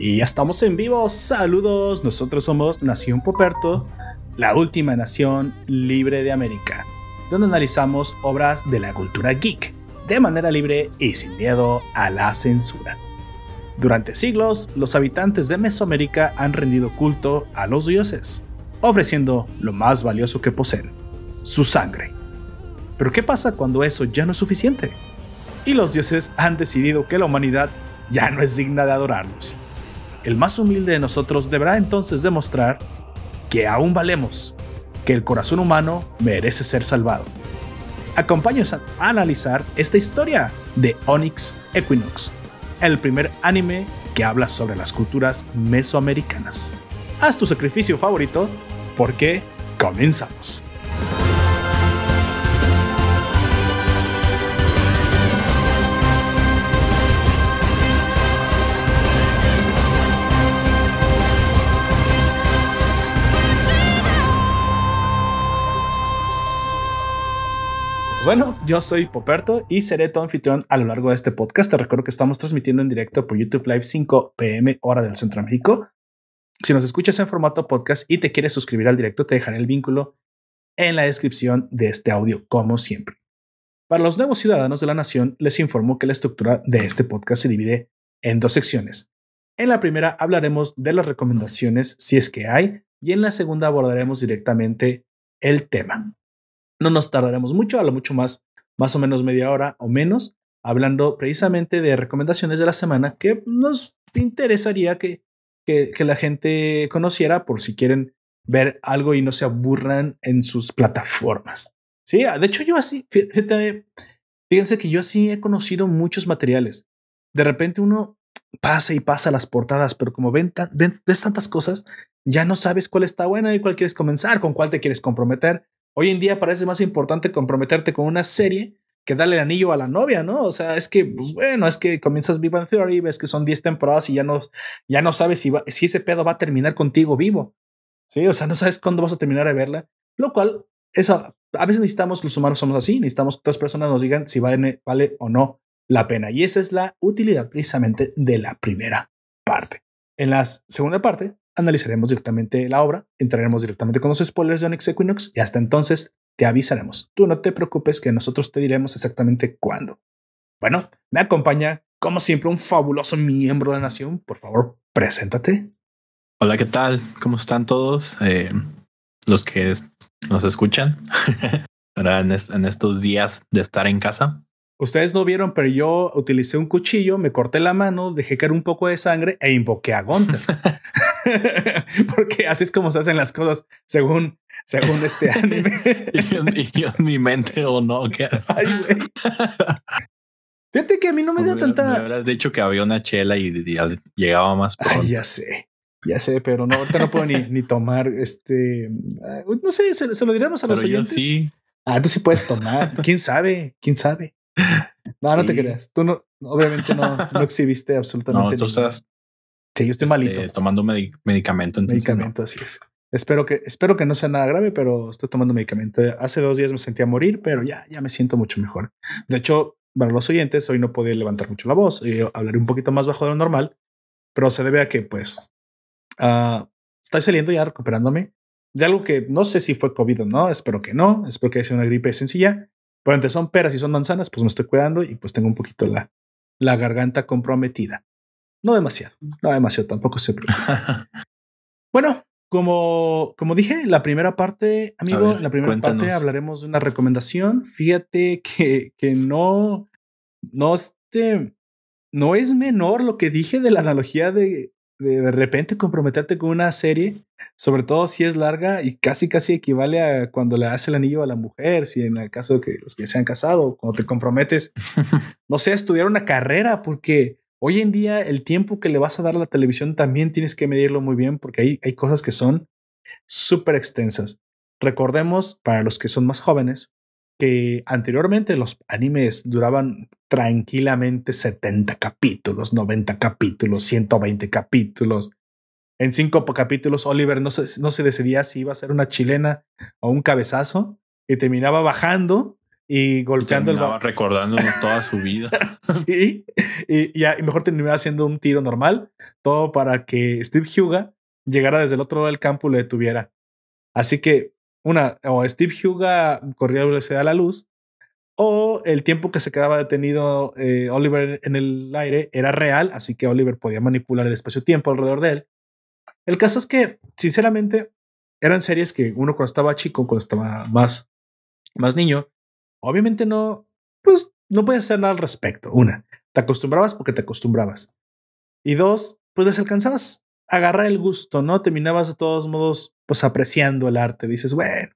Y ya estamos en vivo. Saludos. Nosotros somos Nación Poperto, la última nación libre de América, donde analizamos obras de la cultura geek de manera libre y sin miedo a la censura. Durante siglos, los habitantes de Mesoamérica han rendido culto a los dioses, ofreciendo lo más valioso que poseen, su sangre. Pero ¿qué pasa cuando eso ya no es suficiente? Y los dioses han decidido que la humanidad ya no es digna de adorarlos. El más humilde de nosotros deberá entonces demostrar que aún valemos, que el corazón humano merece ser salvado. Acompáñanos a analizar esta historia de Onyx Equinox, el primer anime que habla sobre las culturas mesoamericanas. Haz tu sacrificio favorito porque comenzamos. Bueno, yo soy Poperto y seré tu anfitrión a lo largo de este podcast. Te recuerdo que estamos transmitiendo en directo por YouTube Live 5 pm hora del Centro de México. Si nos escuchas en formato podcast y te quieres suscribir al directo, te dejaré el vínculo en la descripción de este audio, como siempre. Para los nuevos ciudadanos de la nación, les informo que la estructura de este podcast se divide en dos secciones. En la primera hablaremos de las recomendaciones, si es que hay, y en la segunda abordaremos directamente el tema. No nos tardaremos mucho, a lo mucho más, más o menos media hora o menos, hablando precisamente de recomendaciones de la semana que nos interesaría que, que, la gente conociera por si quieren ver algo y no se aburran en sus plataformas. Sí, de hecho yo así, fíjense que yo así he conocido muchos materiales. De repente uno pasa y pasa las portadas, pero como ven, ves tantas cosas, ya no sabes cuál está buena y cuál quieres comenzar, con cuál te quieres comprometer. Hoy en día parece más importante comprometerte con una serie que darle el anillo a la novia, ¿no? O sea, es que, pues bueno, es que comienzas Viva en Theory, ves que son 10 temporadas y ya no, ya no sabes si, si ese pedo va a terminar contigo vivo. Sí, o sea, no sabes cuándo vas a terminar de verla. Lo cual, eso, a veces necesitamos, los humanos somos así, necesitamos que otras personas nos digan si vale, vale o no la pena. Y esa es la utilidad precisamente de la primera parte. En la segunda parte, analizaremos directamente la obra, entraremos directamente con los spoilers de Onyx Equinox y hasta entonces te avisaremos. Tú no te preocupes que nosotros te diremos exactamente cuándo. Bueno, me acompaña, como siempre, un fabuloso miembro de la nación. Por favor, preséntate. Hola, ¿qué tal? ¿Cómo están todos? Eh, los que nos escuchan en, en estos días de estar en casa. Ustedes no vieron, pero yo utilicé un cuchillo, me corté la mano, dejé caer un poco de sangre e invoqué a Gunther. Porque así es como se hacen las cosas según, según este anime. y, yo, en mi mente o no, ¿qué Ay, Fíjate que a mí no me da tanta. Me habrás dicho que había una chela y, llegaba más pronto. Ay, ya sé. Ya sé, pero no, ahorita no puedo ni, ni tomar este. No sé, se, lo diremos a los oyentes. sí. Ah, tú sí puedes tomar. ¿Quién sabe? ¿Quién sabe? No, no te creas. Tú no, obviamente no, no exhibiste absolutamente. No, tú estás. Sí, yo estoy este, malito. Tomando medicamento. medicamento, así es. Espero que, espero que no sea nada grave, pero estoy tomando medicamento. Hace dos días me sentía morir, pero ya, ya me siento mucho mejor. De hecho, para los oyentes, hoy no podía levantar mucho la voz y hablaré un poquito más bajo de lo normal, pero se debe a que, pues, uh, estoy saliendo ya recuperándome de algo que no sé si fue COVID o no. Espero que no. Espero que sea una gripe sencilla pero entre son peras y son manzanas, pues me estoy cuidando y pues tengo un poquito la, la garganta comprometida. No demasiado, no demasiado, tampoco se bueno, como, como dije, la primera parte, amigo, la primera parte hablaremos de una recomendación. Fíjate que, que no, no, este, no es menor lo que dije de la analogía de de, de repente comprometerte con una serie, sobre todo si es larga y casi casi equivale a cuando le das el anillo a la mujer, si en el caso de que los que se han casado, cuando te comprometes, no sé, estudiar una carrera, porque hoy en día el tiempo que le vas a dar a la televisión también tienes que medirlo muy bien, porque hay, hay cosas que son súper extensas. Recordemos, para los que son más jóvenes, que anteriormente los animes duraban tranquilamente 70 capítulos, 90 capítulos, 120 capítulos. En cinco capítulos, Oliver no se, no se decidía si iba a ser una chilena o un cabezazo y terminaba bajando y golpeando el balón. Recordando toda su vida. sí. Y, y, mejor terminaba haciendo un tiro normal, todo para que Steve Huga llegara desde el otro lado del campo y lo detuviera. Así que, una, o Steve Huga corría a la luz, o el tiempo que se quedaba detenido eh, Oliver en el aire era real, así que Oliver podía manipular el espacio-tiempo alrededor de él. El caso es que, sinceramente, eran series que uno cuando estaba chico, cuando estaba más, más niño, obviamente no, pues no podías hacer nada al respecto. Una, te acostumbrabas porque te acostumbrabas. Y dos, pues les alcanzabas a agarrar el gusto, ¿no? Terminabas de todos modos, pues apreciando el arte. Dices, bueno,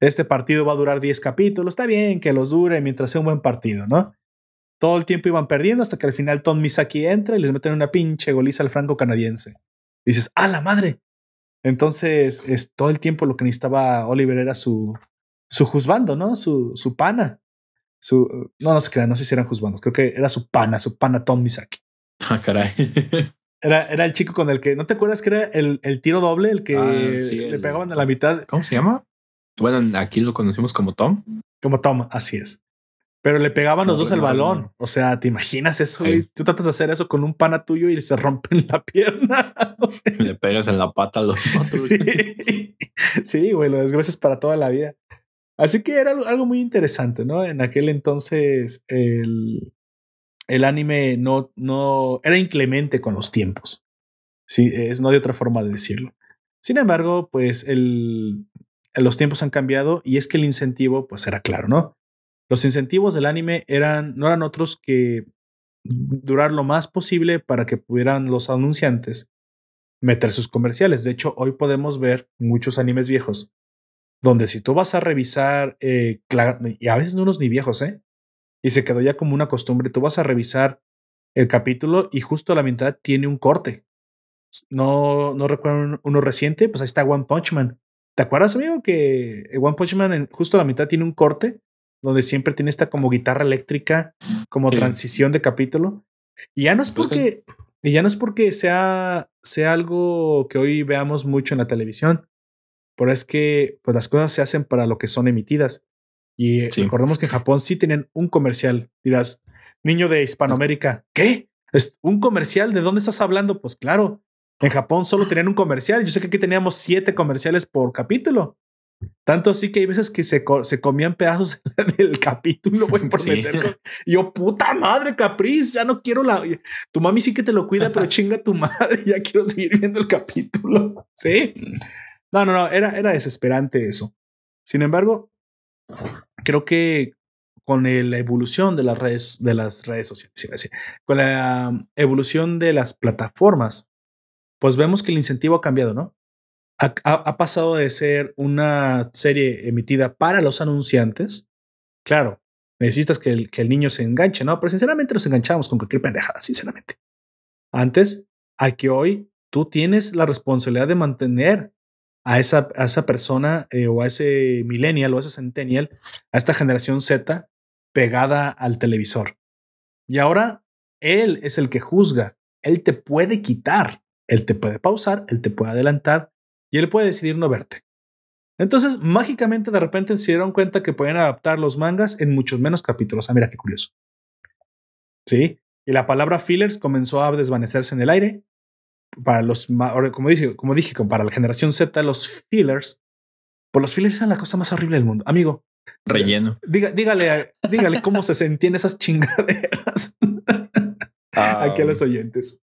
este partido va a durar 10 capítulos, está bien que los dure mientras sea un buen partido, ¿no? Todo el tiempo iban perdiendo hasta que al final Tom Misaki entra y les meten una pinche goliza al franco canadiense. Dices, ¡ah, la madre! Entonces, es todo el tiempo lo que necesitaba Oliver era su, su juzbando, ¿no? Su, su pana. Su, no, no se crean, no sé si eran juzbandos, creo que era su pana, su pana Tom Misaki. Ah, caray. Era, era el chico con el que, ¿no te acuerdas que era el, el tiro doble, el que ah, le pegaban a la mitad? ¿Cómo se llama? Bueno, aquí lo conocimos como Tom. Como Tom, así es. Pero le pegaban los dos el balón. O sea, ¿te imaginas eso? Tú tratas de hacer eso con un pana tuyo y se rompen la pierna. le pegas en la pata a los otros. Sí, sí güey, lo desgracias para toda la vida. Así que era algo muy interesante, ¿no? En aquel entonces el, el anime no, no era inclemente con los tiempos. Sí, es no hay otra forma de decirlo. Sin embargo, pues el, los tiempos han cambiado y es que el incentivo, pues era claro, ¿no? Los incentivos del anime eran, no eran otros que durar lo más posible para que pudieran los anunciantes meter sus comerciales. De hecho, hoy podemos ver muchos animes viejos donde si tú vas a revisar, eh, y a veces no unos ni viejos, ¿eh? Y se quedó ya como una costumbre, tú vas a revisar el capítulo y justo a la mitad tiene un corte. No, no recuerdo uno reciente, pues ahí está One Punch Man. ¿Te acuerdas, amigo, que One Punch Man en, justo a la mitad tiene un corte donde siempre tiene esta como guitarra eléctrica, como transición de capítulo? Y ya no es pues porque, y ya no es porque sea, sea algo que hoy veamos mucho en la televisión, pero es que pues, las cosas se hacen para lo que son emitidas. Y recordemos que en Japón sí tienen un comercial. Dirás, niño de Hispanoamérica, ¿qué? ¿Es un comercial? ¿De dónde estás hablando? Pues claro, en Japón solo tenían un comercial. Yo sé que aquí teníamos siete comerciales por capítulo. Tanto así que hay veces que se, se comían pedazos del capítulo, güey, por meterlo. yo, puta madre, Capriz, ya no quiero la. Tu mami sí que te lo cuida, pero chinga tu madre, ya quiero seguir viendo el capítulo. Sí. No, no, no, era, era desesperante eso. Sin embargo, creo que con la evolución de las redes, de las redes sociales, con la evolución de las plataformas, pues vemos que el incentivo ha cambiado, ¿no? Ha, pasado de ser una serie emitida para los anunciantes. Claro, necesitas que el, que el niño se enganche, ¿no? Pero sinceramente nos enganchamos con cualquier pendejada, sinceramente. Antes, a que hoy tú tienes la responsabilidad de mantener a esa, a esa persona eh, o a ese millennial o a ese centennial, a esta generación Z pegada al televisor. Y ahora él es el que juzga. Él te puede quitar él te puede pausar, él te puede adelantar y él puede decidir no verte. Entonces, mágicamente, de repente se dieron cuenta que pueden adaptar los mangas en muchos menos capítulos. Ah, mira qué curioso. Sí. Y la palabra fillers comenzó a desvanecerse en el aire. Para los, como dije, como dije, para la generación Z, los fillers, pues los fillers son la cosa más horrible del mundo. Amigo. Relleno. dígale, dígale cómo se sentían esas chingaderas. Aquí a los oyentes.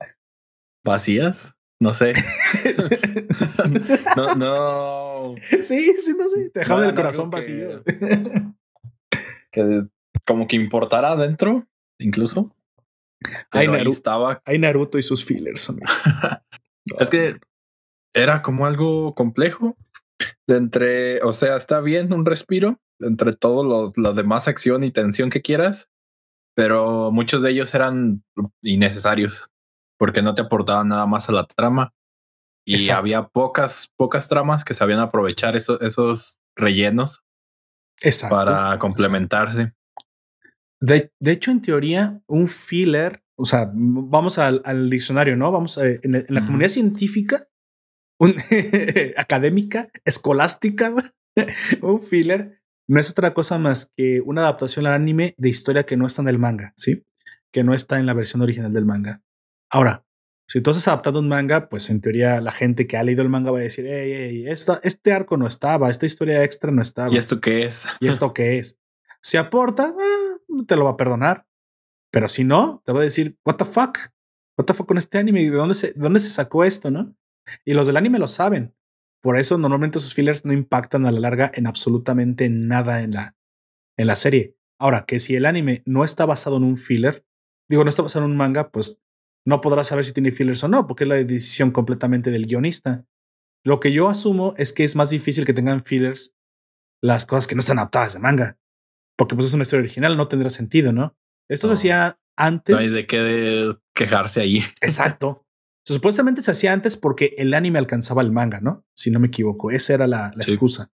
¿Vacías? No sé. no, no. Sí, sí, no sé. Te dejaban el corazón vacío. Que, como que importara adentro, incluso. Hay Naruto, estaba. hay Naruto y sus fillers. es que era como algo complejo. De entre, o sea, está bien un respiro entre todo lo, lo demás acción y tensión que quieras, pero muchos de ellos eran innecesarios porque no te aportaban nada más a la trama. Y había pocas, pocas tramas que sabían aprovechar esos, esos rellenos para complementarse. De, de, hecho, en teoría, un filler, o sea, vamos al, al diccionario, ¿no? Vamos a, en, la comunidad científica, un, académica, escolástica, un filler no es otra cosa más que una adaptación al anime de historia que no está en el manga, ¿sí? Que no está en la versión original del manga. Ahora, si tú has adaptado un manga, pues en teoría la gente que ha leído el manga va a decir, hey, hey, este arco no estaba, esta historia extra no estaba. ¿Y esto qué es? ¿Y esto qué es? Si aporta, eh, te lo va a perdonar. Pero si no, te va a decir, what the fuck? What the fuck con este anime? ¿De dónde se, de dónde se sacó esto, no? Y los del anime lo saben. Por eso normalmente sus fillers no impactan a la larga en absolutamente nada en la, en la serie. Ahora, que si el anime no está basado en un filler, digo, no está basado en un manga, pues no podrás saber si tiene fillers o no, porque es la decisión completamente del guionista. Lo que yo asumo es que es más difícil que tengan fillers las cosas que no están adaptadas de manga, porque pues es una historia original, no tendrá sentido, ¿no? Esto se hacía antes. No hay de qué quejarse allí. Exacto. Supuestamente se hacía antes porque el anime alcanzaba el manga, ¿no? Si no me equivoco, esa era la, excusa.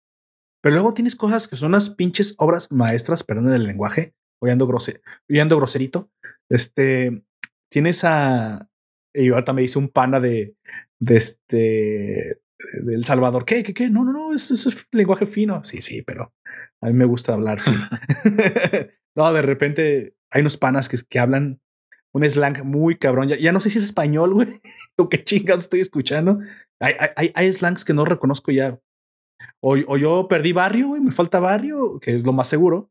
Pero luego tienes cosas que son unas pinches obras maestras, perdón el lenguaje, hoy ando, groserito. Este, tienes a. Y ahorita me dice un pana de, de este. de El Salvador. ¿Qué? ¿Qué? ¿Qué? No, no, no, es, es lenguaje fino. Sí, sí, pero a mí me gusta hablar no, de repente hay unos panas que, que hablan un slang muy cabrón. Ya, no sé si es español, güey, o qué chingas estoy escuchando. Hay, hay, hay slangs que no reconozco ya. O, o yo perdí barrio, güey, me falta barrio, que es lo más seguro.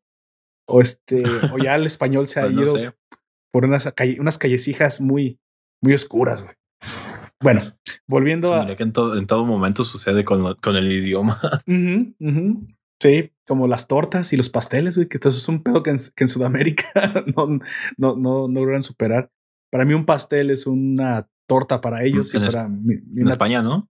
O este, o ya el español se ha ido por unas, unas callecijas muy, muy oscuras, güey. Bueno, volviendo a. Que en, en, todo momento sucede con, con el idioma. Sí, como las tortas y los pasteles, güey, que eso es un pedo que en, Sudamérica no, no, no, no logran superar. Para mí un pastel es una torta para ellos y para en España, ¿no?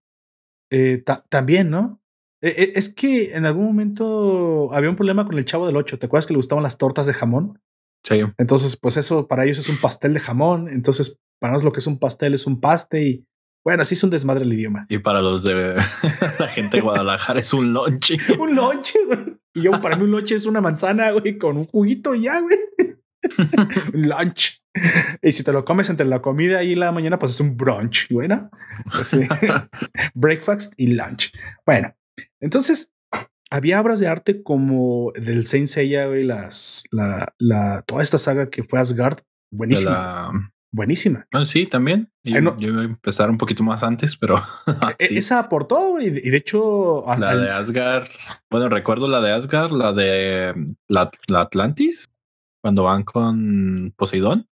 Eh, también, ¿no? E, e, es que en algún momento había un problema con el chavo del 8. ¿Te acuerdas que le gustaban las tortas de jamón? Sí. Entonces, pues eso para ellos es un pastel de jamón. Entonces, para nosotros lo que es un pastel es un paste y bueno, así es un desmadre el idioma. Y para los de la gente de Guadalajara es un lonche. un lonche, güey. Y yo, para mí un lonche es una manzana, güey, con un juguito y ya, güey. un lunch. Y si te lo comes entre la comida y la mañana, pues es un brunch, bueno. Breakfast y lunch. Bueno, entonces había obras de arte como del Saint Seiya, güey, las, la, la, toda esta saga que fue Asgard, buenísima buenísima. Ah, sí, también. yo iba a empezar un poquito más antes, pero e, esa aportó y, de hecho la de Asgard. Bueno, recuerdo la de Asgard, la de la, Atlantis cuando van con Poseidón.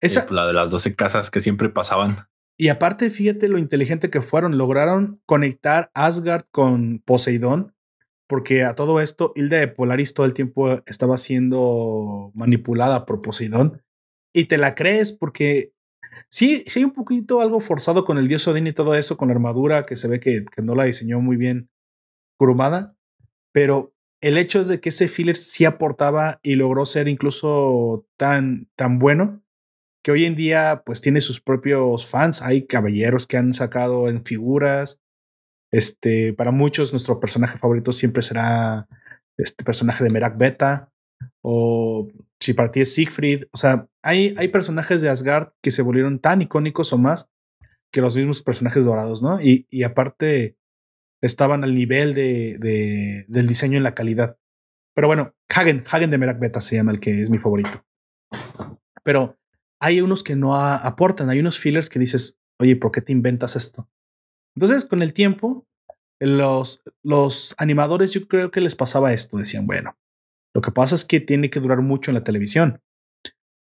Esa la de las 12 casas que siempre pasaban. Y aparte, fíjate lo inteligente que fueron. Lograron conectar Asgard con Poseidón, porque a todo esto, Hilda de Polaris todo el tiempo estaba siendo manipulada por Poseidón y te la crees porque sí, sí hay un poquito algo forzado con el dios Odín y todo eso, con la armadura que se ve que, que no la diseñó muy bien Kurumada, pero el hecho es de que ese filler sí aportaba y logró ser incluso tan, tan bueno que hoy en día pues tiene sus propios fans, hay caballeros que han sacado en figuras, este, para muchos nuestro personaje favorito siempre será este personaje de Merak Beta o si para es Siegfried, o sea, hay, hay personajes de Asgard que se volvieron tan icónicos o más que los mismos personajes dorados, ¿no? Y, y aparte estaban al nivel de, de, del diseño en la calidad. Pero bueno, Hagen, Hagen de Merak Beta se llama el que es mi favorito. Pero hay unos que no aportan, hay unos fillers que dices, oye, ¿por qué te inventas esto? Entonces, con el tiempo, los, los animadores yo creo que les pasaba esto, decían, bueno, lo que pasa es que tiene que durar mucho en la televisión.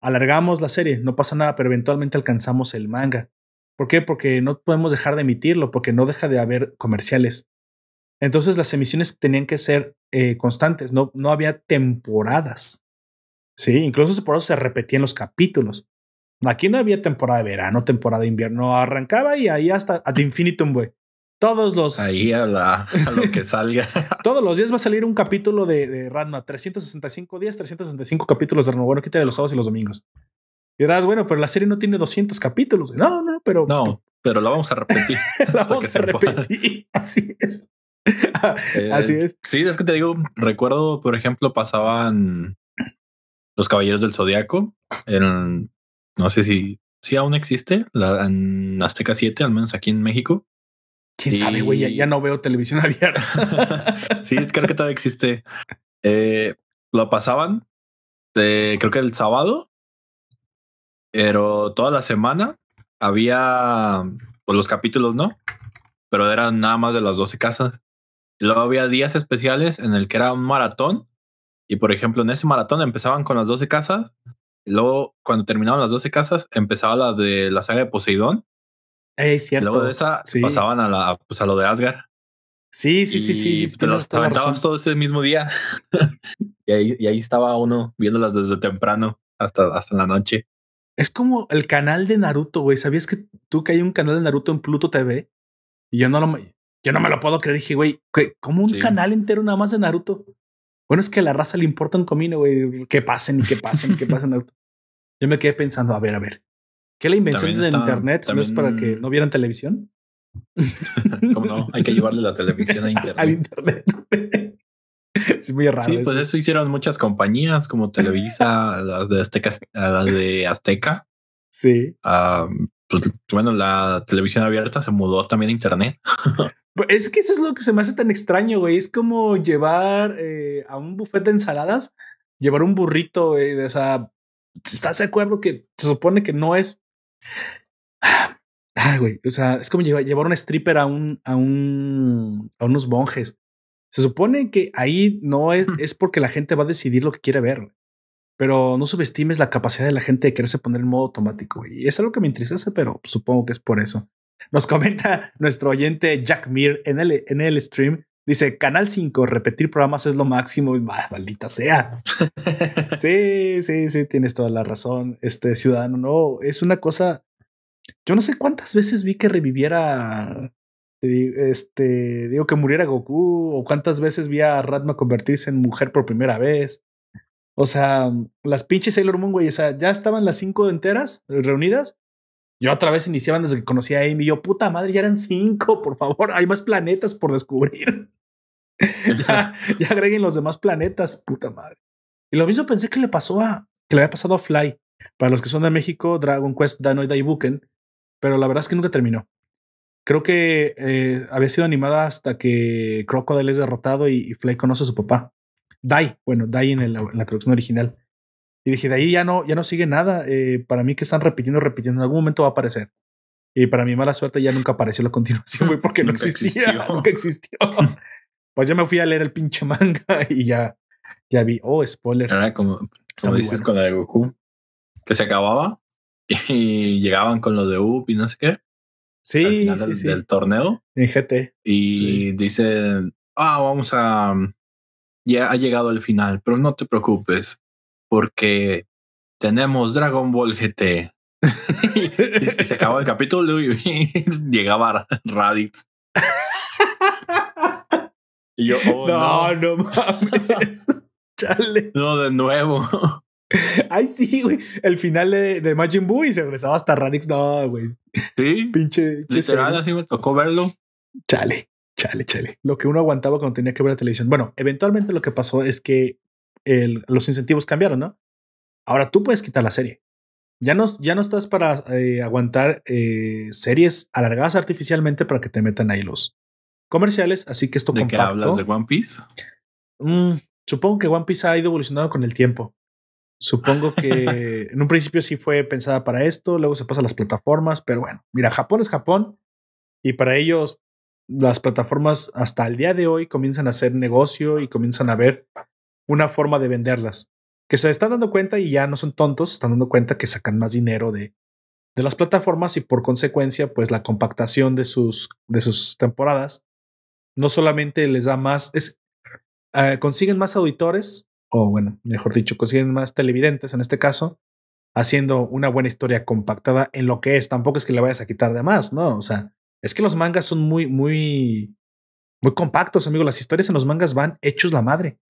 Alargamos la serie, no pasa nada, pero eventualmente alcanzamos el manga. ¿Por qué? Porque no podemos dejar de emitirlo, porque no deja de haber comerciales. Entonces las emisiones tenían que ser eh, constantes, no, no había temporadas. Sí, incluso por eso se repetían los capítulos. Aquí no había temporada de verano, temporada de invierno, arrancaba y ahí hasta ad infinitum, güey. Todos los. Ahí a, lo que salga. todos los días va a salir un capítulo de, de Radma. 365 días, 365 capítulos de Radma. Bueno, quítale los sábados y los domingos. Y dirás, bueno, pero la serie no tiene 200 capítulos. No, no, pero. No, pero la vamos a repetir. la vamos a repetir. Así es. Eh, Así es. Sí, es que te digo, recuerdo, por ejemplo, pasaban los Caballeros del Zodiaco. En, no sé si, si aún existe, la, en Azteca 7, al menos aquí en México Quién sabe, güey, ya, no veo televisión abierta. sí, creo que todavía existe. Eh, lo pasaban, de, creo que el sábado, pero toda la semana había pues, los capítulos, ¿no? Pero eran nada más de las 12 casas. Luego había días especiales en el que era un maratón. Y por ejemplo, en ese maratón empezaban con las 12 casas. Luego, cuando terminaban las 12 casas, empezaba la de la saga de Poseidón. Es cierto. Luego de esa pasaban a la, pues a lo de Asgard. Sí, sí, sí, sí. sí, te los aventabas todo ese mismo día. y, ahí, y ahí estaba uno viéndolas desde temprano hasta, hasta la noche. Es como el canal de Naruto, güey. ¿Sabías que tú que hay un canal de Naruto en Pluto TV? Y yo no lo, yo no me lo puedo creer. Dije, güey, ¿cómo un canal entero nada más de Naruto? Bueno, es que a la raza le importa un comino, güey. Que pasen y que pasen y que pasen Naruto. Yo me quedé pensando, a ver, a ver. ¿Qué la invención del internet no es para que no vieran televisión? ¿Cómo no? Hay que llevarle la televisión a internet. Al internet. es muy raro. Sí, pues eso hicieron muchas compañías como Televisa, las de Azteca, las de Azteca. Sí. pues, bueno, la televisión abierta se mudó también a internet. Pues, es que eso es lo que se me hace tan extraño, güey. Es como llevar eh, a un buffet de ensaladas, llevar un burrito, güey. O sea, ¿estás de acuerdo que se supone que no es Ah, güey. O sea, es como llevar, llevar un stripper a un, a un, a unos monjes. Se supone que ahí no es, es porque la gente va a decidir lo que quiere ver. Pero no subestimes la capacidad de la gente de quererse poner en modo automático. Y es algo que me entristece, pero supongo que es por eso. Nos comenta nuestro oyente Jack Mir en el, en el stream. Dice Canal 5, repetir programas es lo máximo. maldita sea. sí, sí, sí, tienes toda la razón. Este ciudadano, no, es una cosa yo no sé cuántas veces vi que reviviera. Este, digo que muriera Goku, o cuántas veces vi a Ratma convertirse en mujer por primera vez. O sea, las pinches Sailor Moon, güey, o sea, ya estaban las cinco enteras reunidas. Yo otra vez iniciaban desde que conocí a Amy. Yo, puta madre, ya eran cinco, por favor, hay más planetas por descubrir. ya, ya agreguen los demás planetas, puta madre. Y lo mismo pensé que le pasó a, que le había pasado a Fly. Para los que son de México, Dragon Quest Danoid Daibuken pero la verdad es que nunca terminó. Creo que eh, había sido animada hasta que Crocodile es derrotado y, Fly conoce a su papá. Dai, bueno, Dai en, la traducción original. Y dije, de ahí ya no, ya no sigue nada. Eh, para mí que están repitiendo, repitiendo, en algún momento va a aparecer. Y para mi mala suerte ya nunca apareció la continuación, güey, porque no existía, nunca existió. pues yo me fui a leer el pinche manga y ya, ya vi, oh, spoiler. Era como, como dices con la de Goku, que se acababa y llegaban con lo de UP y no sé qué. Sí, sí, del, sí. del torneo. En GT. Y dicen, ah, vamos a... Ya ha llegado el final, pero no te preocupes, porque tenemos Dragon Ball GT. y, se acabó el capítulo y, llegaba Raditz. Y yo, oh, no, no, no mames. Chale. No, de nuevo. Ay, sí, güey. El final de, de, Majin Buu y se regresaba hasta Radix. No, güey. Sí. Pinche. Literal, así me tocó verlo. Chale, chale, chale. Lo que uno aguantaba cuando tenía que ver la televisión. Bueno, eventualmente lo que pasó es que el, los incentivos cambiaron, ¿no? Ahora tú puedes quitar la serie. Ya no, ya no estás para eh, aguantar eh, series alargadas artificialmente para que te metan ahí los comerciales. Así que esto ¿De compacto. qué hablas de One Piece? Mm, supongo que One Piece ha ido evolucionando con el tiempo. Supongo que en un principio sí fue pensada para esto, luego se pasa a las plataformas, pero bueno, mira, Japón es Japón y para ellos las plataformas hasta el día de hoy comienzan a hacer negocio y comienzan a ver una forma de venderlas, que se están dando cuenta y ya no son tontos, están dando cuenta que sacan más dinero de, de las plataformas y por consecuencia, pues la compactación de sus, de sus temporadas no solamente les da más, es, uh, consiguen más auditores, o bueno, mejor dicho, consiguen más televidentes en este caso, haciendo una buena historia compactada en lo que es. Tampoco es que le vayas a quitar de más, ¿no? O sea, es que los mangas son muy, muy, muy compactos, amigo. Las historias en los mangas van hechos la madre.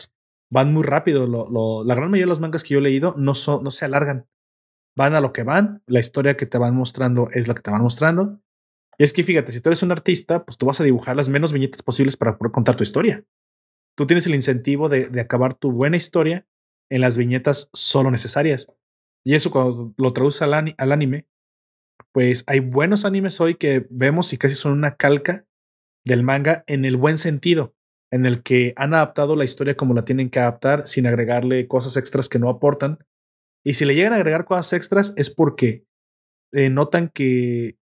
Van muy rápido. La gran mayoría de los mangas que yo he leído no se alargan. Van a lo que van. La historia que te van mostrando es la que te van mostrando. Y es que fíjate, si tú eres un artista, pues tú vas a dibujar las menos viñetas posibles para poder contar tu historia tú tienes el incentivo de, de, acabar tu buena historia en las viñetas solo necesarias. Y eso cuando lo traduces al, al, anime, pues hay buenos animes hoy que vemos y casi son una calca del manga en el buen sentido, en el que han adaptado la historia como la tienen que adaptar sin agregarle cosas extras que no aportan. Y si le llegan a agregar cosas extras es porque eh, notan que,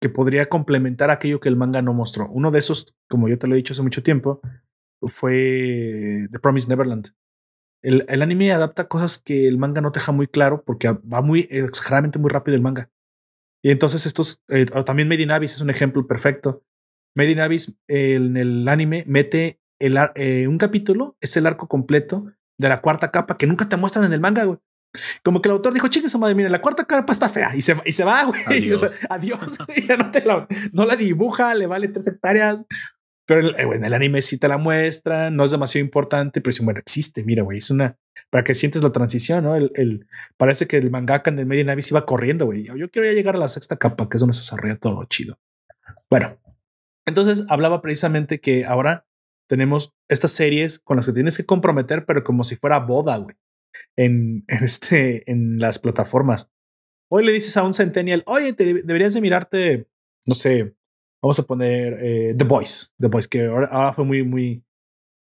que podría complementar aquello que el manga no mostró. Uno de esos, como yo te lo he dicho hace mucho tiempo, fue The Promised Neverland. El, anime adapta cosas que el manga no deja muy claro porque va muy exageradamente muy rápido el manga. Y entonces estos, eh, también Made in es un ejemplo perfecto. Made in en el anime mete el, eh, un capítulo, es el arco completo de la cuarta capa que nunca te muestran en el manga, güey. Como que el autor dijo, chique su madre, mire, la cuarta capa está fea y se, y se va, güey. Adiós. O sea, adiós ya no, te la, no la dibuja, le vale tres hectáreas. Pero eh, en el anime sí te la muestra, no es demasiado importante, pero sí, bueno, existe, mira, güey, es una, para que sientes la transición, ¿no? El, el parece que el mangaka en el medio Navi se iba corriendo, güey. Yo, yo quiero ya llegar a la sexta capa, que es donde se desarrolla todo chido. Bueno, entonces hablaba precisamente que ahora tenemos estas series con las que tienes que comprometer, pero como si fuera boda, güey, en, este, en las plataformas. Hoy le dices a un Centennial, oye, te, deberías de mirarte, no sé, vamos a poner eh, The Voice, The Voice, que ahora, fue muy, muy,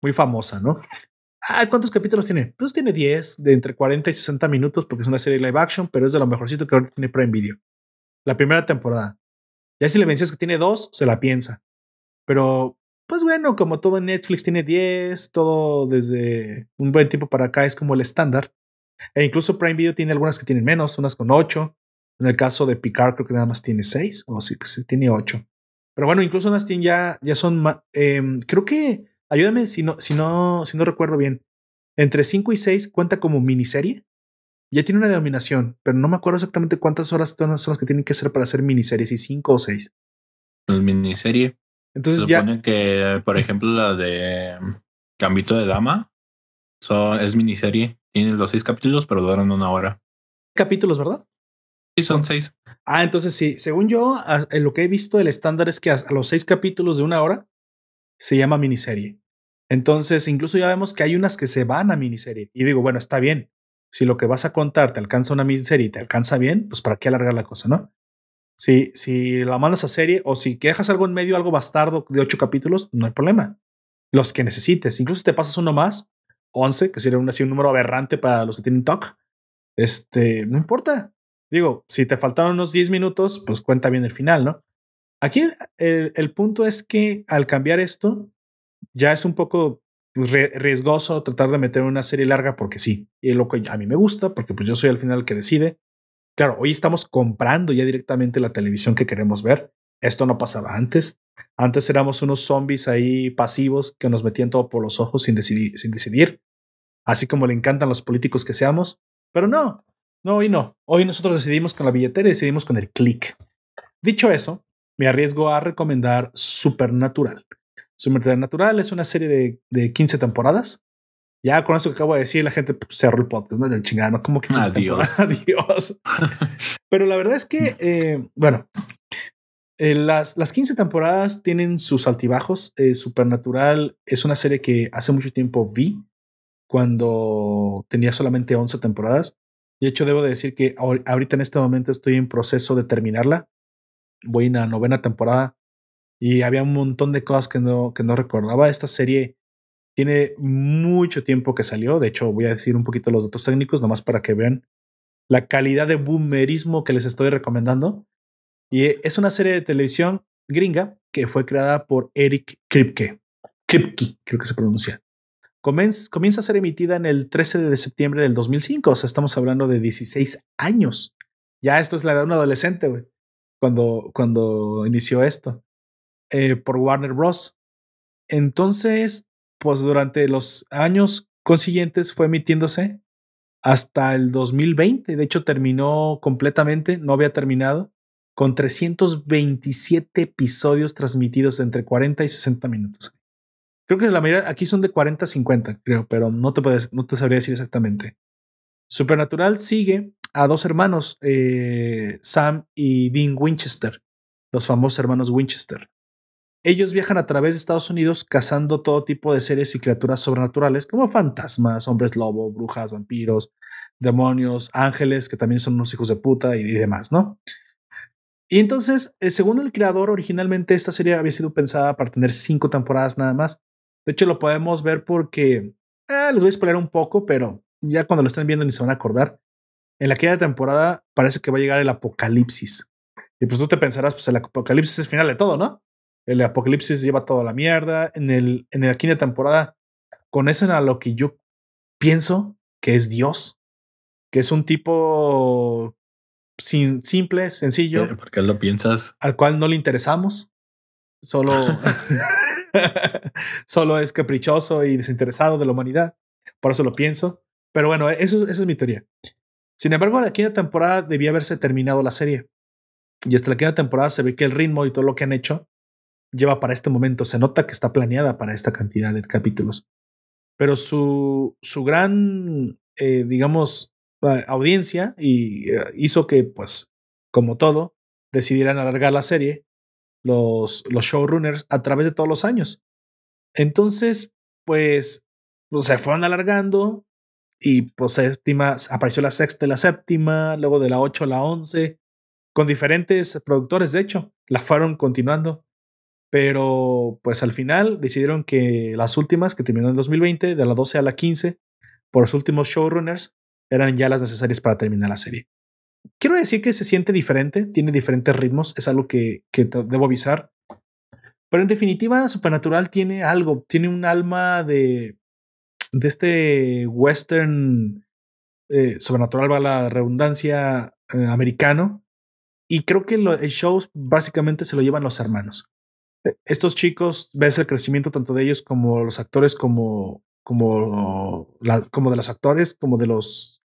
muy famosa, ¿no? Ah, ¿cuántos capítulos tiene? Pues tiene 10, de entre 40 y 60 minutos, porque es una serie live action, pero es de lo mejorcito que ahora tiene Prime Video. La primera temporada. Ya si le mencionas que tiene dos, se la piensa. Pero, pues bueno, como todo en Netflix tiene 10, todo desde un buen tiempo para acá es como el estándar. E incluso Prime Video tiene algunas que tienen menos, unas con 8. En el caso de Picard creo que nada más tiene 6, o sí que sí, tiene 8. Pero bueno, incluso unas ya, ya son, eh, creo que, ayúdame si no, si no, si no recuerdo bien, entre 5 y 6 cuenta como miniserie. Ya tiene una denominación, pero no me acuerdo exactamente cuántas horas son las que tienen que ser para hacer miniseries, si 5 o 6. Pues miniserie. Entonces Se ya. que, por ejemplo, la de Gambito de Dama son, es miniserie. Tiene los 6 capítulos, pero duran una hora. Capítulos, ¿verdad? Sí, son seis. Ah, entonces sí, según yo, en lo que he visto, el estándar es que a, los seis capítulos de una hora se llama miniserie. Entonces, incluso ya vemos que hay unas que se van a miniserie. Y digo, bueno, está bien. Si lo que vas a contar te alcanza una miniserie y te alcanza bien, pues para qué alargar la cosa, ¿no? Si, si la mandas a serie o si dejas algo en medio, algo bastardo de ocho capítulos, no hay problema. Los que necesites. Incluso te pasas uno más, once, que sería un, así un número aberrante para los que tienen TOC. Este, no importa. Digo, si te faltaron unos 10 minutos, pues cuenta bien el final, ¿no? Aquí el, el punto es que al cambiar esto, ya es un poco riesgoso tratar de meter una serie larga porque sí, y lo que a mí me gusta, porque pues yo soy al final el que decide. Claro, hoy estamos comprando ya directamente la televisión que queremos ver. Esto no pasaba antes. Antes éramos unos zombies ahí pasivos que nos metían todo por los ojos sin decidir, sin decidir. Así como le encantan los políticos que seamos. Pero no, no, hoy no. Hoy nosotros decidimos con la billetera y decidimos con el click. Dicho eso, me arriesgo a recomendar Supernatural. Supernatural es una serie de, de 15 temporadas. Ya con eso que acabo de decir, la gente pues, cerró el podcast, ¿no? Del chingado, ¿no? Como que Adiós. Adiós. Pero la verdad es que, eh, bueno, eh, las, las 15 temporadas tienen sus altibajos. Eh, Supernatural es una serie que hace mucho tiempo vi cuando tenía solamente 11 temporadas. De hecho, debo decir que ahorita en este momento estoy en proceso de terminarla. Voy en la novena temporada y había un montón de cosas que no, que no recordaba. Esta serie tiene mucho tiempo que salió. De hecho, voy a decir un poquito los datos técnicos, nomás para que vean la calidad de boomerismo que les estoy recomendando. Y es una serie de televisión gringa que fue creada por Eric Kripke. Kripke, creo que se pronuncia comienza a ser emitida en el 13 de septiembre del 2005. O sea, estamos hablando de 16 años. Ya esto es la edad de un adolescente, güey, cuando, cuando inició esto eh, por Warner Bros. Entonces, pues durante los años consiguientes fue emitiéndose hasta el 2020. De hecho, terminó completamente, no había terminado, con 327 episodios transmitidos entre 40 y 60 minutos. Creo que la mayoría aquí son de 40 a 50, creo, pero no te, puedes, no te sabría decir exactamente. Supernatural sigue a dos hermanos, eh, Sam y Dean Winchester, los famosos hermanos Winchester. Ellos viajan a través de Estados Unidos cazando todo tipo de seres y criaturas sobrenaturales, como fantasmas, hombres lobo, brujas, vampiros, demonios, ángeles, que también son unos hijos de puta y, demás, ¿no? Y entonces, eh, según el creador, originalmente esta serie había sido pensada para tener cinco temporadas nada más. De hecho, lo podemos ver porque eh, les voy a spoiler un poco, pero ya cuando lo estén viendo ni se van a acordar. En la quinta temporada parece que va a llegar el apocalipsis. Y pues tú te pensarás, pues el apocalipsis es el final de todo, ¿no? El apocalipsis lleva toda la mierda. En, el, en la quinta temporada conocen a lo que yo pienso que es Dios, que es un tipo sin, simple, sencillo. ¿Por qué lo piensas? Al cual no le interesamos. Solo, solo es caprichoso y desinteresado de la humanidad. Por eso lo pienso. Pero bueno, eso, esa es mi teoría. Sin embargo, la quinta temporada debía haberse terminado la serie. Y hasta la quinta temporada se ve que el ritmo y todo lo que han hecho lleva para este momento. Se nota que está planeada para esta cantidad de capítulos. Pero su, su gran, eh, digamos, audiencia y eh, hizo que, pues, como todo, decidieran alargar la serie los, los showrunners a través de todos los años. Entonces, pues, pues se fueron alargando y pues séptima, apareció la sexta y la séptima, luego de la ocho a la once, con diferentes productores, de hecho, la fueron continuando. Pero pues al final decidieron que las últimas, que terminó en 2020, de la 12 a la 15, por los últimos showrunners, eran ya las necesarias para terminar la serie. Quiero decir que se siente diferente, tiene diferentes ritmos, es algo que, que debo avisar. Pero en definitiva, Supernatural tiene algo, tiene un alma de, de este western eh, sobrenatural, va la redundancia eh, americano. Y creo que el show básicamente se lo llevan los hermanos. E, estos chicos, ves el crecimiento tanto de ellos como los actores, como, como, como de los actores, como de los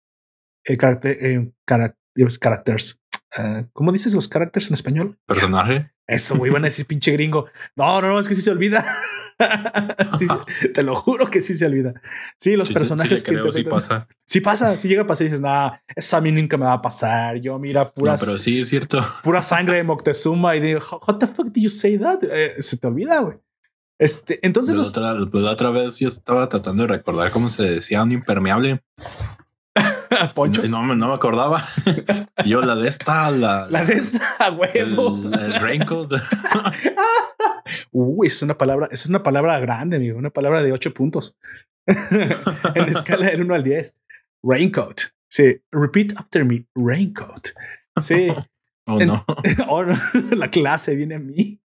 eh, eh characters. Uh, ¿Cómo dices los characters en español? Personaje. Eso, muy van a decir pinche gringo. No, no, no, es que sí se olvida. sí, te lo juro que sí se olvida. Sí, los personajes sí, que sí pasa. Sí pasa, si llega a pasar y dices, nah, eso a mí nunca me va a pasar. Yo, mira, pura. No, pero sí es cierto. Pura sangre de Moctezuma y digo, what the fuck did you say that? Eh, se te olvida, güey. Este, entonces. Los... Otra, la otra vez yo estaba tratando de recordar cómo se decía un impermeable. Poncho. No, no, me acordaba. Yo la de esta, la, la de esta, huevo. El, el raincoat. Uy, es una palabra, es una palabra grande, amigo, una palabra de ocho puntos. en escala del 1 al 10. Raincoat. Sí, repeat after me. Raincoat. Sí. Oh, no. oh, no. La clase viene a mí.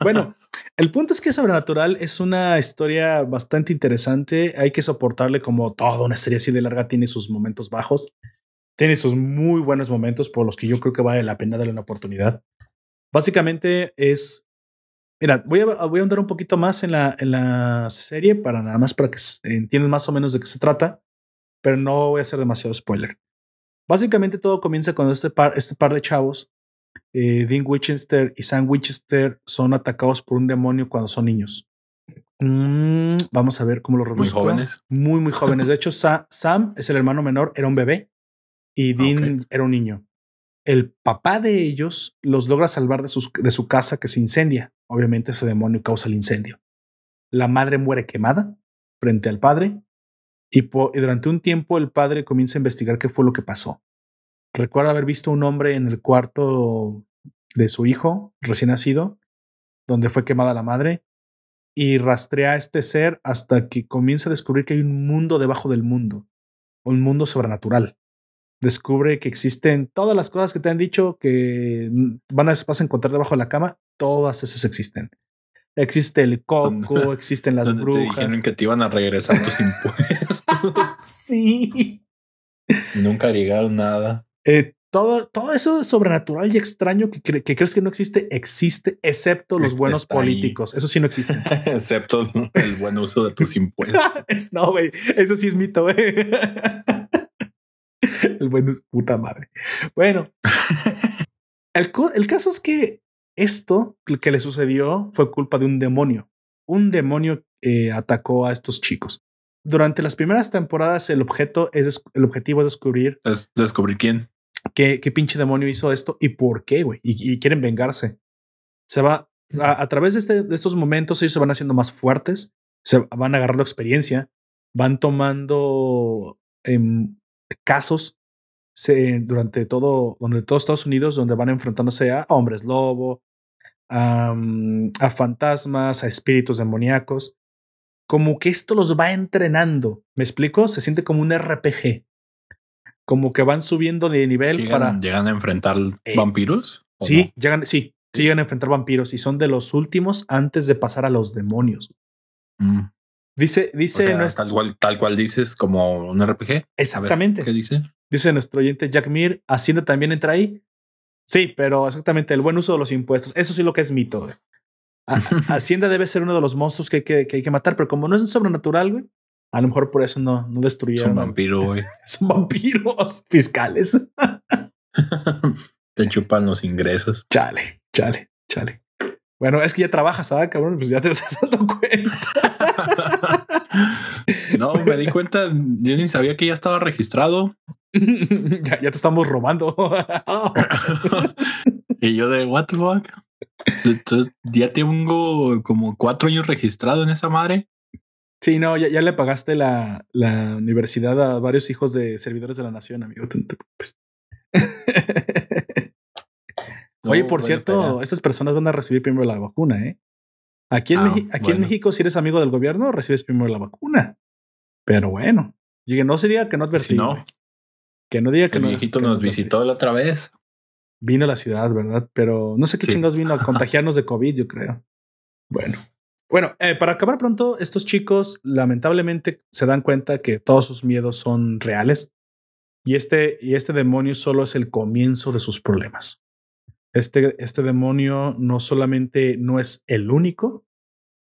bueno, el punto es que Sobrenatural es una historia bastante interesante. Hay que soportarle como toda una serie así de larga tiene sus momentos bajos. Tiene sus muy buenos momentos por los que yo creo que vale la pena darle una oportunidad. Básicamente es. Mira, voy a, voy a ahondar un poquito más en la, en la serie para nada más para que entiendan más o menos de qué se trata, pero no voy a hacer demasiado spoiler. Básicamente todo comienza con este par, este par de chavos. Eh, Dean Winchester y Sam Winchester son atacados por un demonio cuando son niños. Mm, vamos a ver cómo lo reduzco. Muy jóvenes. Muy, muy jóvenes. De hecho, Sa Sam es el hermano menor, era un bebé y Dean okay. era un niño. El papá de ellos los logra salvar de, sus, de su casa que se incendia. Obviamente ese demonio causa el incendio. La madre muere quemada frente al padre y, y, durante un tiempo el padre comienza a investigar qué fue lo que pasó. Recuerda haber visto un hombre en el cuarto de su hijo recién nacido, donde fue quemada la madre, y rastrea a este ser hasta que comienza a descubrir que hay un mundo debajo del mundo, un mundo sobrenatural. Descubre que existen todas las cosas que te han dicho que van a, vas a encontrar debajo de la cama, todas esas existen. Existe el coco, existen las brujas. Te dijeron que te iban a regresar tus impuestos. sí. Nunca llegaron nada. Eh, todo, todo eso sobrenatural y extraño que, cre que, crees que no existe, existe, excepto los buenos Está políticos. Ahí. Eso sí no existe. excepto el buen uso de tus impuestos. no, güey. Eso sí es mito, güey. el buen uso, puta madre. Bueno, el, el caso es que esto que le sucedió fue culpa de un demonio. Un demonio eh, atacó a estos chicos. Durante las primeras temporadas, el objeto es el objetivo es descubrir. Es descubrir quién. ¿Qué, qué pinche demonio hizo esto y por qué, güey? Y, y, quieren vengarse. Se va a, a través de, este, de, estos momentos, ellos se van haciendo más fuertes, se van agarrando experiencia, van tomando eh, casos se, durante todo, donde todos Estados Unidos, donde van enfrentándose a hombres lobo, a, a fantasmas, a espíritus demoníacos. Como que esto los va entrenando. ¿Me explico? Se siente como un RPG. Como que van subiendo de nivel ¿Llegan, para. ¿Llegan a enfrentar eh, vampiros? Sí, no? llegan, sí, sí llegan a enfrentar vampiros y son de los últimos antes de pasar a los demonios. Mm. Dice, dice. O sea, nuestro... tal, cual, tal cual dices, como un RPG. Exactamente. Ver, ¿Qué dice? Dice nuestro oyente Jack Mir, Hacienda también entra ahí. Sí, pero exactamente el buen uso de los impuestos. Eso sí lo que es mito. Güey. Hacienda debe ser uno de los monstruos que hay que, que, hay que matar, pero como no es un sobrenatural, güey, a lo mejor por eso no, no destruyeron. Es un vampiro, güey. Son vampiros fiscales. Te chupan los ingresos. Chale, chale, chale. Bueno, es que ya trabajas, ¿sabes, cabrón? Pues ya te estás dando cuenta. no, me di cuenta, yo ni sabía que ya estaba registrado. ya, ya, te estamos robando. y yo de what the fuck. Entonces, ya tengo como cuatro años registrado en esa madre. Sí, no, ya, ya le pagaste la, la, universidad a varios hijos de servidores de la nación, amigo. No, Oye, por cierto, estas personas van a recibir primero la vacuna, ¿eh? Aquí, en, ah, aquí bueno. en, México, si eres amigo del gobierno, recibes primero la vacuna. Pero bueno, llegue, no se diga que no advertí. Si no, que no diga que el no. viejito que nos no visitó la otra vez. Vino a la ciudad, ¿verdad? Pero no sé qué Sí. chingados vino a contagiarnos de COVID, yo creo. Bueno. Bueno, eh, para acabar pronto, estos chicos lamentablemente se dan cuenta que todos sus miedos son reales y este, y este demonio solo es el comienzo de sus problemas. Este, este demonio no solamente no es el único,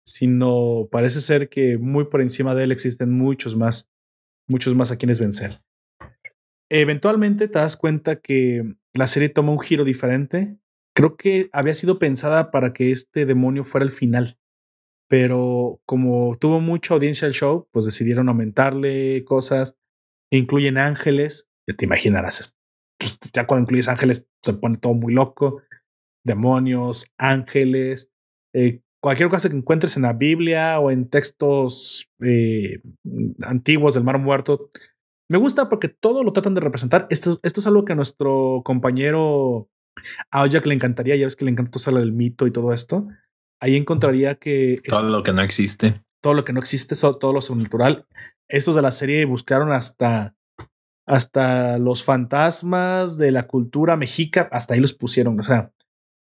sino parece ser que muy por encima de él existen muchos más, muchos más a quienes vencer. Eventualmente te das cuenta que la serie toma un giro diferente. Creo que había sido pensada para que este demonio fuera el final, pero como tuvo mucha audiencia el show, pues decidieron aumentarle cosas. Incluyen ángeles, ya te imaginarás. Pues ya cuando incluyes ángeles se pone todo muy loco. Demonios, ángeles, eh, cualquier cosa que encuentres en la Biblia o en textos eh, antiguos del Mar Muerto. Me gusta porque todo lo tratan de representar. Esto, esto es algo que a nuestro compañero Aoyak le encantaría. Ya ves que le encanta usar el mito y todo esto. Ahí encontraría que todo es, lo que no existe, todo lo que no existe, todo lo sobrenatural. Estos de la serie buscaron hasta hasta los fantasmas de la cultura mexica, hasta ahí los pusieron. O sea,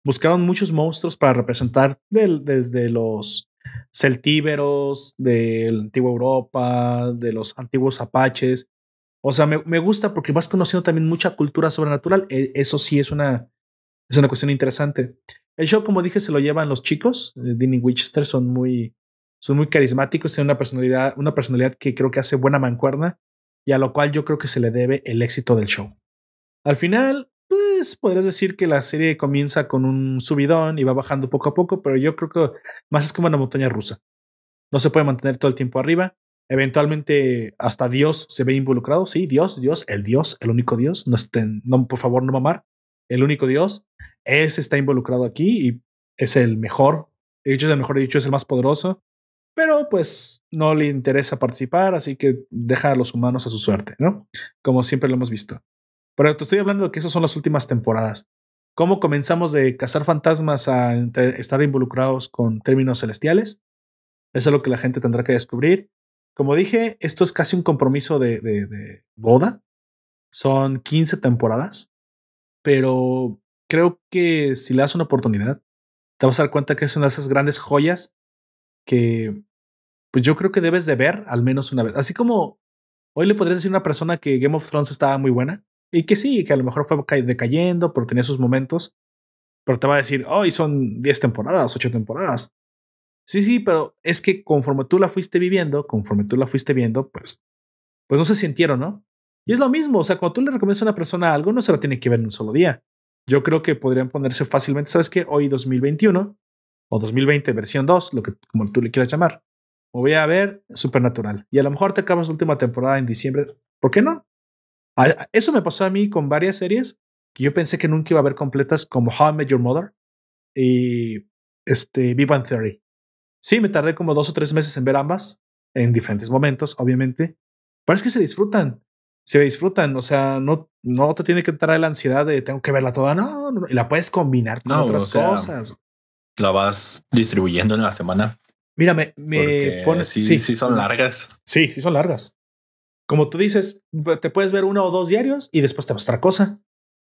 buscaron muchos monstruos para representar del, desde los celtíberos, de la antigua Europa, de los antiguos apaches. O sea, me, me, gusta porque vas conociendo también mucha cultura sobrenatural. E, eso sí es una, es una cuestión interesante. El show, como dije, se lo llevan los chicos. Dean y Winchester son muy, son muy carismáticos, tienen una personalidad, una personalidad que creo que hace buena mancuerna y a lo cual yo creo que se le debe el éxito del show. Al final, pues podrías decir que la serie comienza con un subidón y va bajando poco a poco, pero yo creo que más es como una montaña rusa. No se puede mantener todo el tiempo arriba. Eventualmente hasta Dios se ve involucrado. Sí, Dios, Dios, el Dios, el único Dios. No estén, no, por favor, no mamar. El único Dios. Ese está involucrado aquí y es el mejor. De hecho, es el mejor, de hecho, es el más poderoso. Pero pues no le interesa participar, así que deja a los humanos a su suerte, ¿no? Como siempre lo hemos visto. Pero te estoy hablando de que esas son las últimas temporadas. ¿Cómo comenzamos de cazar fantasmas a estar involucrados con términos celestiales? Eso es lo que la gente tendrá que descubrir. Como dije, esto es casi un compromiso de, de, de boda. Son 15 temporadas, pero creo que si le das una oportunidad, te vas a dar cuenta que es una de esas grandes joyas que pues yo creo que debes de ver al menos una vez. Así como hoy le podrías decir a una persona que Game of Thrones estaba muy buena y que sí, que a lo mejor fue decayendo, pero tenía sus momentos, pero te va a decir, hoy oh, son 10 temporadas, 8 temporadas. Sí, sí, pero es que conforme tú la fuiste viviendo, conforme tú la fuiste viendo, pues, pues no se sintieron, ¿no? Y es lo mismo, o sea, cuando tú le recomiendas a una persona algo, no se la tiene que ver en un solo día. Yo creo que podrían ponerse fácilmente, ¿sabes qué? Hoy 2021 o 2020 versión 2, lo que como tú le quieras llamar. O voy a ver Supernatural. Y a lo mejor te acabas la última temporada en diciembre. ¿Por qué no? Eso me pasó a mí con varias series que yo pensé que nunca iba a ver completas, como How I Met Your Mother y este Big Bang Theory. Sí, me tardé como dos o tres meses en ver ambas, en diferentes momentos, obviamente. Pero es que se disfrutan. Se disfrutan. O sea, no, no te tiene que entrar la ansiedad de tengo que verla toda. No, no y la puedes combinar con otras cosas. La vas distribuyendo en la semana. Mira, me, me pones. Sí, sí, sí, son largas. Sí, sí, son largas. Como tú dices, te puedes ver uno o dos diarios y después te vas otra cosa.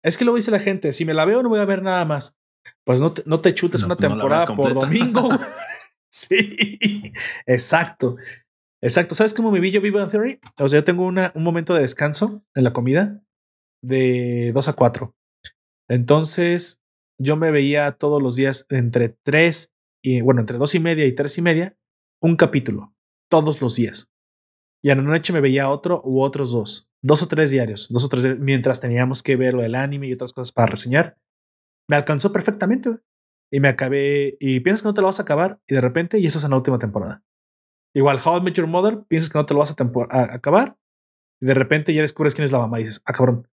Es que lo dice la gente: si me la veo, no voy a ver nada más. Pues no te, no te chutes una temporada por domingo. sí, exacto. Exacto. ¿Sabes cómo me vi yo en Theory? O sea, yo tengo una, un momento de descanso en la comida de 2 a 4. Entonces, yo me veía todos los días entre 3 y, bueno, entre 2 y media y 3 y media, un capítulo, todos los días. Y a la noche me veía otro u otros dos, dos o tres diarios, dos o tres mientras teníamos que ver lo del anime y otras cosas para reseñar. Me alcanzó perfectamente y me acabé. Y piensas que no te lo vas a acabar y de repente, y esa es la última temporada. Igual, How I Met Your Mother, piensas que no te lo vas a, acabar y de repente ya descubres quién es la mamá y dices, ah, cabrón.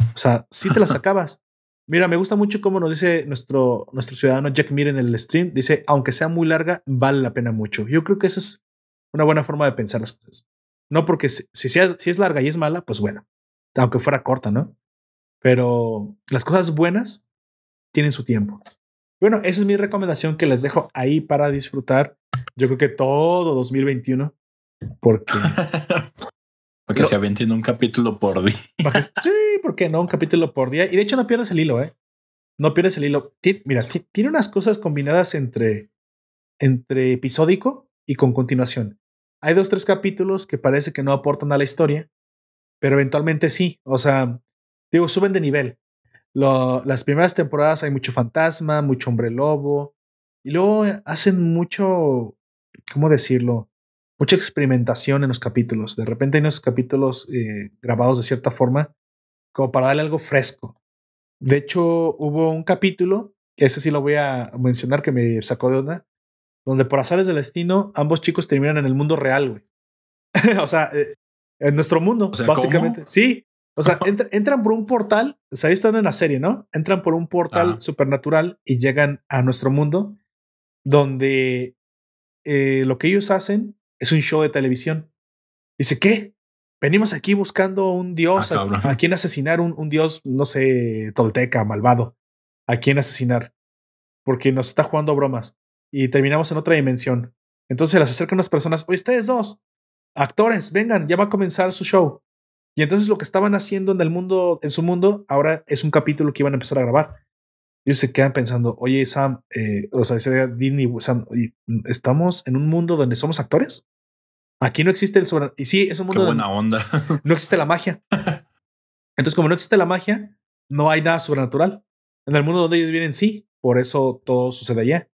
O sea, si te las acabas. Mira, me gusta mucho cómo nos dice nuestro, nuestro ciudadano Jack Mir en el stream. Dice, aunque sea muy larga, vale la pena mucho. Yo creo que esa es una buena forma de pensar las cosas. No porque si, si, si es larga y es mala, pues bueno, aunque fuera corta, ¿no? Pero las cosas buenas tienen su tiempo. Bueno, esa es mi recomendación que les dejo ahí para disfrutar. Yo creo que todo 2021, porque. porque se avienten un capítulo por día. sí, porque no? Un capítulo por día. Y de hecho, no pierdes el hilo, ¿eh? No pierdes el hilo. Mira, tiene unas cosas combinadas entre, entre episódico y con continuación. Hay dos, tres capítulos que parece que no aportan a la historia, pero eventualmente sí. O sea, digo, suben de nivel las primeras temporadas hay mucho fantasma, mucho hombre lobo, y luego hacen mucho, ¿cómo decirlo? Mucha experimentación en los capítulos. De repente hay unos capítulos eh, grabados de cierta forma, como para darle algo fresco. De hecho, hubo un capítulo, que ese sí lo voy a mencionar, que me sacó de onda, donde por azares del destino, ambos chicos terminan en el mundo real, güey. o sea, eh, en nuestro mundo, básicamente. Sí, o sea, entran por un portal, o sea, ahí están en la serie, ¿no? Entran por un portal supernatural y llegan a nuestro mundo, donde eh, lo que ellos hacen es un show de televisión. Dice, ¿qué? Venimos aquí buscando un dios, ah, a, quien asesinar, un, un, dios, no sé, tolteca, malvado, a quien asesinar, porque nos está jugando bromas y terminamos en otra dimensión. Entonces las acercan unas personas, oye, ustedes dos, actores, vengan, ya va a comenzar su show. Y entonces lo que estaban haciendo en el mundo, en su mundo, ahora es un capítulo que iban a empezar a grabar. Ellos se quedan pensando, oye, Sam, eh, o sea, Dean y Sam, ¿estamos en un mundo donde somos actores? Aquí no existe el sobre. Y sí, es un mundo. Qué buena onda. no existe la magia. Entonces, como no existe la magia, no hay nada sobrenatural. En el mundo donde ellos vienen, sí. Por eso todo sucede allá.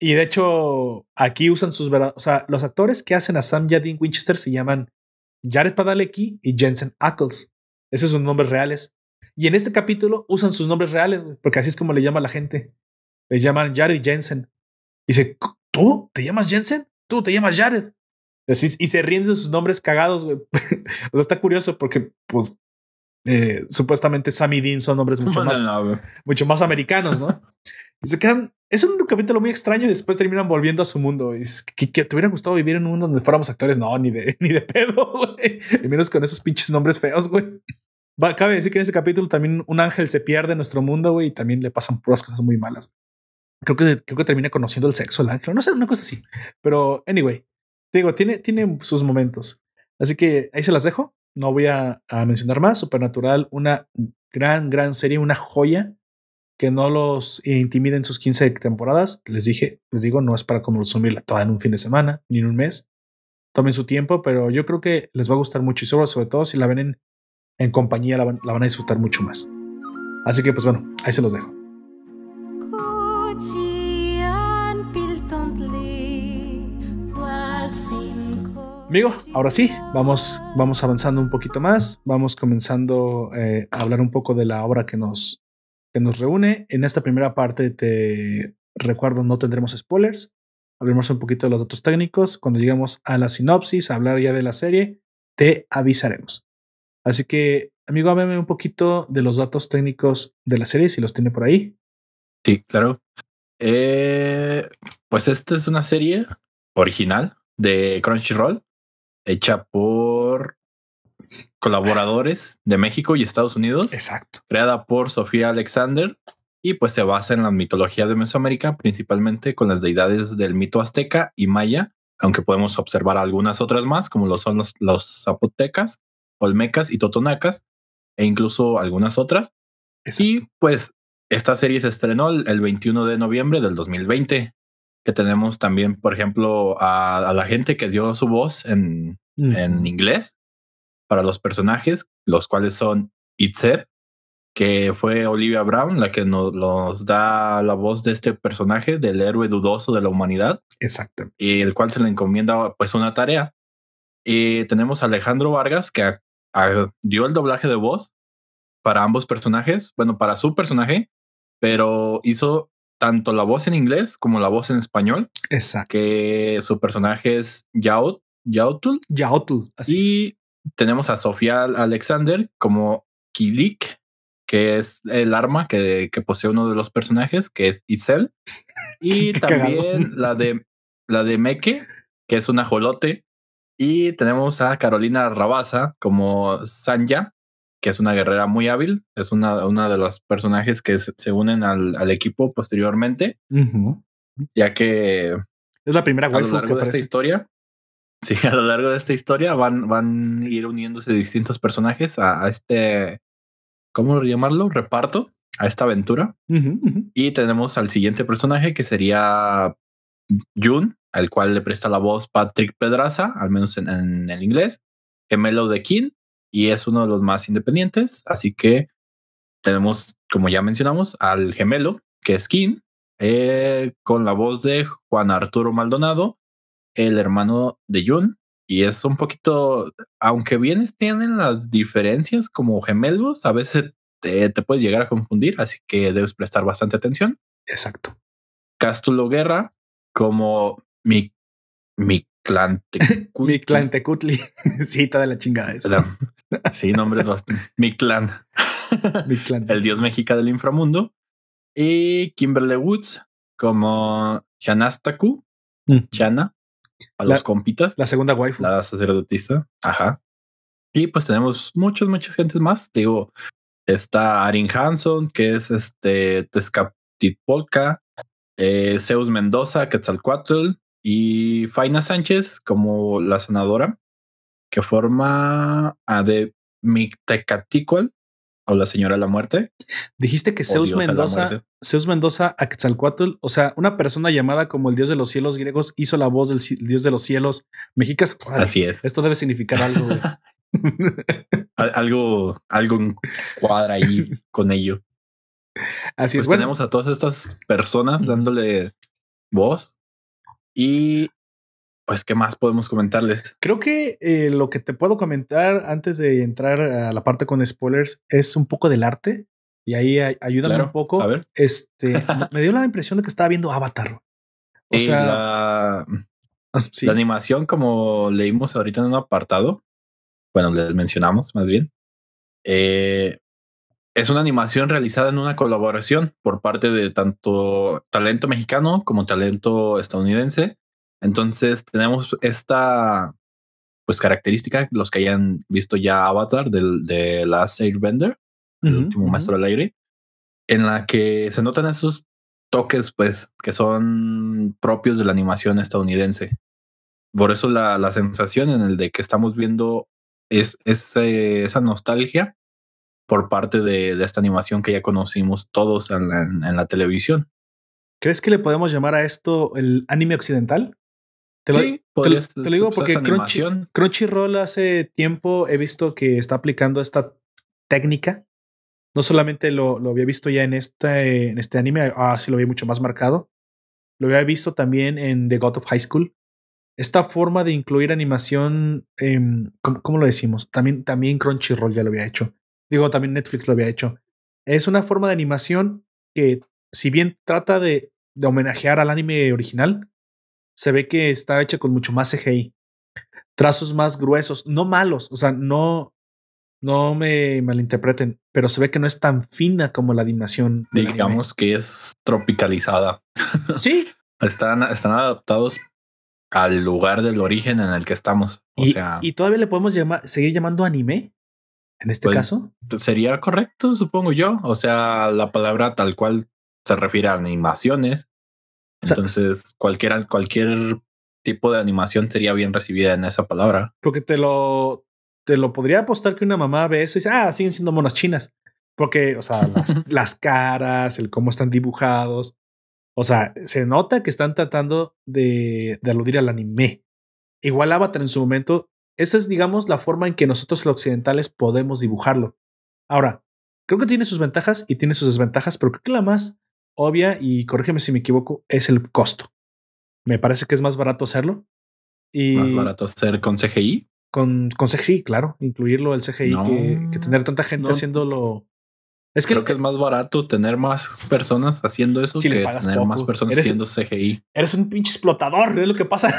Y de hecho, aquí usan sus verdades. O sea, los actores que hacen a Sam Dean Winchester se llaman Jared Padalecki y Jensen Ackles. Esos son nombres reales. Y en este capítulo usan sus nombres reales, porque así es como le llama la gente. Le llaman Jared Jensen. Y dice, ¿tú te llamas Jensen? ¿Tú te llamas Jared? y se ríen de sus nombres cagados, güey. o sea, está curioso porque, pues, eh, supuestamente Sammy Dean son nombres mucho más, mucho más americanos, ¿no? y se quedan es un capítulo muy extraño y después terminan volviendo a su mundo. Y es que, te hubiera gustado vivir en un mundo donde fuéramos actores. No, ni de, ni de pedo, güey. Y menos con esos pinches nombres feos, güey. Cabe decir que en ese capítulo también un ángel se pierde en nuestro mundo, güey, y también le pasan puras cosas muy malas. Creo que, creo que termina conociendo el sexo el ángel. No sé, una cosa así. Pero, anyway, te digo, tiene, tiene sus momentos. Así que ahí se las dejo. No voy a, a mencionar más. Supernatural, una gran, gran serie, una joya que no los intimiden sus 15 temporadas. Les dije, les digo, no es para consumirla toda en un fin de semana ni en un mes. Tomen su tiempo, pero yo creo que les va a gustar mucho y sobre, sobre todo si la ven en, compañía la van, la van a disfrutar mucho más. Así que pues bueno, ahí se los dejo. Amigo, ahora sí, vamos, vamos avanzando un poquito más, vamos comenzando eh, a hablar un poco de la obra que nos, que nos reúne. En esta primera parte te recuerdo, no tendremos spoilers. Hablaremos un poquito de los datos técnicos. Cuando lleguemos a la sinopsis, a hablar ya de la serie, te avisaremos. Así que, amigo, háblame un poquito de los datos técnicos de la serie, si los tiene por ahí. Sí, claro. Eh, pues esta es una serie original de Crunchyroll, hecha por colaboradores de México y Estados Unidos. Exacto. Creada por Sofía Alexander y pues se basa en la mitología de Mesoamérica, principalmente con las deidades del mito azteca y maya, aunque podemos observar algunas otras más, como lo son los, los zapotecas, olmecas y totonacas, e incluso algunas otras. Y pues esta serie se estrenó el, 21 de noviembre del 2020, que tenemos también, por ejemplo, a, la gente que dio su voz en, en inglés para los personajes, los cuales son Itzer, que fue Olivia Brown la que nos, da la voz de este personaje, del héroe dudoso de la humanidad. Exacto. Y el cual se le encomienda pues una tarea. Y tenemos a Alejandro Vargas, que dio el doblaje de voz para ambos personajes, bueno, para su personaje, pero hizo tanto la voz en inglés como la voz en español. Exacto. Que su personaje es Yaut, Yautul. Yautul, así Y tenemos a Sofía Alexander como Kilik, que es el arma que, posee uno de los personajes, que es Isel. Y también la de la de Meke, que es un ajolote. Y tenemos a Carolina Rabasa como Sanja, que es una guerrera muy hábil. Es una, una de los personajes que se, unen al, equipo posteriormente. Ya que es la primera a lo largo de esta historia. Sí, a lo largo de esta historia van, van a ir uniéndose distintos personajes a este ¿cómo llamarlo? Reparto a esta aventura. Y tenemos al siguiente personaje que sería Jun, al cual le presta la voz Patrick Pedraza, al menos en, el inglés, gemelo de King, y es uno de los más independientes. Así que tenemos, como ya mencionamos, al gemelo, que es King, eh, con la voz de Juan Arturo Maldonado, el hermano de Jun, y es un poquito, aunque bienes tienen las diferencias como gemelos, a veces te, puedes llegar a confundir, así que debes prestar bastante atención. Exacto. Castulo Guerra, como mi, mi clan Mi clan Tecutli. Cita de la chingada esa. Sí, nombres bastante. mi clan. mi clan. El dios mexica del inframundo. Y Kimberly Woods como Shanastaku. Chana a los compitas. La segunda waifu. La sacerdotista. Ajá. Y pues tenemos muchas, muchas gentes más. Digo, está Arin Hanson, que es este Tezcatlipoca, eh, Zeus Mendoza, Quetzalcoatl y Faina Sánchez como la senadora que forma a de Mictecaticual o la señora de la muerte. Dijiste que Zeus Mendoza, Zeus Mendoza a Quetzalcoatl, o sea, una persona llamada como el dios de los cielos griegos hizo la voz del dios de los cielos mexicas. Así es. Esto debe significar algo. algo, algo cuadra ahí con ello. Así es. Pues tenemos a todas estas personas dándole voz y pues, ¿qué más podemos comentarles? Creo que eh, lo que te puedo comentar antes de entrar a la parte con spoilers es un poco del arte. Y ahí ayúdame un poco. A ver. Este me dio la impresión de que estaba viendo Avatar. O sea, la, ah, la, animación, como leímos ahorita en un apartado, bueno, les mencionamos más bien. Eh, es una animación realizada en una colaboración por parte de tanto talento mexicano como talento estadounidense entonces tenemos esta pues característica, los que hayan visto ya Avatar del, de Last Airbender, el último maestro del aire, en la que se notan esos toques pues que son propios de la animación estadounidense. Por eso la, la sensación en el de que estamos viendo es, esa nostalgia por parte de, de, esta animación que ya conocimos todos en la, en la televisión. ¿Crees que le podemos llamar a esto el anime occidental? Te lo, digo porque Crunchyroll hace tiempo he visto que está aplicando esta técnica. No solamente lo, lo había visto ya en este, en este anime, ah, sí lo había mucho más marcado. Lo había visto también en The God of High School. Esta forma de incluir animación, ¿cómo, lo decimos? También, también Crunchyroll ya lo había hecho. Digo, también Netflix lo había hecho. Es una forma de animación que, si bien trata de, de homenajear al anime original, se ve que está hecha con mucho más CGI. Trazos más gruesos, no malos, o sea, no, no me malinterpreten, pero se ve que no es tan fina como la animación. Digamos que es tropicalizada. Sí. están, están adaptados al lugar del origen en el que estamos. O y, sea, y todavía le podemos llamar, seguir llamando anime en este Pues, caso. sería correcto, supongo yo. O sea, la palabra tal cual se refiere a animaciones. O sea, Entonces, cualquier, cualquier tipo de animación sería bien recibida en esa palabra. Porque te lo, te lo podría apostar que una mamá ve eso y dice, ah, siguen siendo monas chinas. Porque, o sea, las, las caras, el cómo están dibujados. O sea, se nota que están tratando de, de aludir al anime. Igual Avatar en su momento, esa es, digamos, la forma en que nosotros los occidentales podemos dibujarlo. Ahora, creo que tiene sus ventajas y tiene sus desventajas, pero creo que la más obvia, y corrígeme si me equivoco, es el costo. Me parece que es más barato hacerlo. Y Más barato hacer con CGI. con, con CGI, claro, incluirlo el CGI No. que, que tener tanta gente No. haciéndolo. Es que, Creo que es más barato tener más personas haciendo eso Si les que pagas tener más personas Eres- haciendo CGI. eres un pinche explotador, es lo que pasa.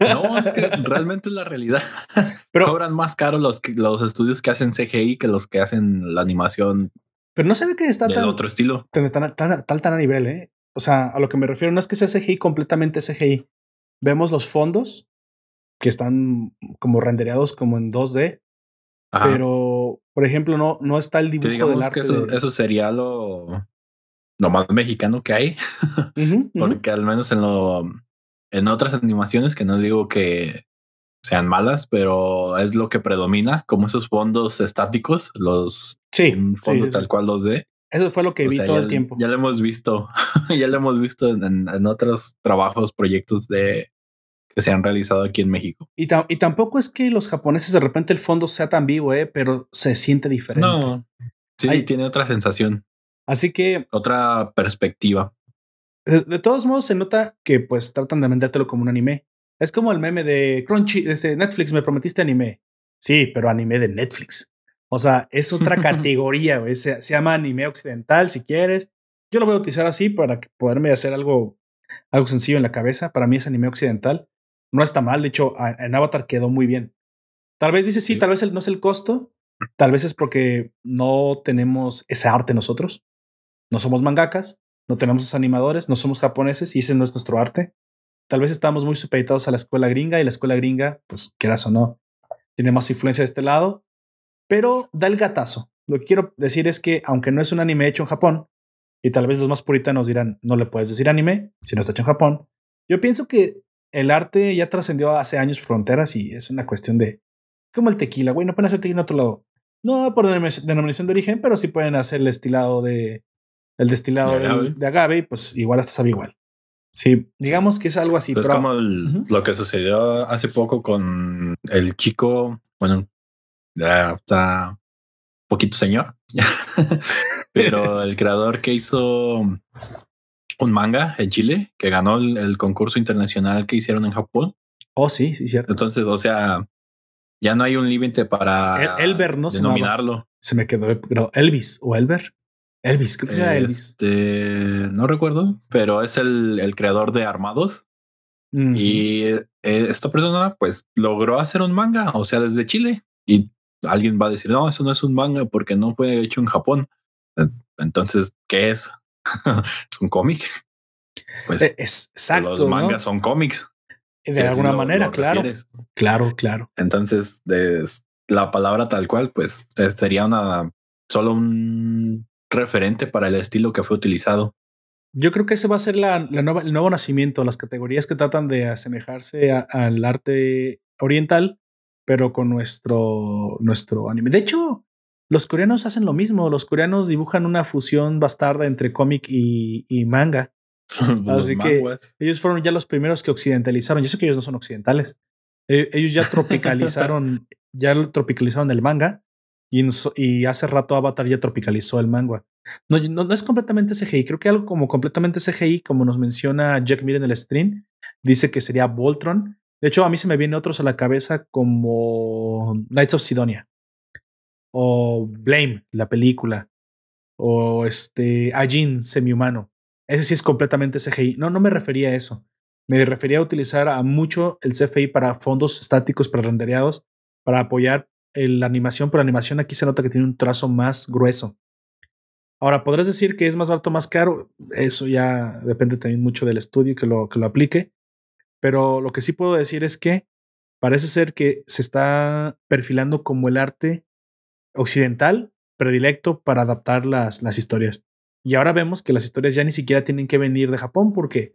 No, es que realmente es la realidad. Pero, Cobran más caro los, los estudios que hacen CGI que los que hacen la animación pero no se ve que está del tan, otro estilo. tan, tan, tan a nivel, ¿eh? O sea, a lo que me refiero no es que sea CGI completamente CGI. Vemos los fondos que están como rendereados como en 2D, Ajá. pero por ejemplo, no, no está el que dibujo digamos del que arte. eso, de- eso sería lo, lo más mexicano que hay. Porque al menos en lo en otras animaciones que no digo que sean malas, pero es lo que predomina, como esos fondos estáticos, los Sí, un sí, fondo eso, tal cual 2D. eso fue lo que O vi sea, todo ya, el tiempo. Ya lo hemos visto, ya lo hemos visto en, en- en otros trabajos, proyectos de que se han realizado aquí en México. Y, ta- y tampoco es que los japoneses de repente el fondo sea tan vivo, ¿eh? pero se siente diferente. No, sí, Hay- tiene otra sensación, Así que otra perspectiva. de, de todos modos se nota que pues tratan de vendértelo como un anime. Es como el meme de Crunchy, este Netflix, me prometiste anime. Sí, pero anime de Netflix. O sea, es otra categoría, güey. Se, se llama anime occidental, si quieres. Yo lo voy a utilizar así para poderme hacer algo, algo sencillo en la cabeza. Para mí es anime occidental. No está mal. De hecho, en Avatar quedó muy bien. Tal vez dice sí, Sí. tal vez el- no es el costo. Tal vez es porque no tenemos ese arte nosotros. No somos mangakas, no tenemos esos animadores, no somos japoneses y ese no es nuestro arte. Tal vez estamos muy supeditados a la escuela gringa y la escuela gringa, pues quieras o no, tiene más influencia de este lado, pero da el gatazo. Lo que quiero decir es que aunque no es un anime hecho en Japón, y tal vez los más puritanos dirán, no le puedes decir anime si no está hecho en Japón, yo pienso que el arte ya trascendió hace años fronteras y es una cuestión de, como el tequila, güey, no pueden hacer tequila en otro lado. No por denom- denominación de origen, pero sí pueden hacer el destilado de, el destilado De del- agave. de agave, y pues igual hasta sabe igual. Sí, digamos que es algo así, es pero como el- lo que sucedió hace poco con el chico, bueno, ya está poquito señor, pero el creador que hizo un manga en Chile, que ganó el, el concurso internacional que hicieron en Japón. oh sí, sí, cierto. Entonces, o sea, ya no hay un límite para El- Elber, ¿no? Denominarlo. Se me quedó pero Elvis o Elber. Elvis, creo que era Elvis. Este, no recuerdo, pero es el, el creador de Armados. Ujú. Y eh, esta persona pues logró hacer un manga, o sea, desde Chile. Y alguien va a decir, no, eso no es un manga porque no fue hecho en Japón. Entonces, ¿qué es? es un cómic. Pues es exacto. los ¿no? mangas son cómics. de si alguna manera, lo claro. Claro, claro. Entonces, es- la palabra tal cual, pues eh, sería una solo un referente para el estilo que fue utilizado. Yo creo que ese va a ser la, la nueva, el nuevo nacimiento, las categorías que tratan de asemejarse a- al arte oriental, pero con nuestro, nuestro anime. De hecho, los coreanos hacen lo mismo. Los coreanos dibujan una fusión bastarda entre cómic y, y manga. Así que- manguas. Ellos fueron ya los primeros que occidentalizaron. Yo sé que ellos no son occidentales. Eh, Ellos ya tropicalizaron, ya lo tropicalizaron el manga y, hace rato Avatar ya tropicalizó el manga. No, no, no es completamente CGI. Creo que algo como completamente CGI, como nos menciona Jack Mir en el stream, dice que sería Voltron. De hecho, a mí se me vienen otros a la cabeza como Knights of Sidonia o Blame, la película, o este Ajin, semihumano. Ese sí es completamente CGI. No, no me refería a eso. Me refería a utilizar a mucho el CFI para fondos estáticos prerendereados para apoyar la animación, pero la animación aquí se nota que tiene un trazo más grueso. Ahora, podrás decir que es más barato, más caro. Eso ya depende también mucho del estudio que lo, que lo aplique. Pero lo que sí puedo decir es que parece ser que se está perfilando como el arte occidental predilecto para adaptar las, las historias. Y ahora vemos que las historias ya ni siquiera tienen que venir de Japón porque,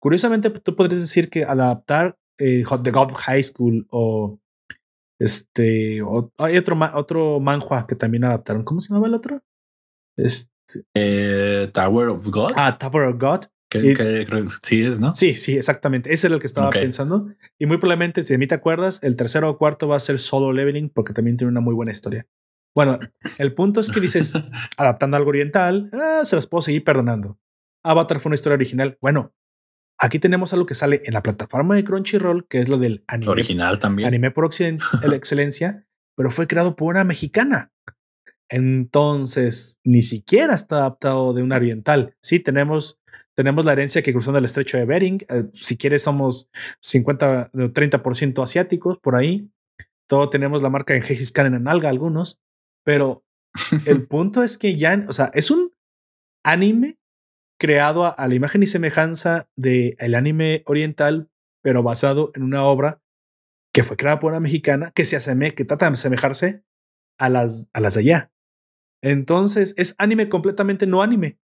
curiosamente, tú podrías decir que adaptar eh, The God of High School o este, hay otro, otro manhua que también adaptaron. ¿Cómo se llamaba el otro? Este, eh, Tower of God. Ah, Tower of God. Que, sí es, ¿no? Sí, sí, exactamente. Ese era el que estaba pensando. Y muy probablemente, si de mí te acuerdas, el tercero o cuarto va a ser solo leveling porque también tiene una muy buena historia. Bueno, el punto es que dices, adaptando algo oriental, ah, se las puedo seguir perdonando. Avatar fue una historia original. Bueno, aquí tenemos algo que sale en la plataforma de Crunchyroll, que es lo del anime. Original también. Anime por la excelencia, pero fue creado por una mexicana. Entonces, ni siquiera está adaptado de un oriental. Sí, tenemos tenemos la herencia que cruzó el estrecho de Bering. Eh, si quieres, somos 50 o 30% asiáticos por ahí. Todo tenemos la marca de Gengis Khan en alga, algunos. Pero el punto es que ya, o sea, es un anime creado a, la imagen y semejanza del el anime oriental, pero basado en una obra que fue creada por una mexicana que se aseme, que trata de asemejarse a las, a las de allá. Entonces es anime completamente no anime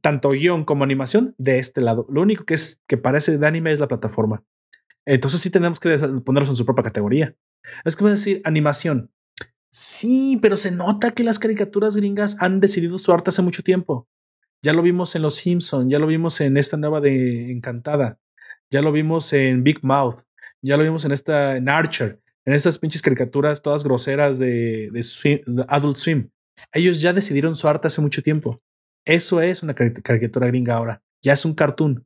tanto guion como animación de este lado. Lo único que es que parece de anime es la plataforma. Entonces sí tenemos que ponerlos en su propia categoría. Es que voy a decir animación. Sí, pero se nota que las caricaturas gringas han decidido su arte hace mucho tiempo. Ya lo vimos en Los Simpson, ya lo vimos en esta nueva de Encantada, ya lo vimos en Big Mouth, ya lo vimos en esta en Archer, en estas pinches caricaturas todas groseras de, Adult Swim. Ellos ya decidieron su arte hace mucho tiempo. Eso es una caricatura gringa ahora. Ya es un cartoon.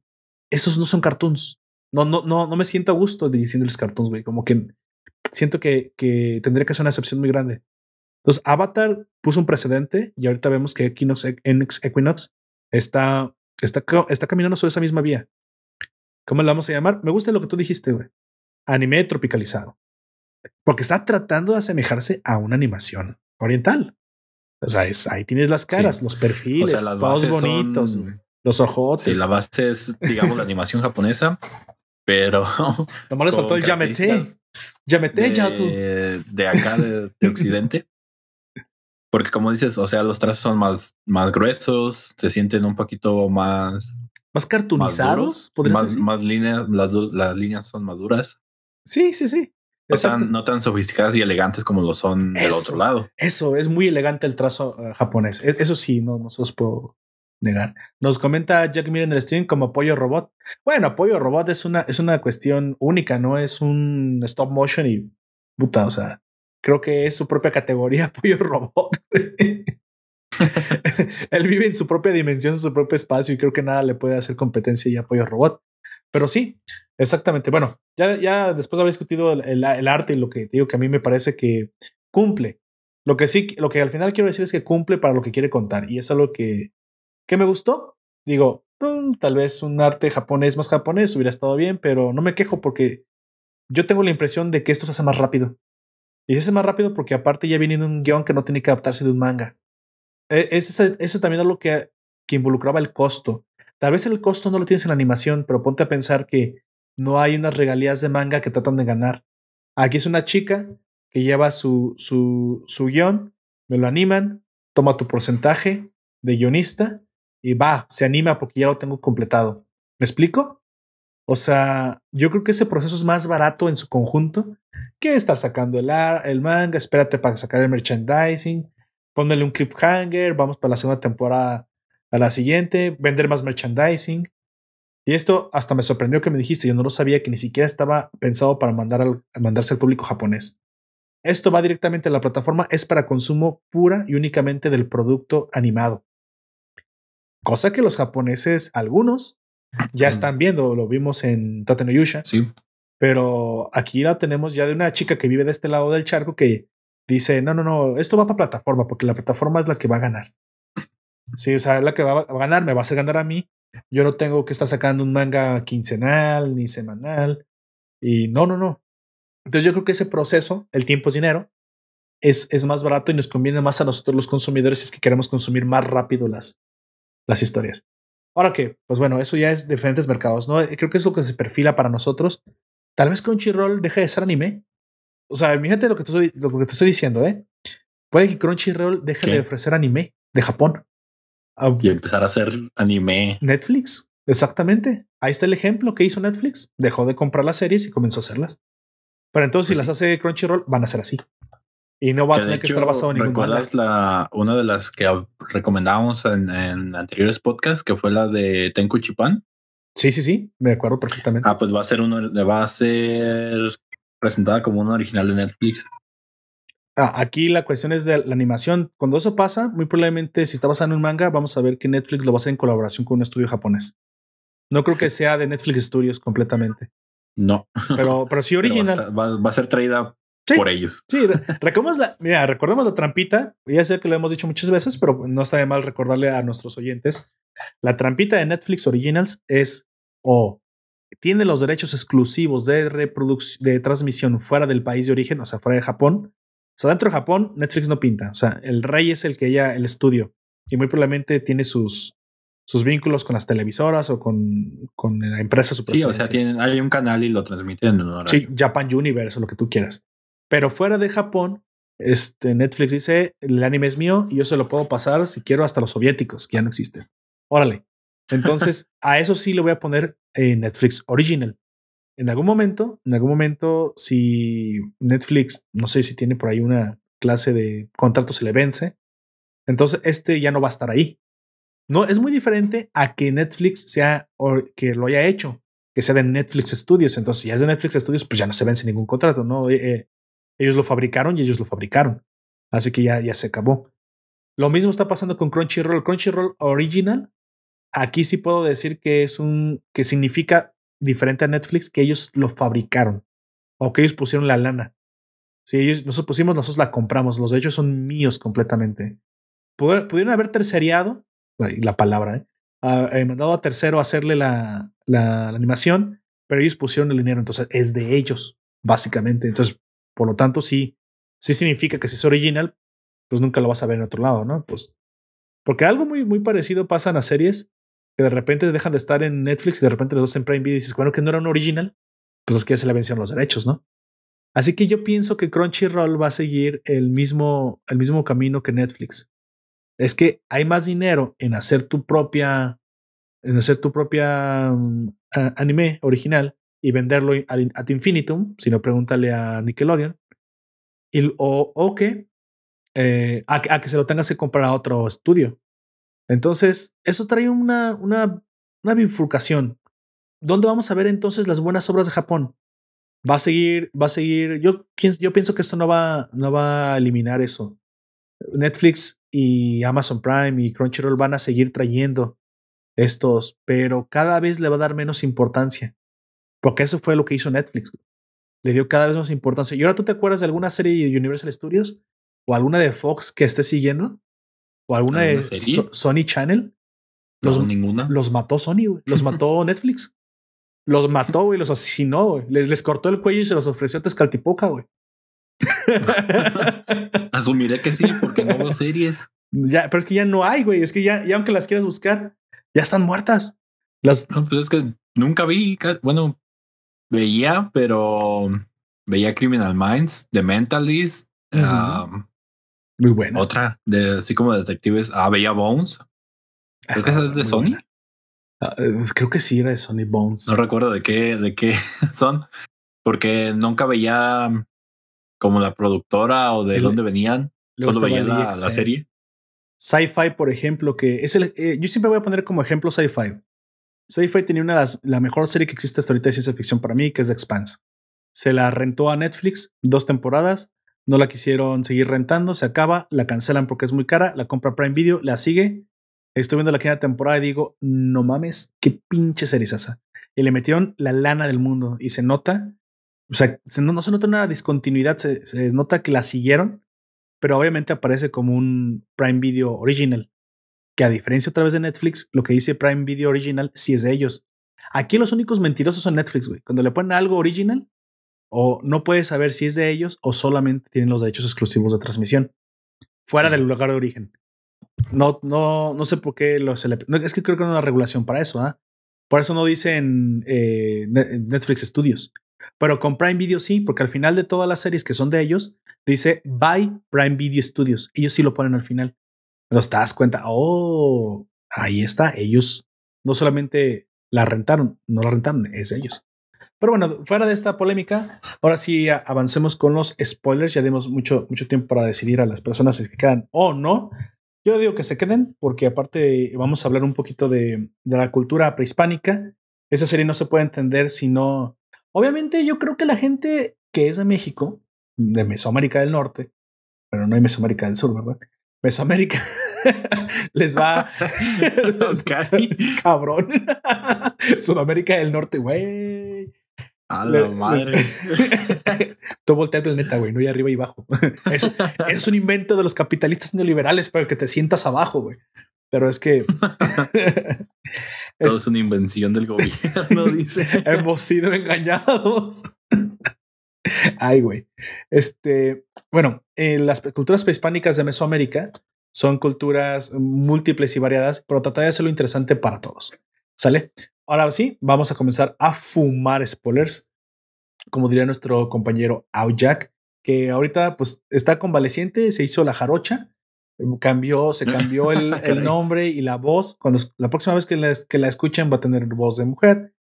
Esos no son cartoons. No, no, no, no me siento a gusto diciéndoles cartoons, güey. Como que siento que, que tendría que ser una excepción muy grande. Entonces, Avatar puso un precedente y ahorita vemos que Equinox, Equinox está, está, está caminando sobre esa misma vía. ¿Cómo le vamos a llamar? Me gusta lo que tú dijiste, güey. Anime tropicalizado. Porque está tratando de asemejarse a una animación oriental. O sea, es, ahí tienes las caras, los perfiles, todos bonitos, los ojos. Sí, la base es, digamos, la animación japonesa, pero. Nomás les faltó el Yamete. Yamete, ya tú. De acá, de, Occidente. Porque, como dices, o sea, los trazos son más, más gruesos, se sienten un poquito más. Más cartoonizados, más, más líneas, las, las líneas son maduras. Sí, sí, sí. No tan, sofisticadas y elegantes como lo son del otro lado. Eso, es muy elegante el trazo eh, japonés. E, eso sí, no, no puedo negar. Nos comenta Jack Mir en el stream como apoyo robot. Bueno, apoyo robot es una, es una cuestión única, no es un stop motion y puta, o sea, creo que es su propia categoría apoyo robot. Él vive en su propia dimensión, en su propio espacio y creo que nada le puede hacer competencia y apoyo robot. Pero sí, exactamente. Bueno, ya, ya después de haber discutido el, arte y lo que digo que a mí me parece que cumple. Lo que sí, lo que al final quiero decir es que cumple para lo que quiere contar. Y es algo que, que me gustó. Digo, mm, tal vez un arte japonés más japonés hubiera estado bien, pero no me quejo porque yo tengo la impresión de que esto se hace más rápido. Y se hace más rápido porque aparte ya viene un guion que no tiene que adaptarse de un manga. E, eso también es lo que, que involucraba el costo. Tal vez el costo no lo tienes en la animación, pero ponte a pensar que no hay unas regalías de manga que tratan de ganar. Aquí es una chica que lleva su, su, su guion, me lo animan, toma tu porcentaje de guionista y va, se anima porque ya lo tengo completado. ¿Me explico? O sea, yo creo que ese proceso es más barato en su conjunto que estar sacando el, el manga, espérate para sacar el merchandising, ponle un cliffhanger, vamos para la segunda temporada a la siguiente, vender más merchandising. Y esto hasta me sorprendió que me dijiste, yo no lo sabía que ni siquiera estaba pensado para mandar al, mandarse al público japonés. Esto va directamente a la plataforma, es para consumo pura y únicamente del producto animado. Cosa que los japoneses, algunos, ya están viendo, lo vimos en Tate Yusha. Sí. Pero aquí la tenemos ya de una chica que vive de este lado del charco que dice, no, no, no, esto va para plataforma porque la plataforma es la que va a ganar. Sí, o sea, es la que va a ganar, me va a hacer ganar a mí. Yo no tengo que estar sacando un manga quincenal ni semanal. Y no, no, no. Entonces yo creo que ese proceso, el tiempo es dinero, es, es más barato y nos conviene más a nosotros los consumidores si es que queremos consumir más rápido las, las historias. Ahora que, pues bueno, eso ya es diferentes mercados, ¿no? Creo que es lo que se perfila para nosotros. Tal vez Crunchyroll deje de ser anime. O sea, fíjate lo que te estoy, lo que te estoy diciendo, ¿eh? Puede que Crunchyroll deje de ofrecer anime de Japón. Ah, y empezar a hacer anime. Netflix, exactamente. Ahí está el ejemplo que hizo Netflix. Dejó de comprar las series y comenzó a hacerlas. Pero entonces, si pues las hace Crunchyroll, van a ser así. Y no va a tener que estar basado en ningún ¿Recuerdas la, una de las que recomendábamos en, en, anteriores podcasts, que fue la de Tenku Chipan? Sí, sí, sí, me acuerdo perfectamente. Ah, pues va a ser uno, va a ser presentada como una original de Netflix. Ah, aquí la cuestión es de la animación. Cuando eso pasa, muy probablemente si está basado en un manga, vamos a ver que Netflix lo va a hacer en colaboración con un estudio japonés. No creo que sea de Netflix Studios completamente. No. Pero, pero sí original. va, a ser traída por ellos. Sí, recordemos la, mira, recordemos la trampita. Ya sé que lo hemos dicho muchas veces, pero no está de mal recordarle a nuestros oyentes. La trampita de Netflix Originals es o tiene los derechos exclusivos de reproducción, de transmisión fuera del país de origen, o sea, fuera de Japón, o sea, dentro de Japón, Netflix no pinta. O sea, el rey es el que ya, el estudio. Y muy probablemente tiene sus, sus vínculos con las televisoras o con, con la empresa Sí, o sea, tienen, hay un canal y lo transmiten. Sí, Japan Universe o lo que tú quieras. Pero fuera de Japón, este, Netflix dice, el anime es mío y yo se lo puedo pasar si quiero hasta los soviéticos, que ya no existen. Órale. Entonces, a eso sí le voy a poner eh, Netflix Original en algún momento, en algún momento, si Netflix, no sé si tiene por ahí una clase de contrato se le vence, entonces este ya no va a estar ahí. No, es muy diferente a que Netflix sea o que lo haya hecho, que sea de Netflix Studios. Entonces, si es de Netflix Studios, pues ya no se vence ningún contrato, ¿no? Eh, eh, ellos lo fabricaron y ellos lo fabricaron. Así que ya, ya se acabó. Lo mismo está pasando con Crunchyroll. Crunchyroll Original, aquí sí puedo decir que es un, que significa diferente a Netflix que ellos lo fabricaron o que ellos pusieron la lana. Si ellos, nosotros pusimos, nosotros la compramos. Los derechos son míos completamente. Pudieron haber terceriado, la palabra, ¿eh? Ah, eh, mandado a tercero a hacerle la, la, animación, pero ellos pusieron el dinero, entonces es de ellos, básicamente. Entonces, por lo tanto, sí, sí significa que si es original, pues nunca lo vas a ver en otro lado, ¿no? Pues, porque algo muy, muy parecido pasa en las series que de repente dejan de estar en Netflix y de repente los dos en Prime Video y dices, bueno, que no era un original, pues es que ya se le vencieron los derechos, ¿no? Así que yo pienso que Crunchyroll va a seguir el mismo, el mismo camino que Netflix. Es que hay más dinero en hacer tu propia, en hacer tu propia mm, anime original y venderlo ad infinitum, si no pregúntale a Nickelodeon, o, o que eh, a, que se lo tengas que comprar a otro estudio. Entonces, eso trae una, una, una bifurcación. ¿Dónde vamos a ver entonces las buenas obras de Japón? Va a seguir, va a seguir. Yo, yo pienso que esto no va, no va a eliminar eso. Netflix y Amazon Prime y Crunchyroll van a seguir trayendo estos, pero cada vez le va a dar menos importancia. Porque eso fue lo que hizo Netflix. Le dio cada vez más importancia. ¿Y ahora tú te acuerdas de alguna serie de Universal Studios? ¿O alguna de Fox que estés siguiendo? o alguna de Sony Channel. Los, ninguna. Los mató Sony, Los mató Netflix. Los mató, güey. Los asesinó, güey. Les, les cortó el cuello y se los ofreció a Tezcaltipoca, güey. Asumiré que sí, porque no veo series. Ya, pero es que ya no hay, güey. Es que ya, ya aunque las quieras buscar, ya están muertas. Las... No, pues es que nunca vi, bueno, veía, pero veía Criminal Minds, The Mentalist, muy buena. Otra, de, así como detectives. Ah, veía Bones. Creo que es de Sony. Ah, eh, creo que sí era de Sony Bones. No recuerdo de qué, de qué son, porque nunca veía como la productora o de dónde venían. Solo veía la, serie. Sci-Fi, por ejemplo, que es el. Eh, yo siempre voy a poner como ejemplo Sci-Fi. Sci-Fi tenía una de las, la mejor serie que existe hasta ahorita de ciencia ficción para mí, que es The Expanse. Se la rentó a Netflix dos temporadas no la quisieron seguir rentando, se acaba, la cancelan porque es muy cara, la compra Prime Video, la sigue. Estoy viendo la quinta temporada y digo, no mames, qué pinche serie esa. Y le metieron la lana del mundo y se nota, o sea, no, se nota una discontinuidad, se, se nota que la siguieron, pero obviamente aparece como un Prime Video original, que a diferencia otra vez de Netflix, lo que dice Prime Video original sí es de ellos. Aquí los únicos mentirosos son Netflix, güey. Cuando le ponen algo original, o no puedes saber si es de ellos o solamente tienen los derechos exclusivos de transmisión fuera del lugar de origen. No, no, no sé por qué lo se le, es que creo que no hay una regulación para eso, ¿ah? Por eso no dicen eh, Netflix Studios. Pero con Prime Video sí, porque al final de todas las series que son de ellos, dice by Prime Video Studios. Ellos sí lo ponen al final. Nos te das cuenta, oh, ahí está. Ellos no solamente la rentaron, no la rentaron, es ellos. Pero bueno, fuera de esta polémica, ahora sí avancemos con los spoilers. Ya dimos mucho, mucho tiempo para decidir a las personas si quedan o no. Yo digo que se queden porque aparte vamos a hablar un poquito de, de la cultura prehispánica. Esa serie no se puede entender si no... Obviamente yo creo que la gente que es de México, de Mesoamérica del Norte, pero no hay Mesoamérica del Sur, ¿verdad? Mesoamérica les va cabrón. Sudamérica del Norte, güey. A la madre. Tú voltea el planeta, güey, no hay arriba y abajo. Eso, es un invento de los capitalistas neoliberales para que te sientas abajo, güey. Pero es que. Todo es, una invención del gobierno, dice. Hemos sido engañados. Ay, güey. Este. Bueno, las culturas prehispánicas de Mesoamérica son culturas múltiples y variadas, pero trata de hacerlo interesante para todos. ¿Sale? Ahora sí, vamos a comenzar a fumar spoilers. Como diría nuestro compañero Jack, que ahorita pues está convaleciente, se hizo la jarocha, cambió, se cambió el, el nombre y la voz. Cuando la próxima vez que la, que la escuchen va a tener voz de mujer.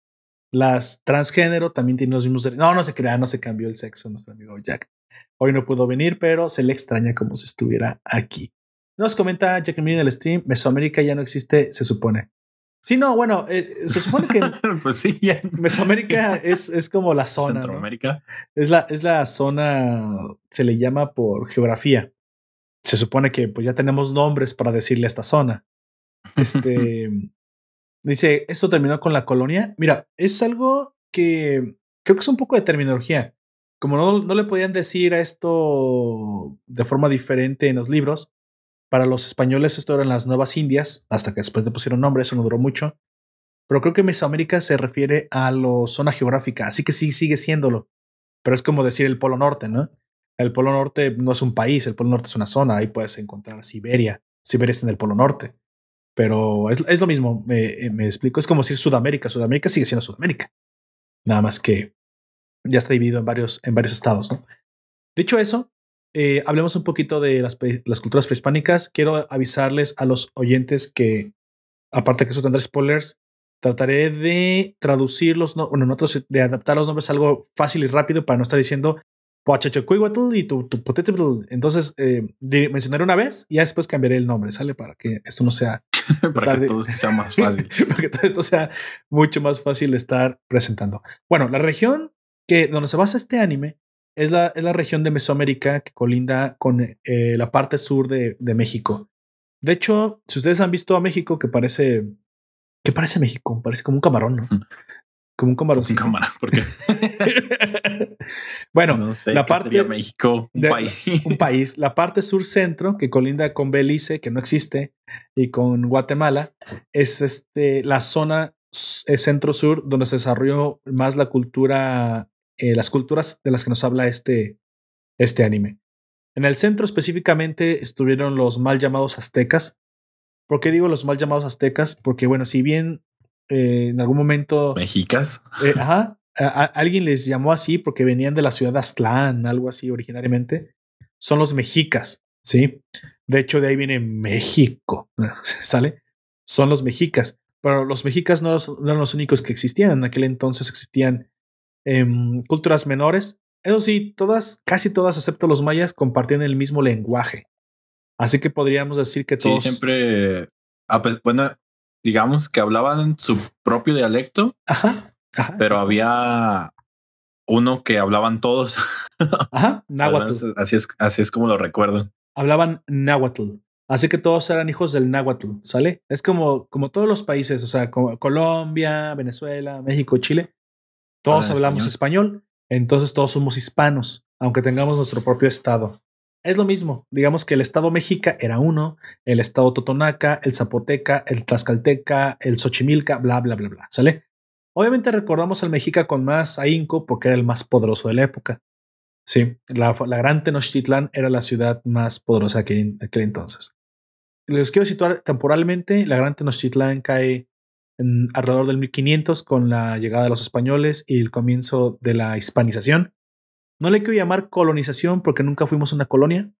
Las transgénero también tienen los mismos No, no se crea, no se cambió el sexo, nuestro amigo Jack. Hoy no pudo venir, pero se le extraña como si estuviera aquí. Nos comenta Jack en el stream, Mesoamérica ya no existe, se supone. Sí, no, bueno, eh, se supone que pues sí, Mesoamérica es, es como la zona. Centroamérica. Es, la, es la zona, se le llama por geografía. Se supone que pues ya tenemos nombres para decirle a esta zona. Este dice, ¿esto terminó con la colonia? Mira, es algo que creo que es un poco de terminología. Como no, no le podían decir a esto de forma diferente en los libros, para los españoles esto eran las Nuevas Indias, hasta que después le pusieron nombre, eso no duró mucho. Pero creo que Mesoamérica se refiere a la zona geográfica, así que sí sigue siéndolo. Pero es como decir el Polo Norte, ¿no? El Polo Norte no es un país, el Polo Norte es una zona, ahí puedes encontrar Siberia. Siberia está en el Polo Norte. Pero es, lo mismo, me, me, explico. Es como decir Sudamérica. Sudamérica sigue siendo Sudamérica. Nada más que ya está dividido en varios, en varios estados, ¿no? Dicho eso, eh, hablemos un poquito de las, las, culturas prehispánicas. Quiero avisarles a los oyentes que, aparte que eso tendrá spoilers, trataré de traducir los, bueno, nosotros de adaptar los nombres a algo fácil y rápido para no estar diciendo y tu, tu Entonces, eh, mencionaré una vez y ya después cambiaré el nombre, ¿sale? Para que esto no sea. para que todo esto sea más fácil. para que todo esto sea mucho más fácil de estar presentando. Bueno, la región que donde se basa este anime es la, es la región de Mesoamérica que colinda con eh, la parte sur de, de, México. De hecho, si ustedes han visto a México, que parece. que parece México? Parece como un camarón, ¿no? Como un camarón. Un camarón, porque. bueno, la parte. México, un país. un país. La parte sur-centro, que colinda con Belice, que no existe, y con Guatemala, es este, la zona eh, centro-sur donde se desarrolló más la cultura eh, las culturas de las que nos habla este, este anime. En el centro específicamente estuvieron los mal llamados aztecas. ¿Por qué digo los mal llamados aztecas? Porque bueno, si bien eh, en algún momento... Mexicas. Eh, ajá, alguien les llamó así porque venían de la ciudad de Aztlán, algo así originariamente. Son los mexicas, ¿sí? De hecho, de ahí viene México, ¿sale? Son los mexicas. Pero los mexicas no, no eran los únicos que existían. En aquel entonces existían Em, culturas menores. Eso sí, todas, casi todas, excepto los mayas, compartían el mismo lenguaje. Así que podríamos decir que todos. Sí, siempre. Bueno, digamos que hablaban su propio dialecto. Ajá. pero había uno que hablaban todos. Ajá. Náhuatl. Así es, así es como lo recuerdo. Hablaban náhuatl. Así que todos eran hijos del náhuatl, ¿sale? Es como, como todos los países, o sea, como Colombia, Venezuela, México, Chile, todos hablamos español. entonces todos somos hispanos, aunque tengamos nuestro propio estado. Es lo mismo, digamos que el estado mexica era uno, el estado totonaca, el zapoteca, el tlaxcalteca, el xochimilca, bla, bla, bla, bla, ¿sale? Obviamente recordamos al mexica con más ahínco porque era el más poderoso de la época. Sí, la, gran Tenochtitlán era la ciudad más poderosa que aquel entonces. les quiero situar temporalmente. La Gran Tenochtitlán cae alrededor del 1500 con la llegada de los españoles y el comienzo de la hispanización. No le quiero llamar colonización porque nunca fuimos una colonia.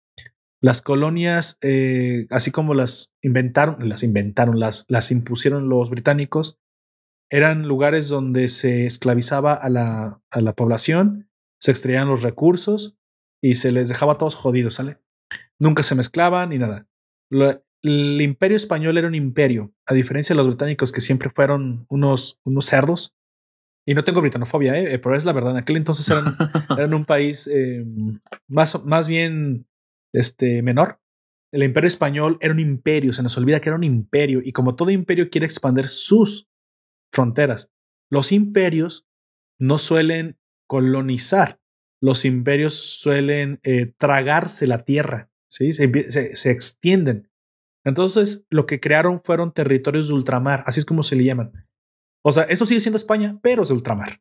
Las colonias, eh, así como las inventaron, las inventaron, las, las impusieron los británicos, eran lugares donde se esclavizaba a la, a la población, se extraían los recursos y se les dejaba todos jodidos, ¿sale? Nunca se mezclaban ni nada. el imperio español era un imperio, a diferencia de los británicos que siempre fueron unos, unos cerdos. Y no tengo britanofobia, ¿eh? pero es la verdad. En aquel entonces eran, eran un país eh, más, más bien este, menor. El imperio español era un imperio, se nos olvida que era un imperio y como todo imperio quiere expandir sus fronteras. Los imperios no suelen colonizar, los imperios suelen eh, tragarse la tierra, ¿sí? Se, se, extienden. Entonces, lo que crearon fueron territorios de ultramar, así es como se le llaman. O sea, eso sigue siendo España, pero es de ultramar.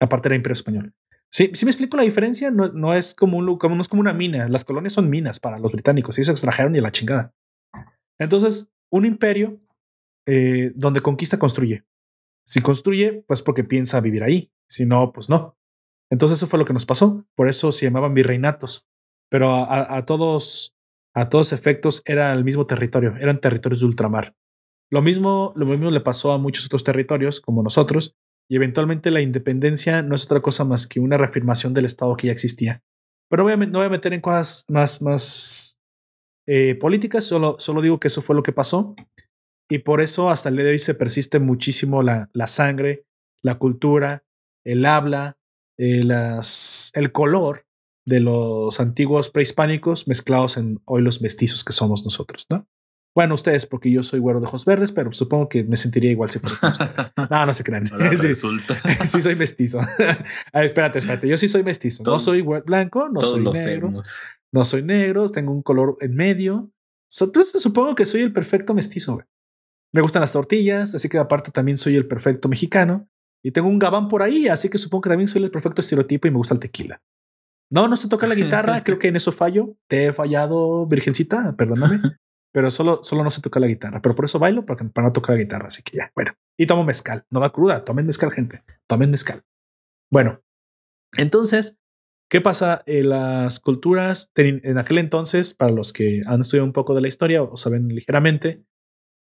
Aparte del imperio español. Sí, si me explico la diferencia, no, es como una mina. Las colonias son minas para los británicos. Ellos se extrajeron y a la chingada. Entonces, un imperio eh, donde conquista construye. Si construye, pues porque piensa vivir ahí. Si no, pues no. Entonces eso fue lo que nos pasó. Por eso se llamaban virreinatos. Pero a, todos, a todos efectos era el mismo territorio. Eran territorios de ultramar. Lo mismo, lo mismo le pasó a muchos otros territorios como nosotros. Y eventualmente la independencia no es otra cosa más que una reafirmación del Estado que ya existía. Pero no voy a meter en cosas más, más eh, políticas, solo, solo digo que eso fue lo que pasó. Y por eso hasta el día de hoy se persiste muchísimo la, la sangre, la cultura, el habla, eh, las, el color de los antiguos prehispánicos mezclados en hoy los mestizos que somos nosotros, ¿no? Bueno, ustedes, porque yo soy güero de ojos verdes, pero supongo que me sentiría igual si fuera No, no se crean. sí, sí, soy mestizo. espérate, espérate. Yo sí soy mestizo. no soy blanco, no soy negro. No soy negro, tengo un color en medio. Entonces supongo que soy el perfecto mestizo. Güey. Me gustan las tortillas, así que aparte también soy el perfecto mexicano. Y tengo un gabán por ahí, así que supongo que también soy el perfecto estereotipo y me gusta el tequila. No, no se toca la guitarra, creo que en eso fallo. Te he fallado, virgencita, perdóname. Pero solo, solo no se toca la guitarra. Pero por eso bailo, para, para no tocar la guitarra. Así que ya, bueno. Y tomo mezcal. No da cruda, tomen mezcal, gente. Tomen mezcal. Bueno, entonces, ¿qué pasa? en las culturas, en aquel entonces, para los que han estudiado un poco de la historia o saben ligeramente,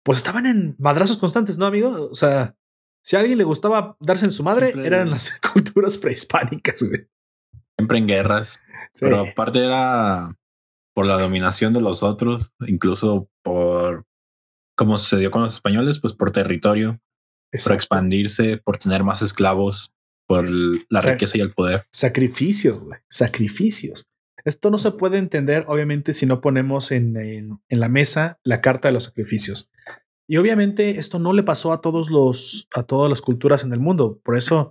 pues estaban en madrazos constantes, ¿no, amigo? O sea, si a alguien le gustaba darse en su madre, eran las culturas prehispánicas, güey. Siempre en guerras. Pero aparte era por la dominación de los otros, incluso por, como sucedió con los españoles, pues por territorio, por expandirse, por tener más esclavos, por la riqueza y el poder. Sacrificios. Sacrificios. Esto no se puede entender, obviamente, si no ponemos en, en, la mesa la carta de los sacrificios. Y obviamente esto no le pasó a todos los, a todas las culturas en el mundo. Por eso,